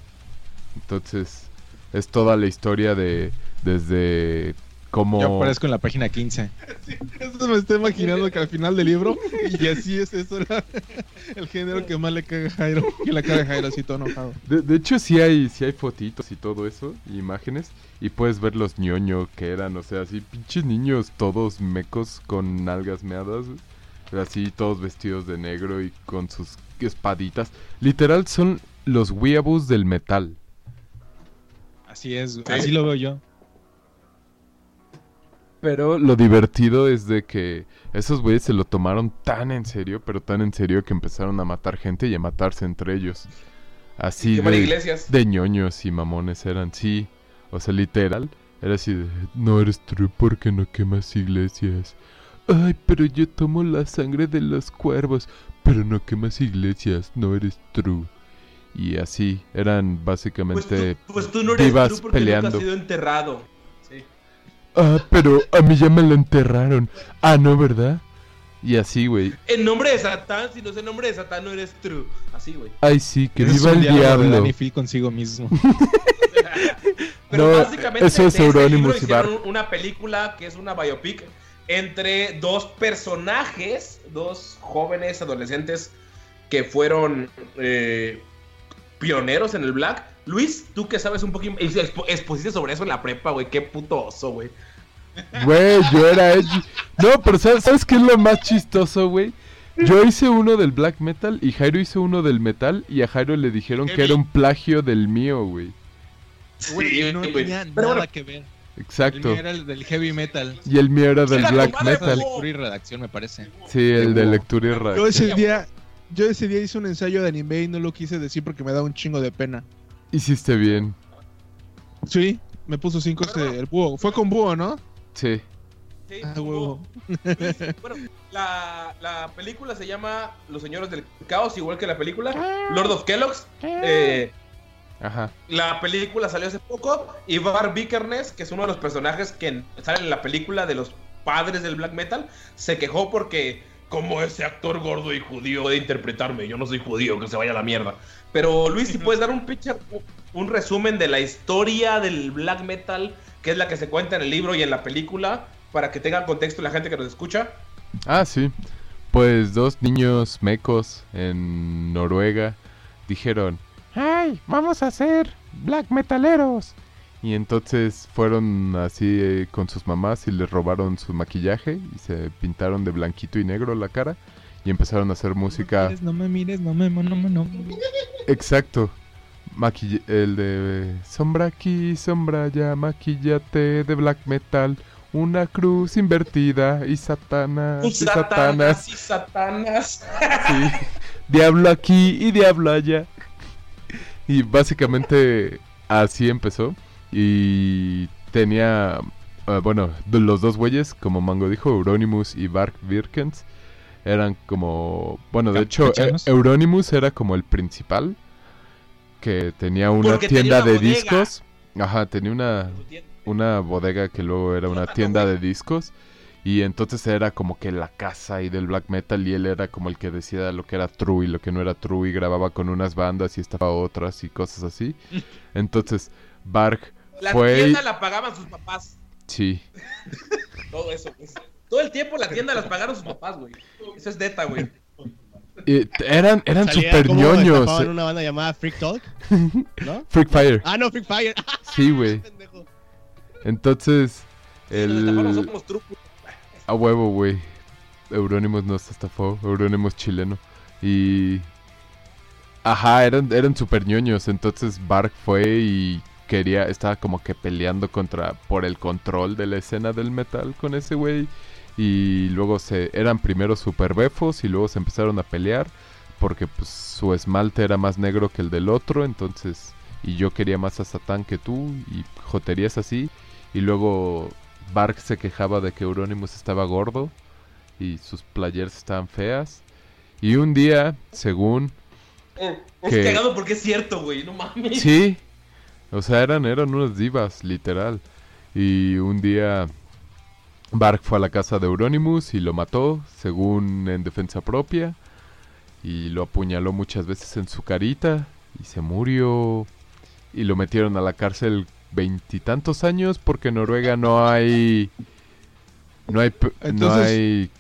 Speaker 3: Entonces, es toda la historia de desde como...
Speaker 5: Yo aparezco en la página 15. *laughs*
Speaker 7: Eso me estoy imaginando que al final del libro, y así es eso la- *laughs* el género que más le caga a Jairo. Que le caga a Jairo así todo enojado.
Speaker 3: De, de hecho, sí hay, sí hay fotitos y todo eso, y imágenes, y puedes ver los ñoño que eran, o sea, así pinches niños todos mecos con nalgas meadas, así todos vestidos de negro y con sus espaditas. Literal son los weeaboos del metal.
Speaker 5: Así es, así lo veo yo.
Speaker 3: Pero lo divertido es de que esos güeyes se lo tomaron tan en serio, pero tan en serio que empezaron a matar gente y a matarse entre ellos. Así de,
Speaker 2: iglesias.
Speaker 3: de ñoños y mamones eran, sí. O sea, literal, era así de, no eres true porque no quemas iglesias. Ay, pero yo tomo la sangre de los cuervos, pero no quemas iglesias, no eres true. Y así, eran
Speaker 2: Pues
Speaker 3: básicamente...
Speaker 2: tú, pues tú no eres
Speaker 3: divas
Speaker 2: true porque
Speaker 3: peleando.
Speaker 2: nunca has sido enterrado. Sí.
Speaker 3: Ah, pero a mí ya me lo enterraron. Ah, ¿no, verdad? Y así, güey.
Speaker 2: En nombre de Satán, si no es en nombre de Satán, no eres true. Así, güey.
Speaker 3: Ay, sí, que viva el diablo.
Speaker 5: Phil consigo mismo. *laughs*
Speaker 2: Pero
Speaker 3: No,
Speaker 2: básicamente
Speaker 3: eso es Euronymous
Speaker 2: hicieron una película que es una biopic entre dos personajes, dos jóvenes adolescentes que fueron eh, pioneros en el Black. Luis, tú que sabes un poquito, expo- expusiste sobre eso en la prepa, güey, qué puto oso, güey.
Speaker 3: Güey, yo era edgy. No, pero ¿sabes, ¿sabes qué es lo más chistoso, güey? Yo hice uno del black metal y Jairo hizo uno del metal y a Jairo le dijeron que era un plagio del mío, güey.
Speaker 5: Güey, no tenía nada
Speaker 2: bueno,
Speaker 5: que ver. El
Speaker 3: Exacto.
Speaker 5: mío era el del heavy metal.
Speaker 3: Y el mío era del
Speaker 2: Era
Speaker 3: black metal.
Speaker 5: Lectura y redacción, me parece.
Speaker 3: Sí, el de lectura y
Speaker 7: Yo
Speaker 3: redacción.
Speaker 7: ese día, yo ese día hice un ensayo de anime y no lo quise decir porque me da un chingo de pena.
Speaker 3: Hiciste bien.
Speaker 7: Sí, me puso cinco este, el búho. Fue con búho, ¿no?
Speaker 3: Sí.
Speaker 2: Sí,
Speaker 7: Ah, huevo. *laughs*
Speaker 2: Bueno, la, la película se llama Los Señores del Caos, igual que la película. Lord of Kellogg's. Eh,
Speaker 3: Ajá.
Speaker 2: la película salió hace poco. Y Bar Vikernes, que es uno de los personajes que sale en la película de los padres del black metal, se quejó porque, como ese actor gordo y judío de interpretarme, yo no soy judío, que se vaya a la mierda. Pero Luis, si puedes dar un picture, un resumen de la historia del black metal, que es la que se cuenta en el libro y en la película, para que tengan contexto la gente que nos escucha.
Speaker 3: Ah, sí. Pues dos niños mecos en Noruega dijeron, ¡Ay, vamos a ser black metaleros! Y entonces fueron así eh, con sus mamás y les robaron su maquillaje y se pintaron de blanquito y negro la cara y empezaron a hacer música.
Speaker 5: No me mires, no me no me no. me-
Speaker 3: Exacto. Maquilla- el de sombra aquí, sombra allá, maquillate de black metal, una cruz invertida y satanas, y satanas.
Speaker 2: y satanas.
Speaker 3: Sí. Diablo aquí y diablo allá. *laughs* Y básicamente así empezó. Y tenía, ah, bueno, los dos güeyes, como Mango dijo, Euronymous y Bark Virkens, eran como, bueno, de hecho. E- Euronymous era como el principal, que tenía una
Speaker 2: Porque tenía
Speaker 3: tienda
Speaker 2: una
Speaker 3: de
Speaker 2: bodega.
Speaker 3: discos. Ajá, tenía una, una bodega que luego era una tienda de discos. Y entonces era como que la casa y del black metal y él era como el que decía lo que era true y lo que no era true y grababa con unas bandas y estaba otras y cosas así. *laughs* Entonces Bark
Speaker 2: La
Speaker 3: fue...
Speaker 2: tienda la pagaban sus papás.
Speaker 3: Sí. *laughs*
Speaker 2: Todo eso. pues. Todo el tiempo la tienda las pagaron sus papás, güey. Eso es neta, güey.
Speaker 3: Y eran eran super ñoños.
Speaker 4: estafaban una banda llamada Freak Talk, *laughs* ¿no?
Speaker 3: Freak Fire.
Speaker 4: Ah, no, Freak Fire.
Speaker 3: Sí, güey. Entonces el...
Speaker 2: trucos.
Speaker 3: A huevo, güey. Euronymous nos estafó. Euronymous chileno. Y... Ajá, eran, eran super ñoños. Entonces Bark fue y quería... Estaba como que peleando contra... Por el control de la escena del metal con ese güey. Y luego se... Eran primero super befos y luego se empezaron a pelear. Porque pues su esmalte era más negro que el del otro. Entonces... Y yo quería más a Satán que tú. Y joterías así. Y luego Bark se quejaba de que Euronymous estaba gordo y sus playeras estaban feas. Y un día, según...
Speaker 2: Eh, Es
Speaker 3: Que-
Speaker 2: cagado porque es cierto, güey. No mames.
Speaker 3: Sí, o sea, eran, eran unas divas, literal. Y un día Bark fue a la casa de Euronymous y lo mató, según en defensa propia. Y lo apuñaló muchas veces en su carita y se murió. Y lo metieron a la cárcel veintitantos años porque en Noruega no hay no hay pe- no
Speaker 7: Entonces,
Speaker 3: hay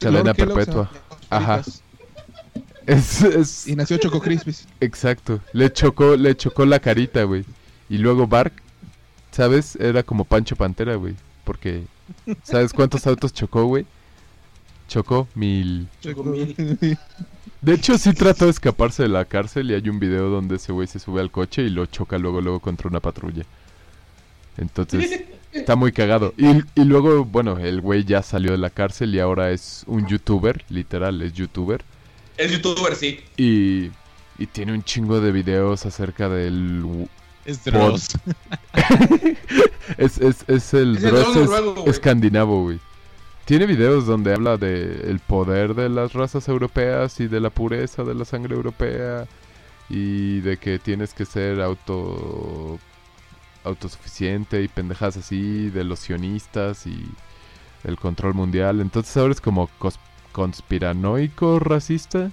Speaker 3: cadena perpetua. Ajá.
Speaker 7: fritas.
Speaker 3: Es, es
Speaker 7: Y nació Choco Crispies.
Speaker 3: exacto. Le chocó le chocó la carita, güey. Y luego Bark, ¿sabes? Era como Pancho Pantera, güey, porque ¿sabes cuántos autos chocó, güey? Chocó mil.
Speaker 2: Choco mil.
Speaker 3: De hecho, sí trató de escaparse de la cárcel y hay un video donde ese güey se sube al coche y lo choca luego, luego contra una patrulla. Entonces, *laughs* está muy cagado. Y, y luego, bueno, el güey ya salió de la cárcel y ahora es un youtuber, literal, es youtuber.
Speaker 2: Es youtuber, sí.
Speaker 3: Y, y tiene un chingo de videos acerca del...
Speaker 5: Es Dross. *laughs*
Speaker 3: Es, es, es el
Speaker 2: Es el
Speaker 3: Dross
Speaker 2: Dross
Speaker 3: es-
Speaker 2: noruego, güey.
Speaker 3: escandinavo, güey. Tiene videos donde habla de el poder de las razas europeas y de la pureza de la sangre europea y de que tienes que ser auto autosuficiente y pendejas así de los sionistas y el control mundial. Entonces ahora es como cos- conspiranoico racista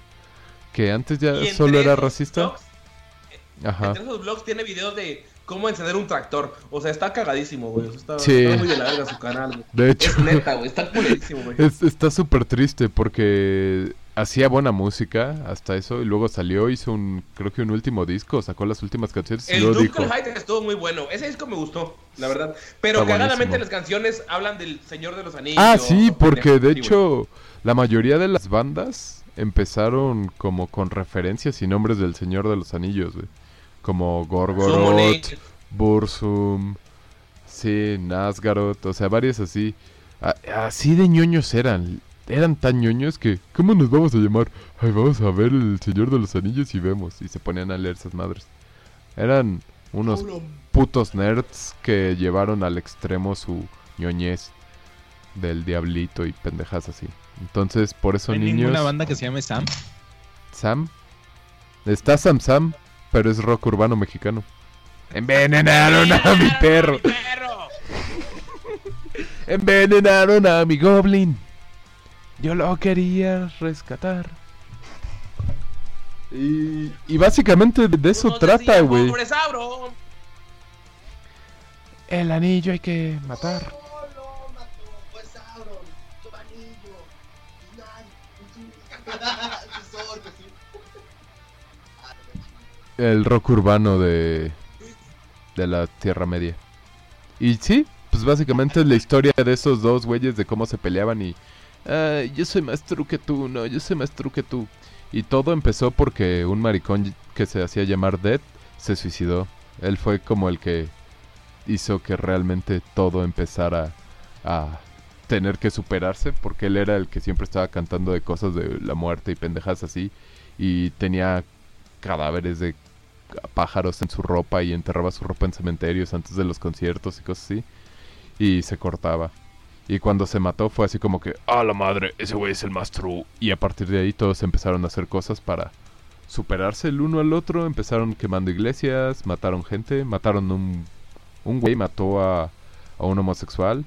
Speaker 3: que antes ya solo era racista.
Speaker 2: vlogs,
Speaker 3: Ajá.
Speaker 2: Entre esos vlogs tiene videos de cómo encender un tractor. O sea, está cagadísimo, güey. O sea, está,
Speaker 3: Sí.
Speaker 2: está muy de la verga su canal, güey.
Speaker 3: De hecho,
Speaker 2: Es neta, güey. Está culerísimo, güey.
Speaker 3: Es- está súper triste porque hacía buena música hasta eso y luego salió, hizo un, creo que un último disco, sacó las últimas canciones
Speaker 2: El Dunkel Heights estuvo muy bueno. Ese disco me gustó, la verdad. Pero
Speaker 3: buenísimo.
Speaker 2: las canciones hablan del Señor de los Anillos.
Speaker 3: ah, sí, porque de hecho la mayoría de las bandas empezaron como con referencias y nombres del Señor de los Anillos, güey. Como. Gorgoroth,
Speaker 2: Summoning.
Speaker 3: Bursum, sí, Nazgaroth, o sea, varias así. A- así de ñoños eran. Eran tan ñoños que, ¿cómo nos vamos a llamar? Ay, vamos a ver el Señor de los Anillos y vemos. Y se ponían a leer esas madres. Eran unos putos nerds que llevaron al extremo su ñoñez del diablito y pendejas así. Entonces, por eso
Speaker 5: ¿Hay
Speaker 3: niños...
Speaker 5: ninguna banda que se llame Sam?
Speaker 3: Sam. Está Sam Sam, pero es rock urbano mexicano. Envenenaron a mi perro. *laughs* Envenenaron a mi goblin. Yo lo quería rescatar. Y, y básicamente de eso trata, güey.
Speaker 2: "Pobre Sauron".
Speaker 3: El anillo hay que matar. El rock urbano de, de la Tierra Media. Y sí, pues básicamente es la historia de esos dos güeyes de cómo se peleaban y... "Ah, yo soy más true que tú, no, yo soy más true que tú. Y todo empezó porque un maricón que se hacía llamar Dead se suicidó. Él fue como el que hizo que realmente todo empezara a tener que superarse porque él era el que siempre estaba cantando de cosas de la muerte y pendejas así y tenía cadáveres de pájaros en su ropa y enterraba su ropa en cementerios antes de los conciertos y cosas así y se cortaba y cuando se mató fue así como que a la madre ese güey es el más true y a partir de ahí todos empezaron a hacer cosas para superarse el uno al otro empezaron quemando iglesias mataron gente mataron un un güey mató a, a un homosexual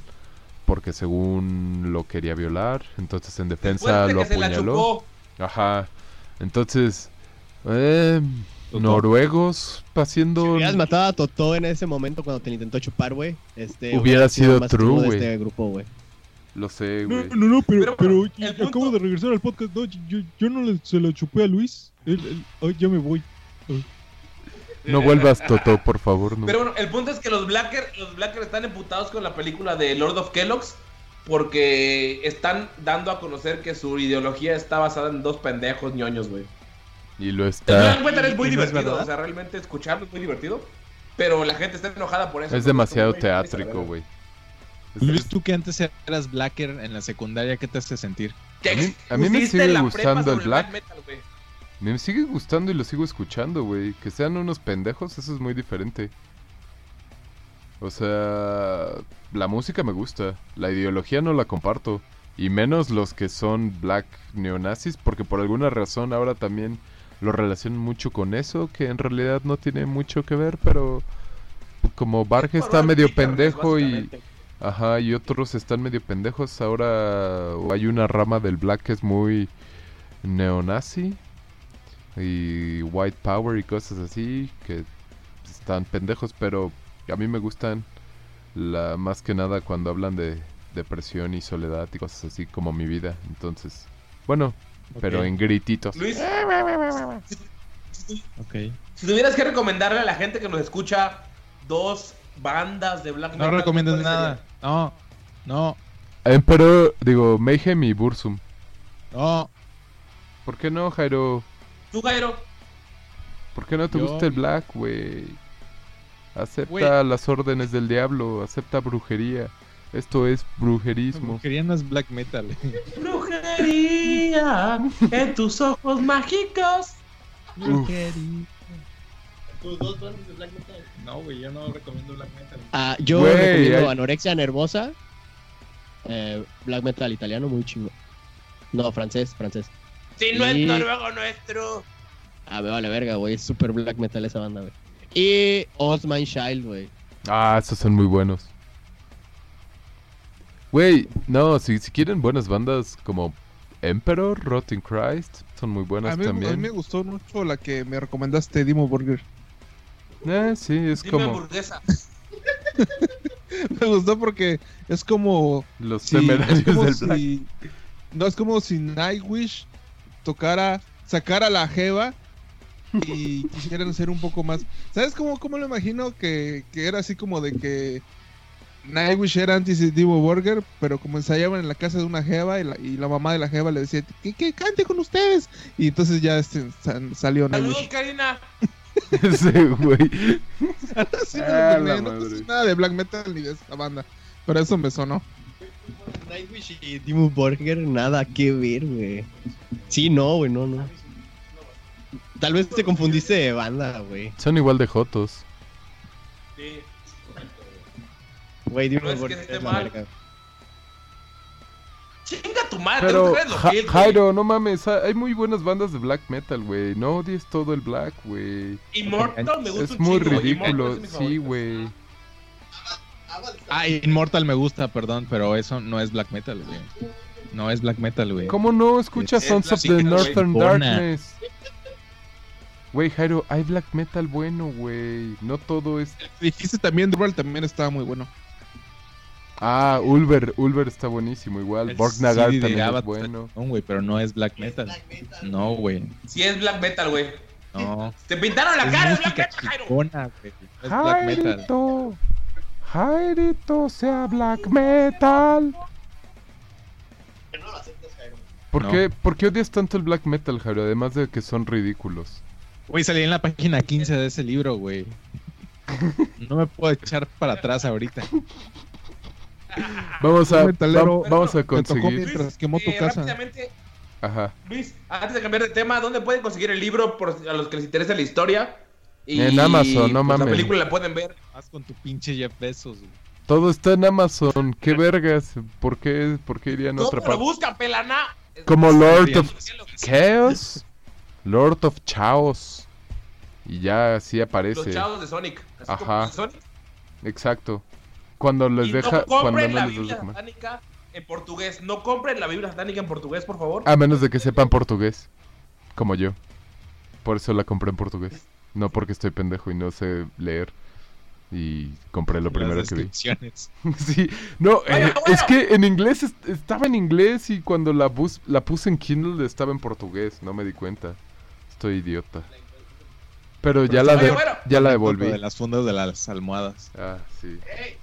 Speaker 3: porque según lo quería violar, entonces en defensa lo apuñaló. Ajá. Entonces, eh, noruegos
Speaker 4: Si
Speaker 3: haciendo
Speaker 4: hubieras matado a Totó en ese momento cuando te lo intentó chupar, güey. Este,
Speaker 3: Hubiera sido true,
Speaker 4: de
Speaker 3: güey.
Speaker 4: este grupo, güey.
Speaker 3: lo sé,
Speaker 6: No,
Speaker 3: güey.
Speaker 6: no, no, pero,
Speaker 2: Pero,
Speaker 6: pero,
Speaker 2: pero, el
Speaker 6: yo acabo de regresar al podcast. No, yo, yo no le- se lo chupé a Luis. Él- él- ay, ya me voy. *laughs*
Speaker 3: No vuelvas Toto, por favor, no.
Speaker 2: Pero bueno, el punto es que los Blacker, los Blacker están emputados con la película de Lord of Kellogg's porque están dando a conocer que su ideología está basada en dos pendejos ñoños, güey.
Speaker 3: Y lo
Speaker 2: El
Speaker 3: está
Speaker 2: Metal es muy
Speaker 5: y no es
Speaker 2: divertido, o sea, realmente escucharlo es muy divertido, pero la gente está enojada por eso.
Speaker 3: es demasiado
Speaker 2: güey,
Speaker 3: teátrico,
Speaker 2: güey.
Speaker 3: Es-
Speaker 5: Luis, tú que antes eras blacker en la secundaria, ¿qué te hace sentir?
Speaker 2: ¿Qué
Speaker 3: A mí- a mí me sigue gustando el Black.
Speaker 2: Metal?
Speaker 3: Me sigue gustando y lo sigo escuchando, güey. Que sean unos pendejos, eso es muy diferente. O sea, la música me gusta, la ideología no la comparto. Y menos los que son black neonazis, porque por alguna razón ahora también lo relacionan mucho con eso, que en realidad no tiene mucho que ver, pero como Barge está medio pendejo y... Ajá, y otros están medio pendejos. Ahora hay una rama del black que es muy neonazi y white power y cosas así que están pendejos, pero A mí me gustan la más que nada cuando hablan de depresión y soledad y cosas así como mi vida. Entonces, bueno, pero en grititos.
Speaker 2: Luis,
Speaker 5: Ok.
Speaker 2: si tuvieras que recomendarle a la gente que nos escucha dos bandas de black
Speaker 5: No
Speaker 2: metal,
Speaker 5: recomiendas
Speaker 2: ¿cuáles
Speaker 5: nada. No, no,
Speaker 3: Emperor, digo, Mayhem y Bursum.
Speaker 5: no.
Speaker 3: ¿Por qué no, Jairo?
Speaker 2: ¿Tú, Jairo?
Speaker 3: ¿Por qué no te
Speaker 5: Yo-
Speaker 3: gusta el black, güey? Acepta las órdenes del diablo, acepta brujería. Esto es brujerismo.
Speaker 5: Brujería no es black metal.
Speaker 2: Brujería en tus ojos mágicos.
Speaker 3: Uf.
Speaker 2: Tus dos bandas de black metal.
Speaker 5: No, güey, yo no recomiendo black metal.
Speaker 4: Ah, yo
Speaker 3: Güey,
Speaker 4: recomiendo
Speaker 3: hay-
Speaker 4: Anorexia Nervosa. eh, black metal italiano, muy chingo. No, francés, francés.
Speaker 2: Si no es
Speaker 4: Y-
Speaker 2: noruego nuestro.
Speaker 4: Ah, me vale verga, güey. Es super black metal esa banda, güey. Y Osman Child, güey.
Speaker 3: Ah, esos son muy buenos. Güey, no, si, si quieren buenas bandas como Emperor, Rotten Christ, son muy buenas
Speaker 7: A mí, a mí
Speaker 3: también.
Speaker 7: me gustó mucho la que me recomendaste, Dimo Burger.
Speaker 3: Eh, sí, es
Speaker 2: Dime
Speaker 3: como
Speaker 2: hamburguesa. *laughs*
Speaker 7: Me gustó porque es como
Speaker 3: los
Speaker 7: si, es
Speaker 3: temerarios
Speaker 7: como
Speaker 3: del black.
Speaker 7: si- no es como si Nightwish tocara sacara la jeva y quisieran ser un poco más ¿sabes cómo, cómo lo imagino? Que, que era así como de que Nightwish era anti Dimo Burger pero como ensayaban en la casa de una jeva y la, y la mamá de la jeva le decía que, que cante con ustedes y entonces ya este, sa- salió
Speaker 2: Saludos,
Speaker 7: Nightwish
Speaker 2: Karina.
Speaker 3: Ese güey.
Speaker 7: Sí,
Speaker 3: Ah,
Speaker 7: no sé nada de black metal ni de esta banda pero eso me sonó
Speaker 4: Nightwish y Dimmu Borgir, nada que ver, güey. Sí, no, güey, no, no. Tal vez te confundiste de banda, güey.
Speaker 3: Son igual de jotos.
Speaker 2: Sí.
Speaker 4: Güey,
Speaker 2: No
Speaker 4: Dimmu
Speaker 2: es que esté
Speaker 4: la
Speaker 2: mal.
Speaker 4: verga.
Speaker 2: Chinga tu madre,
Speaker 3: Pero,
Speaker 2: ¿tú crees lo
Speaker 3: Ja-
Speaker 2: que es?
Speaker 3: Jairo, no mames, ha- hay muy buenas bandas de black metal, güey. No odies todo el black, güey.
Speaker 2: Immortal me gusta
Speaker 3: Es
Speaker 2: un
Speaker 3: muy ridículo, sí, güey.
Speaker 5: Ah, Immortal me gusta, perdón, pero eso no es black metal, güey. No es black metal, güey.
Speaker 3: ¿Cómo no escuchas
Speaker 2: Es
Speaker 3: Sons of the. Northern
Speaker 5: Bona.
Speaker 3: Darkness? Güey, Jairo, hay black metal bueno, güey. No todo es.
Speaker 7: dijiste también Drural también estaba muy bueno
Speaker 3: Ah, Ulver, Ulver está buenísimo igual.
Speaker 5: El CD de
Speaker 3: también es bueno.
Speaker 5: No, güey, pero no es black metal. No, güey.
Speaker 2: Sí es black metal, güey.
Speaker 5: No.
Speaker 2: Te pintaron la
Speaker 5: Es
Speaker 2: cara de black metal, Jairo.
Speaker 5: güey. No es black metal.
Speaker 3: Jairito, Jairito sea black metal. ¿Por,
Speaker 5: No.
Speaker 3: qué, ¿Por qué odias tanto el black metal, Jairo? Además de que son ridículos.
Speaker 5: Güey, salí en la página 15 de ese libro, güey. *laughs* No me puedo echar para atrás ahorita.
Speaker 3: Vamos a,
Speaker 7: metalero
Speaker 3: va- vamos a conseguir.
Speaker 7: mientras quemó tu
Speaker 2: eh,
Speaker 7: casa.
Speaker 2: Rápidamente,
Speaker 3: Ajá.
Speaker 2: Luis, antes de cambiar de tema, ¿dónde pueden conseguir el libro por a los que les interesa la historia? Y,
Speaker 3: En Amazon, no
Speaker 2: pues,
Speaker 3: mames.
Speaker 2: La película la pueden ver.
Speaker 5: Vas con tu pinche Jeff Bezos, güey.
Speaker 3: Todo está en Amazon. ¿Qué vergas? ¿Por qué, por qué irían a
Speaker 2: ¿Cómo
Speaker 3: otra
Speaker 2: lo
Speaker 3: parte?
Speaker 2: buscan, pelana?
Speaker 3: Como Lord of
Speaker 2: ¿Qué es lo
Speaker 3: Chaos. Lord of Chaos. Y ya así
Speaker 2: Los
Speaker 3: aparece.
Speaker 2: chavos de Sonic. Así
Speaker 3: Ajá.
Speaker 2: como de Sonic.
Speaker 3: Exacto. Cuando les
Speaker 2: Y
Speaker 3: deja.
Speaker 2: no
Speaker 3: Cuando
Speaker 2: compren
Speaker 3: no
Speaker 2: la
Speaker 3: les
Speaker 2: Biblia satánica en portugués. No compren la Biblia satánica en portugués, por favor.
Speaker 3: A menos de que sepan portugués. Como yo. Por eso la compré en portugués. No porque estoy pendejo y no sé leer. Y compré lo primero
Speaker 5: Las
Speaker 3: que vi. *laughs* Sí, no,
Speaker 2: Bueno,
Speaker 3: eh,
Speaker 2: bueno.
Speaker 3: es que en inglés est- estaba en inglés y cuando la, bus la puse en Kindle estaba en portugués, no me di cuenta. Estoy idiota. Pero ya la,
Speaker 2: bueno.
Speaker 3: ya la devolví.
Speaker 5: De las fundas de las almohadas.
Speaker 3: Ah, sí.
Speaker 2: Ey.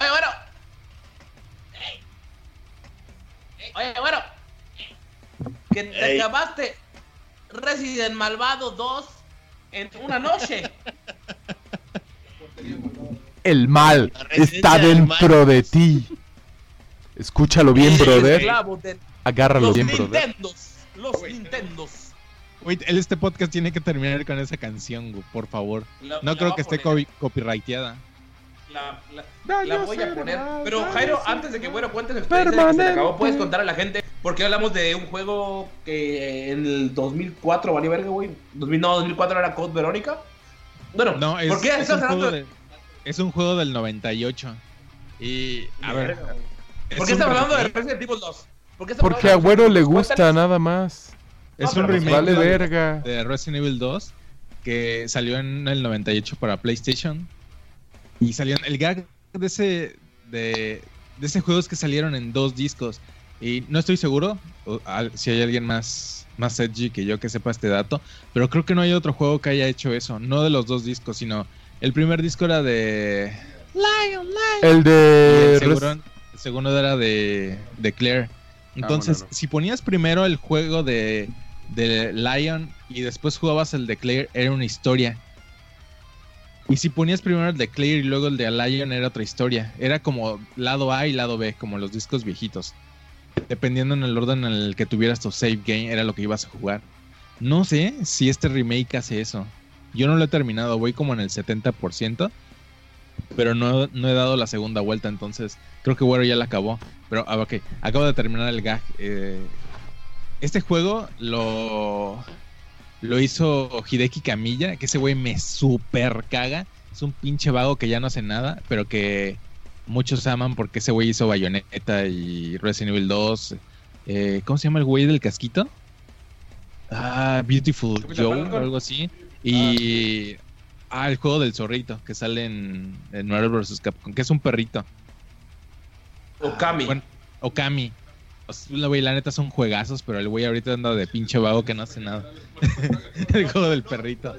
Speaker 2: Oye, bueno. Ey. Ey, Oye, bueno. Que te acabaste Resident Malvado 2 en una noche.
Speaker 3: El mal está dentro de ti. Escúchalo bien, brother. Agárralo
Speaker 2: los
Speaker 3: bien, brother.
Speaker 2: Nintendos. Los Nintendos.
Speaker 5: El- este podcast tiene que terminar con esa canción, por favor.
Speaker 2: La-
Speaker 5: No
Speaker 2: la
Speaker 5: creo que esté copyrighteada.
Speaker 2: La, la- la voy a poner. Pero Jairo, antes de que bueno cuentes experiencia de que se te acabó, puedes contar a la gente por qué hablamos de un juego que en el 2004 valía verga, güey. 2000, no, 2004 era Code Verónica. Bueno,
Speaker 5: No, es,
Speaker 2: ¿por qué
Speaker 5: es
Speaker 2: estás
Speaker 5: un
Speaker 2: hablando
Speaker 5: juego
Speaker 2: de,
Speaker 5: de- es un juego del 98. Y, a ver, es
Speaker 2: ¿Por qué estás hablando de Resident Evil 2? ¿Por qué
Speaker 3: Porque a Güero le
Speaker 2: Resident Evil 2?
Speaker 3: gusta
Speaker 2: Cuéntanos.
Speaker 3: nada más.
Speaker 5: Es
Speaker 2: No,
Speaker 5: un remake
Speaker 3: Vale
Speaker 5: de-
Speaker 3: verga.
Speaker 5: de Resident Evil 2 que salió en el 98 para PlayStation. Y salieron. El gag de ese. De, de ese juego es que salieron en dos discos. Y no estoy seguro o, al- si hay alguien más, más edgy que yo que sepa este dato. Pero creo que no hay otro juego que haya hecho eso. No de los dos discos, sino. El primer disco era de.
Speaker 3: El
Speaker 5: Y
Speaker 3: de...
Speaker 5: el, segundo, el segundo era de, de Claire. Entonces,
Speaker 3: bueno, no.
Speaker 5: si ponías primero el juego de, de Lion y después jugabas el de Claire, era una historia. Y si ponías primero el de Claire y luego el de Lion, era otra historia. Era como lado A y lado B, como los discos viejitos. Dependiendo en el orden en el que tuvieras tu save game, era lo que ibas a jugar. No sé si este remake hace eso. Yo no lo he terminado, voy como en el 70%. Pero no, no he dado la segunda vuelta, entonces creo que Güero ya la acabó. Pero, ah, ok, acabo de terminar el gag. Eh, este juego lo, lo hizo Hideki Kamiya, que ese güey me super caga. Es un pinche vago que ya no hace nada, pero que muchos aman porque ese güey hizo Bayonetta y Resident Evil 2. Eh, ¿Cómo se llama el güey del casquito? Ah, Beautiful Joe o algo así. Y. Ah, el juego del zorrito que sale en, en Marvel vs. Capcom, que es un perrito.
Speaker 2: Okami.
Speaker 5: Bueno, Okami. Sea, la, güey, la neta son juegazos, pero el güey ahorita anda de pinche vago que no hace nada. *laughs* el juego del perrito.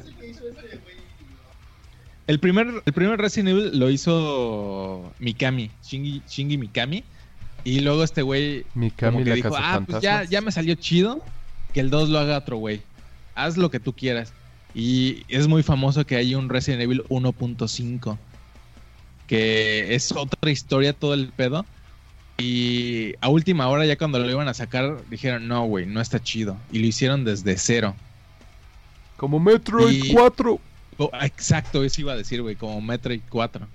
Speaker 5: El primer, el primer Resident Evil lo hizo Mikami, Shingi, Shingi Mikami. Y luego este güey
Speaker 3: Mikami
Speaker 5: como que dijo, ah, pues ya, ya me salió chido que el 2 lo haga otro güey. Haz lo que tú quieras. Y es muy famoso que hay un Resident Evil 1.5. Que es otra historia todo el pedo. Y a última hora, ya cuando lo iban a sacar, dijeron, no, güey, no está chido. Y lo hicieron desde cero.
Speaker 3: Como Metroid
Speaker 5: Y-
Speaker 3: 4.
Speaker 5: Oh, exacto, eso iba a decir, güey, como Metroid 4.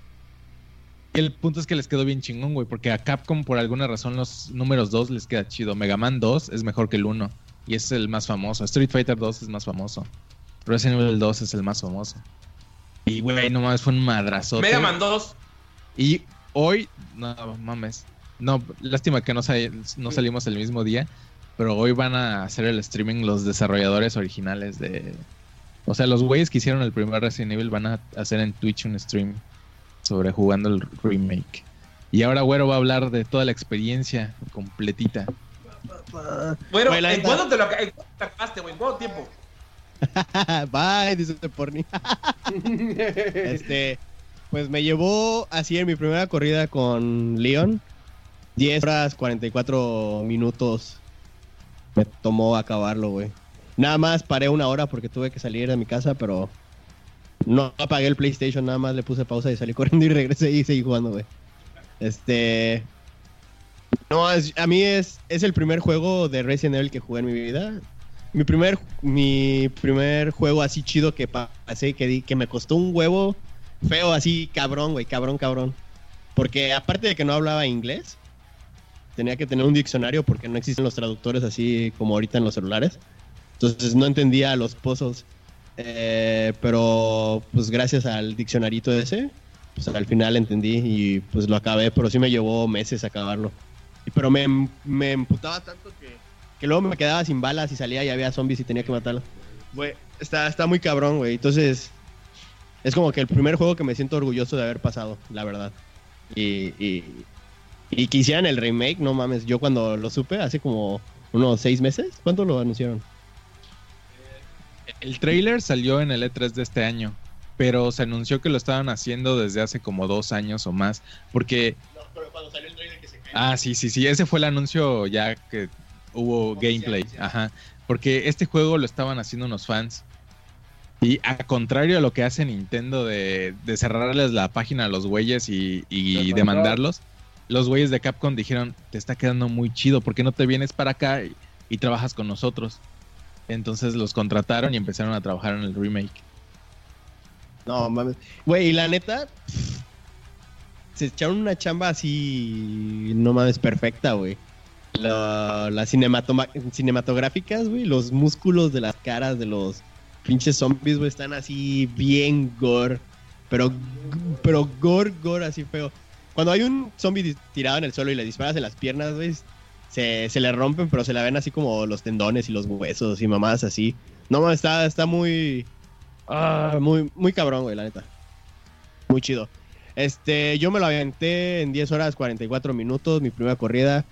Speaker 5: Y el punto es que les quedó bien chingón, güey, porque a Capcom por alguna razón los números 2 les queda chido. Mega Man 2 es mejor que el 1 y es el más famoso. Street Fighter 2 es más famoso. Resident Evil 2 es el más famoso. Y, güey, no mames, fue un madrazote.
Speaker 2: Mega Man 2.
Speaker 5: Y hoy, no mames. No, lástima que no, sal- no salimos el mismo día. Pero hoy van a hacer el streaming los desarrolladores originales de. O sea, los güeyes que hicieron el primer Resident Evil van a hacer en Twitch un stream sobre jugando el remake. Y ahora Güero va a hablar de toda la experiencia completita.
Speaker 2: Bueno, ¿en cuándo te lo acabaste, güey? ¿En cuánto tiempo? *laughs*
Speaker 4: Bye, dice este porni. *laughs* este, pues me llevó así en mi primera corrida con Leon. 10 horas 44 minutos me tomó acabarlo, güey. Nada más paré una hora porque tuve que salir de mi casa, pero no apagué el PlayStation, nada más le puse pausa y salí *laughs* corriendo y regresé y seguí jugando, güey. Este. No, a mí es, es el primer juego de Resident Evil que jugué en mi vida. Mi primer, mi primer juego así chido que pasé, que, di- que me costó un huevo feo, así cabrón, güey, cabrón, cabrón. Porque aparte de que no hablaba inglés, tenía que tener un diccionario porque no existen los traductores así como ahorita en los celulares. Entonces no entendía los pozos. Eh, pero pues gracias al diccionarito ese, pues al final entendí y pues lo acabé, pero sí me llevó meses acabarlo. Pero me, me emputaba tanto que, que luego me quedaba sin balas y salía y había zombies y tenía que matarlos. Güey, está, está muy cabrón, güey. Entonces, es como que el primer juego que me siento orgulloso de haber pasado, la verdad. Y, y que hicieran el remake, no mames. Yo cuando lo supe, hace como unos seis meses, ¿cuánto lo anunciaron?
Speaker 5: El trailer salió en el E3 de este año, pero se anunció que lo estaban haciendo desde hace como dos años o más, porque
Speaker 4: No, pero cuando salió el trailer que se cae.
Speaker 5: Ah, sí, sí, sí. Ese fue el anuncio ya que hubo gameplay. Ajá. Porque este juego lo estaban haciendo unos fans. Y a contrario a lo que hace Nintendo de, de cerrarles la página a los güeyes y, y
Speaker 2: Demandar.
Speaker 5: demandarlos, los güeyes de Capcom dijeron, te está quedando muy chido, ¿por qué no te vienes para acá y, trabajas con nosotros? Entonces los contrataron y empezaron a trabajar en el remake.
Speaker 4: No, mames. Güey, y la neta, se echaron una chamba así, no mames, perfecta, güey. La- Las cinematográficas, güey, los músculos de las caras de los pinches zombies, güey, están así bien gore. Pero, pero gore, gore, así feo. Cuando hay un zombie tirado en el suelo y le disparas en las piernas, güey, se, se le rompen, pero se le ven así como los tendones y los huesos y mamadas así. No, está, está muy... Ah, muy, muy cabrón, güey, la neta. Muy chido. Este, yo me lo aventé en 10 horas 44 minutos, mi primera corrida.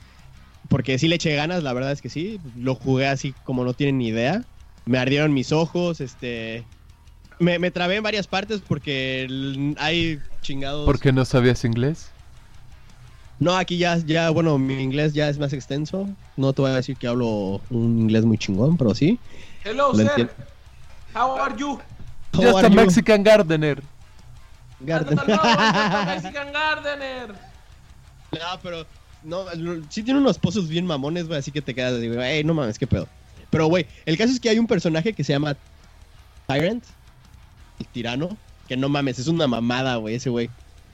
Speaker 4: Porque sí le eché ganas, la verdad es que sí. Lo jugué así como no tienen ni idea. Me ardieron mis ojos, este. Me, me trabé en varias partes porque hay chingados.
Speaker 3: ¿Por qué no sabías inglés?
Speaker 4: No, aquí ya, ya, bueno, mi inglés ya es más extenso. No te voy a decir que hablo un inglés muy chingón, pero sí.
Speaker 2: Hello,
Speaker 4: Lo
Speaker 2: sir.
Speaker 4: entiendo.
Speaker 2: How are you?
Speaker 4: How
Speaker 3: Just
Speaker 4: are
Speaker 3: a
Speaker 4: you,
Speaker 3: Mexican gardener.
Speaker 4: Garden? *laughs*
Speaker 2: Mexican Gardener.
Speaker 4: No, pero no, sí tiene unos pozos bien mamones, güey, así que te quedas así, güey, "Ey, no mames, qué pedo. Pero, güey, el caso es que hay un personaje que se llama Tyrant, el tirano, que no mames, es una mamada, güey, ese güey.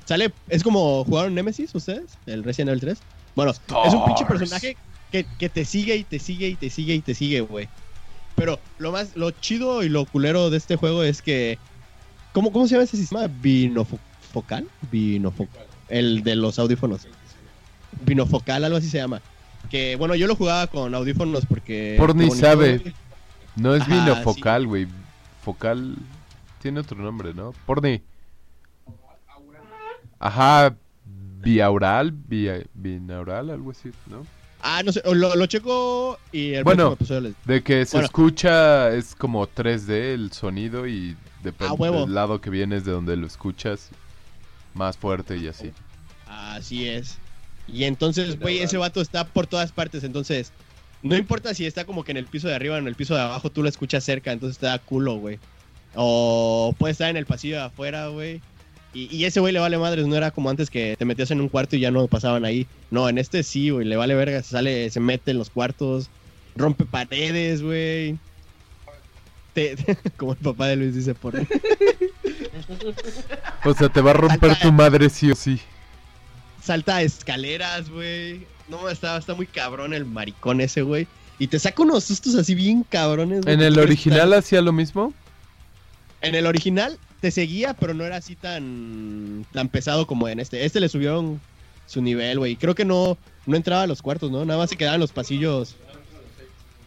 Speaker 4: Sale, es como jugaron Nemesis ustedes, el Resident Evil 3. Bueno, es un pinche personaje que, que te sigue y te sigue y te sigue y te sigue, güey. Pero lo más, lo chido y lo culero de este juego es que. ¿Cómo, cómo se llama ese sistema? ¿Binofocal? Binofocal. El de los audífonos. Binofocal, algo así se llama. Que bueno, yo lo jugaba con audífonos porque.
Speaker 3: Por ni sabe. No es binofocal, güey. Focal tiene otro nombre, ¿no? Porni. Ajá, biaural, bi- binaural, algo así, ¿no?
Speaker 4: Ah, no sé, lo, lo checo y el
Speaker 3: Bueno.
Speaker 4: próximo episodio les-
Speaker 3: De que se
Speaker 4: Bueno.
Speaker 3: escucha, es como 3D el sonido y depende
Speaker 4: Ah,
Speaker 3: del lado que vienes, de donde lo escuchas, más fuerte y así.
Speaker 4: Así es. Y entonces, güey, ese vato está por todas partes. Entonces, no importa si está como que en el piso de arriba o en el piso de abajo, tú lo escuchas cerca, entonces te da culo, güey. O puede estar en el pasillo de afuera, güey. Y, y ese güey le vale madres, no era como antes que te metías en un cuarto y ya no pasaban ahí. No, en este sí, güey, le vale verga, se sale, se mete en los cuartos, rompe paredes, güey. Te- *laughs* como el papá de Luis dice por *laughs*
Speaker 3: O sea, te va a romper
Speaker 4: Salta-
Speaker 3: tu madre sí o sí.
Speaker 4: salta escaleras, güey. No, está, está muy cabrón el maricón ese, güey. Y te saca unos sustos así bien cabrones. güey,
Speaker 3: ¿En el original hacía lo mismo?
Speaker 4: En el original te seguía, pero no era así tan, tan pesado como en este. Este le subieron su nivel, güey. Creo que no, no entraba a los cuartos, ¿no? Nada más se quedaban los pasillos.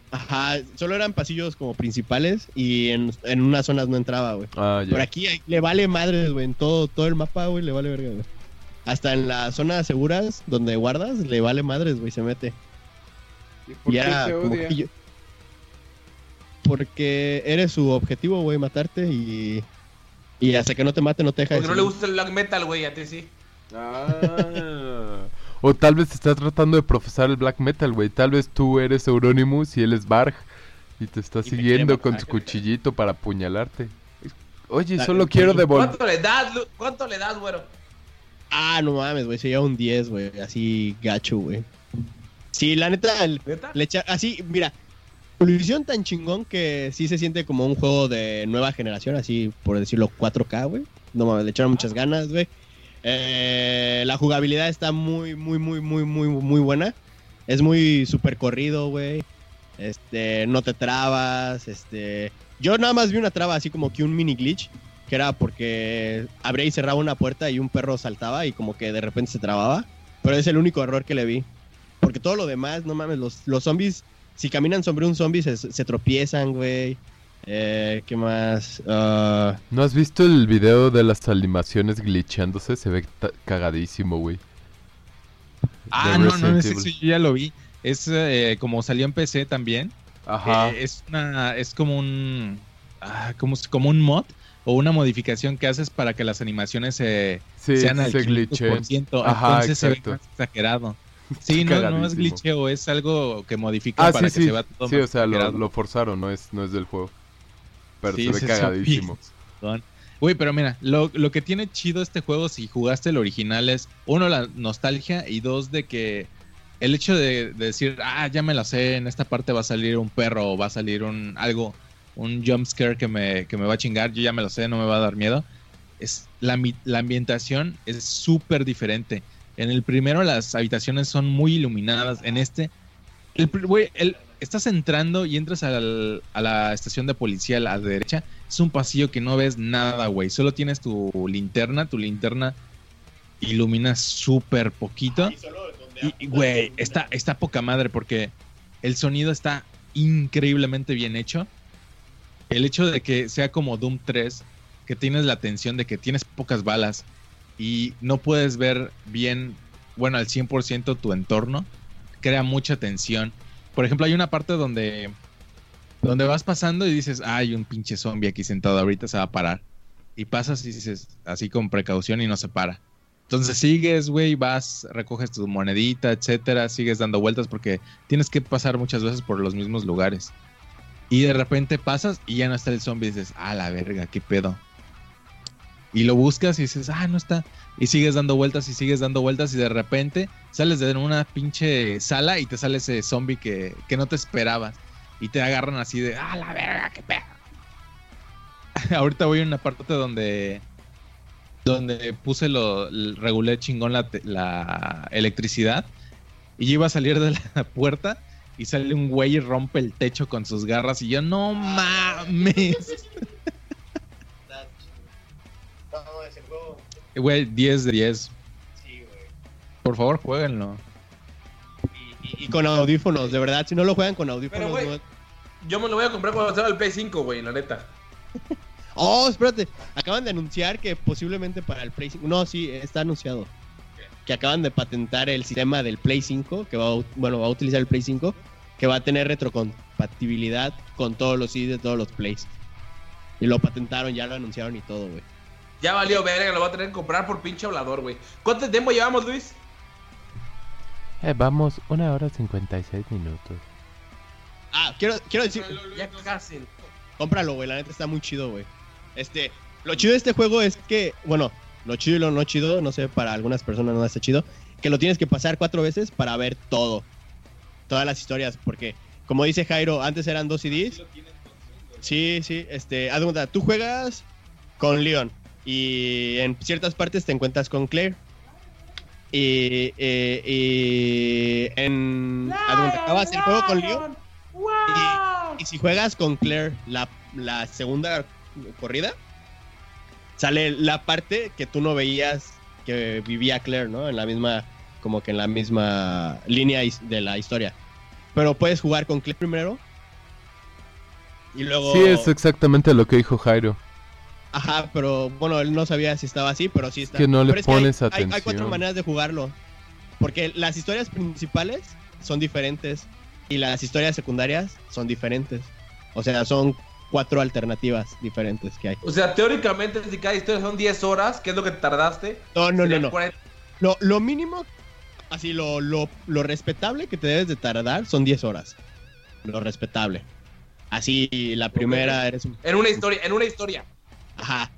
Speaker 4: Ajá, solo eran pasillos como principales y en, en unas zonas no entraba, güey.
Speaker 3: Ah,
Speaker 4: Por aquí le vale madres, güey. En todo, todo el mapa, güey, le vale verga, güey. Hasta en las zonas seguras donde guardas, le vale madres, güey, se mete.
Speaker 7: ¿Y por
Speaker 4: Ya,
Speaker 7: qué te
Speaker 4: como
Speaker 7: odia?
Speaker 4: que yo- Porque eres su objetivo, güey, matarte y... Y hasta que no te mate no te deja de
Speaker 2: Porque no le gusta el black metal, güey, a ti sí.
Speaker 3: Ah. O tal vez está tratando de profesar el black metal, güey. Tal vez tú eres Euronymous y él es Barg. Y te está
Speaker 4: Y
Speaker 3: siguiendo con su cuchillito para apuñalarte. Oye, solo quiero devolver.
Speaker 2: ¿Cuánto le das, Lu- ¿Cuánto le das, güero?
Speaker 4: Ah, no mames, güey, se lleva un 10, güey, así gacho, güey. Sí, la neta, el-
Speaker 2: ¿Neta?
Speaker 4: le echa- así, mira, hicieron tan chingón que sí se siente como un juego de nueva generación, así por decirlo 4K, güey. No mames, le echaron muchas ganas, güey. Eh, la jugabilidad está muy, muy, muy, muy, muy, muy buena. Es muy super corrido, güey. Este, no te trabas, este... Yo nada más vi una traba así como que un mini glitch, que era porque abría y cerraba una puerta y un perro saltaba y como que de repente se trababa. Pero es el único error que le vi. Porque todo lo demás, no mames, los, los zombies, si caminan sobre un zombie se, se tropiezan, güey. Eh, ¿Qué más? Ah,
Speaker 3: ¿No has visto el video de las animaciones glitchándose? Se ve cagadísimo, güey.
Speaker 5: Ah, no, no, ese sí yo ya lo vi. Es eh, como salió en PC también.
Speaker 3: Ajá.
Speaker 5: eh, es una, es como un, ah, como, como un mod o una modificación que haces para que las animaciones se,
Speaker 3: sí,
Speaker 5: sean al
Speaker 3: se glitche.
Speaker 5: 500%.
Speaker 3: Ajá,
Speaker 5: Entonces se ve
Speaker 3: exacto.
Speaker 5: más exagerado. Sí, no, no es glitcheo, es algo que modifica
Speaker 3: Ah,
Speaker 5: para
Speaker 3: sí,
Speaker 5: que
Speaker 3: sí.
Speaker 5: se vea todo
Speaker 3: Sí, o sea, lo, forzaron, no es, no es del juego. Pero
Speaker 5: Sí,
Speaker 3: se ve cagadísimo.
Speaker 5: Güey, pero mira, lo, lo que tiene chido este juego si jugaste el original es, uno, la nostalgia y dos, de que el hecho de, de decir, ah, ya me la sé, en esta parte va a salir un perro o va a salir un algo, un jump scare que me, que me va a chingar, yo ya me lo sé, no me va a dar miedo. Es, la, la ambientación es súper diferente. En el primero las habitaciones son muy iluminadas, en este, el, el- estás entrando y entras al- a la estación de policía a la derecha es un pasillo que no ves nada, güey. Solo tienes tu linterna, tu linterna ilumina súper poquito. Y, y, güey, está, está poca madre porque el sonido está increíblemente bien hecho. El hecho de que sea como Doom 3, que tienes la tensión de que tienes pocas balas y no puedes ver bien, bueno, al 100% tu entorno, crea mucha tensión. Por ejemplo, hay una parte donde, donde vas pasando y dices, "Ah, hay un pinche zombie aquí sentado, ahorita se va a parar. Y pasas y dices, así con precaución y no se para. Entonces sigues, güey, vas, recoges tu monedita, etcétera, sigues dando vueltas porque tienes que pasar muchas veces por los mismos lugares. Y de repente pasas y ya no está el zombie y dices, ah, la verga, qué pedo. Y lo buscas y dices, ah, no está. Y sigues dando vueltas y sigues dando vueltas y de repente sales de una pinche sala y te sale ese zombie que, que no te esperabas. Y te agarran así de, ah, la verga, qué pedo. *laughs* Ahorita voy a una parte donde donde puse lo regulé chingón la, la electricidad y yo iba a salir de la *laughs* puerta y sale un güey y rompe el techo con sus garras y yo no mames. Güey, 10 de 10.
Speaker 4: Sí, güey.
Speaker 5: Por favor, jueguenlo.
Speaker 4: Y, y con audífonos, de verdad. Si no lo juegan con audífonos,
Speaker 2: Pero, güey, Yo me lo voy a comprar cuando salga el Play 5, güey, la neta. *laughs*
Speaker 4: Oh, espérate. Acaban de anunciar que posiblemente para el Play 5. No, sí, está anunciado. Que acaban de patentar el sistema del Play 5, que va a, bueno, va a utilizar el Play 5, que va a tener retrocompatibilidad con todos los CDs de todos los Plays. Y lo patentaron, ya lo anunciaron y todo, güey.
Speaker 2: Ya valió verga, lo voy a tener que comprar por pinche hablador, güey. ¿Cuánto tiempo llevamos, Luis?
Speaker 3: Eh, vamos, una hora 56 minutos.
Speaker 4: Ah, quiero, quiero decir,
Speaker 2: Ya casi.
Speaker 4: cómpralo, güey, la neta está muy chido, güey. Este, lo chido de este juego es que, bueno, lo chido y lo no chido, no sé, para algunas personas no está chido, que lo tienes que pasar cuatro veces para ver todo. Todas las historias, porque, como dice Jairo, antes eran dos CDs. Sí, sí, este, haz tú juegas con Leon y en ciertas partes te encuentras con Claire. Y, eh, y en. haz de cuenta, acabas el juego con Leon. Y, y si juegas con Claire la, la segunda corrida, sale la parte que tú no veías que vivía Claire, ¿no? En la misma, como que en la misma línea de la historia. Pero puedes jugar con Claire primero. Y luego.
Speaker 3: Sí, es exactamente lo que dijo Jairo.
Speaker 4: Ajá, pero bueno, él no sabía si estaba así, pero sí está.
Speaker 3: que no le
Speaker 4: Pero es que hay-
Speaker 3: pones
Speaker 4: hay, hay
Speaker 3: atención.
Speaker 4: cuatro maneras de jugarlo. Porque las historias principales son diferentes y las historias secundarias son diferentes. O sea, son cuatro alternativas diferentes que hay.
Speaker 2: O sea, teóricamente, si cada historia son 10 horas, ¿qué es lo que tardaste?
Speaker 4: No, no, no, no.
Speaker 2: 40.
Speaker 4: Lo, lo mínimo, así, lo, lo, lo respetable que te debes de tardar son 10 horas. Lo respetable. Así, la primera eres un
Speaker 2: En una historia, en una historia.
Speaker 4: Ajá.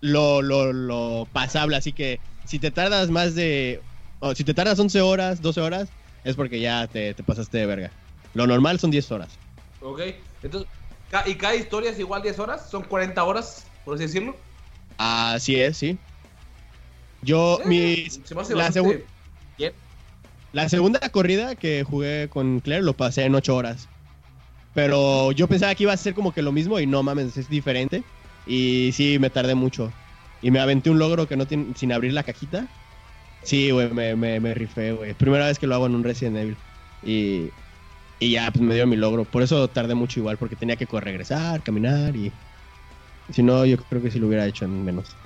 Speaker 4: Lo, lo, lo pasable, así que si te tardas más de. si te tardas 11 horas, 12 horas, es porque ya te, te pasaste de verga. Lo normal son 10 horas.
Speaker 2: ¿Ok? Entonces, ¿y cada historia es igual 10 horas? ¿Son 40 horas, por así decirlo?
Speaker 4: Así es, sí. Yo,
Speaker 2: Eh,
Speaker 4: mi. La, segu- la segunda corrida que jugué con Claire lo pasé en 8 horas. Pero yo pensaba que iba a ser como que lo mismo y no mames, es diferente. Y sí, me tardé mucho. Y me aventé un logro que no tiene, sin abrir la cajita. Sí, güey, me, me, me rifé, güey. Primera vez que lo hago en un Resident Evil. Y, y ya, pues me dio mi logro. Por eso tardé mucho igual, porque tenía que regresar, caminar y... Si no, yo creo que sí lo hubiera hecho en menos.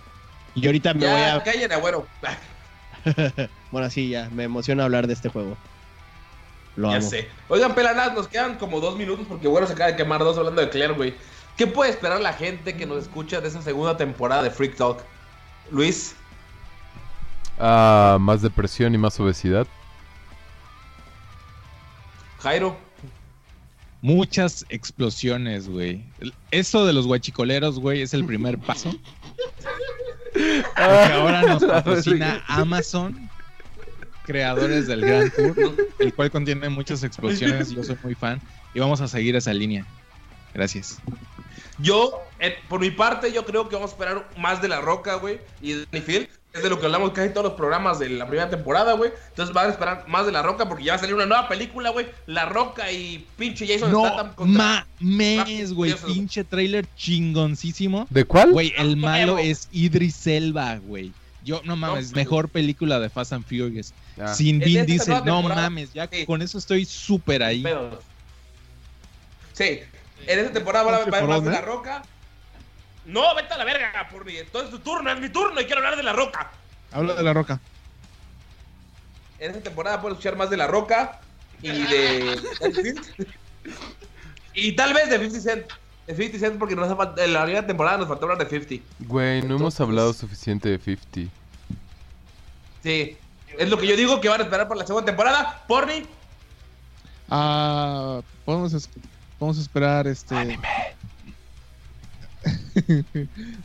Speaker 4: Y ahorita me voy a...
Speaker 2: callen, agüero. *laughs*
Speaker 4: bueno, sí, ya, me emociona hablar de este juego. Lo
Speaker 2: Ya
Speaker 4: amo.
Speaker 2: sé. Oigan, pelanas, nos quedan como dos minutos porque bueno se acaba de quemar dos hablando de Claire, güey. ¿Qué puede esperar la gente que nos escucha de esa segunda temporada de Freak Talk? Luis,
Speaker 3: Ah, más depresión y más obesidad.
Speaker 2: Jairo,
Speaker 5: Muchas explosiones, güey. Eso de los guachicoleros, güey, es el primer paso. Porque ahora nos *laughs* patrocina Amazon, creadores del Grand Tour, *laughs* el cual contiene muchas explosiones. Yo soy muy fan y vamos a seguir esa línea. Gracias.
Speaker 2: Yo, eh, por mi parte, yo creo que vamos a esperar más de La Roca, güey, y de Danny Field. Es de lo que hablamos casi todos los programas de la primera temporada, güey. Entonces van a esperar más de La Roca porque ya va a salir una nueva película, güey. La Roca y pinche Jason
Speaker 5: No
Speaker 2: Statham contra...
Speaker 5: mames, güey. Pinche trailer chingoncísimo.
Speaker 3: ¿De cuál?
Speaker 5: Güey, el malo es Idris Elba, güey. Yo, no mames,
Speaker 2: No,
Speaker 5: mejor película de Fast and Furious. Sin Vin
Speaker 2: nueva
Speaker 5: no
Speaker 2: temporada.
Speaker 5: mames, ya
Speaker 2: Sí.
Speaker 5: con eso estoy súper ahí.
Speaker 2: Sí, en esta temporada va a haber más
Speaker 6: por
Speaker 2: de. La Roca. No, vete a la verga, por mi. Entonces tu turno, es mi turno y quiero hablar de La Roca.
Speaker 7: Habla de la roca.
Speaker 2: En esta temporada puedes escuchar más de La Roca y de. *laughs* y tal vez de 50 Cent. De 50 Cent porque nos ha falt- en la primera temporada nos faltó hablar de 50.
Speaker 3: Güey, no hemos hablado suficiente de 50.
Speaker 2: Sí. Es lo que yo digo que van a esperar por la segunda temporada. Porni.
Speaker 7: Ah, podemos, es- podemos esperar este. *laughs*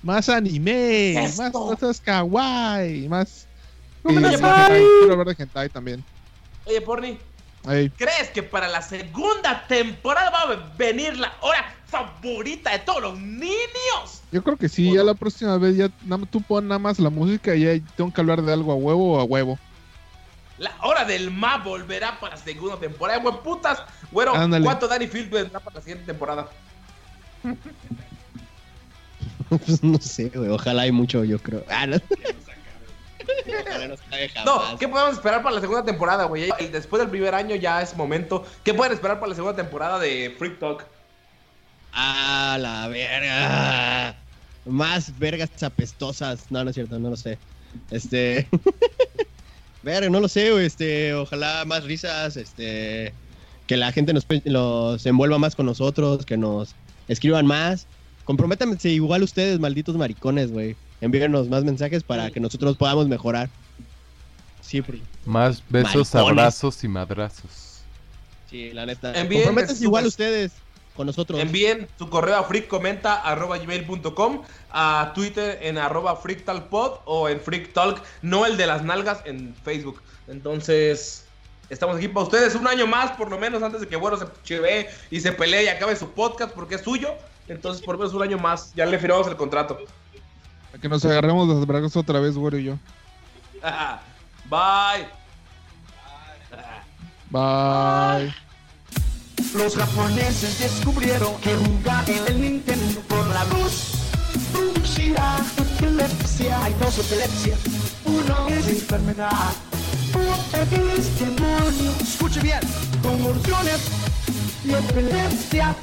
Speaker 7: más anime,
Speaker 2: Esto.
Speaker 7: más cosas kawaii, más.
Speaker 2: No me
Speaker 7: más
Speaker 2: hentai.
Speaker 7: hentai. Quiero hablar de hentai también.
Speaker 2: Oye, Porni.
Speaker 7: Ey.
Speaker 2: ¿Crees que para la segunda temporada va a venir la hora favorita de todos los niños?
Speaker 7: Yo creo que sí, ya la próxima vez ya tú pon nada más la música y ya tengo que hablar de algo a huevo o a huevo.
Speaker 2: La hora del ma volverá para la segunda temporada. Buen putas. Bueno,
Speaker 7: Ándale.
Speaker 2: ¿cuánto Danny Field vendrá para la siguiente temporada?
Speaker 4: Pues no sé, güey. Ojalá hay mucho, yo creo. Ah, no. No
Speaker 2: ¿qué podemos esperar para la segunda temporada, güey? Después del primer año ya es momento. ¿Qué pueden esperar para la segunda temporada de Freak Talk?
Speaker 4: Ah, la verga. Más vergas apestosas. No, no es cierto, no lo sé. Este. *laughs* verga, no lo sé, güey. Este, ojalá más risas. Este. Que la gente nos los envuelva más con nosotros. Que nos escriban más. Comprométanse igual ustedes, malditos maricones, güey. Envíenos más mensajes para que nosotros podamos mejorar. Sí, porque-
Speaker 3: Más besos,
Speaker 4: Maricones.
Speaker 3: abrazos y madrazos.
Speaker 4: sí, la neta.
Speaker 2: Envíen
Speaker 4: Comprométanse igual ustedes con nosotros.
Speaker 2: Envíen su correo a freakcomenta.gmail.com, a Twitter en arroba freaktalkpod o en freaktalk, no el de las nalgas en Facebook. Entonces, estamos aquí para ustedes un año más, por lo menos, antes de que Bueno se chivee y se pelee y acabe su podcast porque es suyo. Entonces, por lo menos un año más. Ya le firmamos el contrato.
Speaker 7: A que nos agarremos las bragas otra vez, güero y yo. *laughs*
Speaker 2: Bye.
Speaker 7: Bye.
Speaker 1: Los japoneses descubrieron que jugar en el Nintendo por la luz producirá epilepsia. Hay dos epilepsias. Uno es enfermedad. Otro es demonio. Escuche bien. Convulsiones y epilepsia.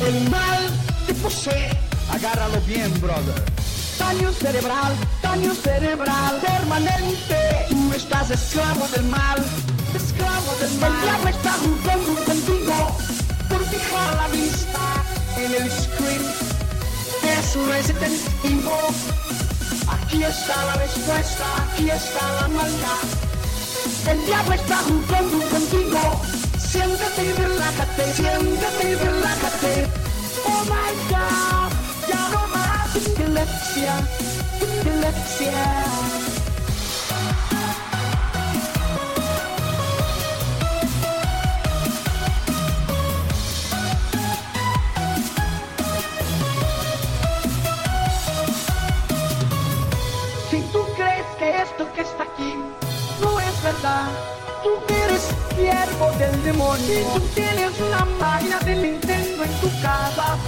Speaker 1: El mal te posee. Agárralo bien, brother. Daño cerebral, daño cerebral permanente. Tú estás esclavo del mal, esclavo del mal. El diablo está jugando contigo por fijar la vista en el screen. Es Resident Evil. Aquí está la respuesta, aquí está la maldad. El diablo está jugando contigo. Siéntate y relájate, siéntate y relájate. Oh my god, ya no más epilepsia, epilepsia. Si tú crees que esto que está aquí no es verdad, tú eres siervo del demonio. Tú tienes una máquina de Nintendo en tu casa.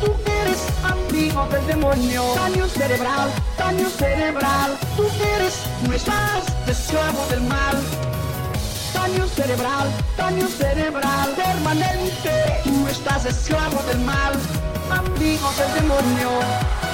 Speaker 1: Tú eres amigo del demonio. Daño cerebral, daño cerebral. Tú eres, no estás esclavo del mal. Daño cerebral, daño cerebral permanente. Tú estás esclavo del mal, amigo del demonio.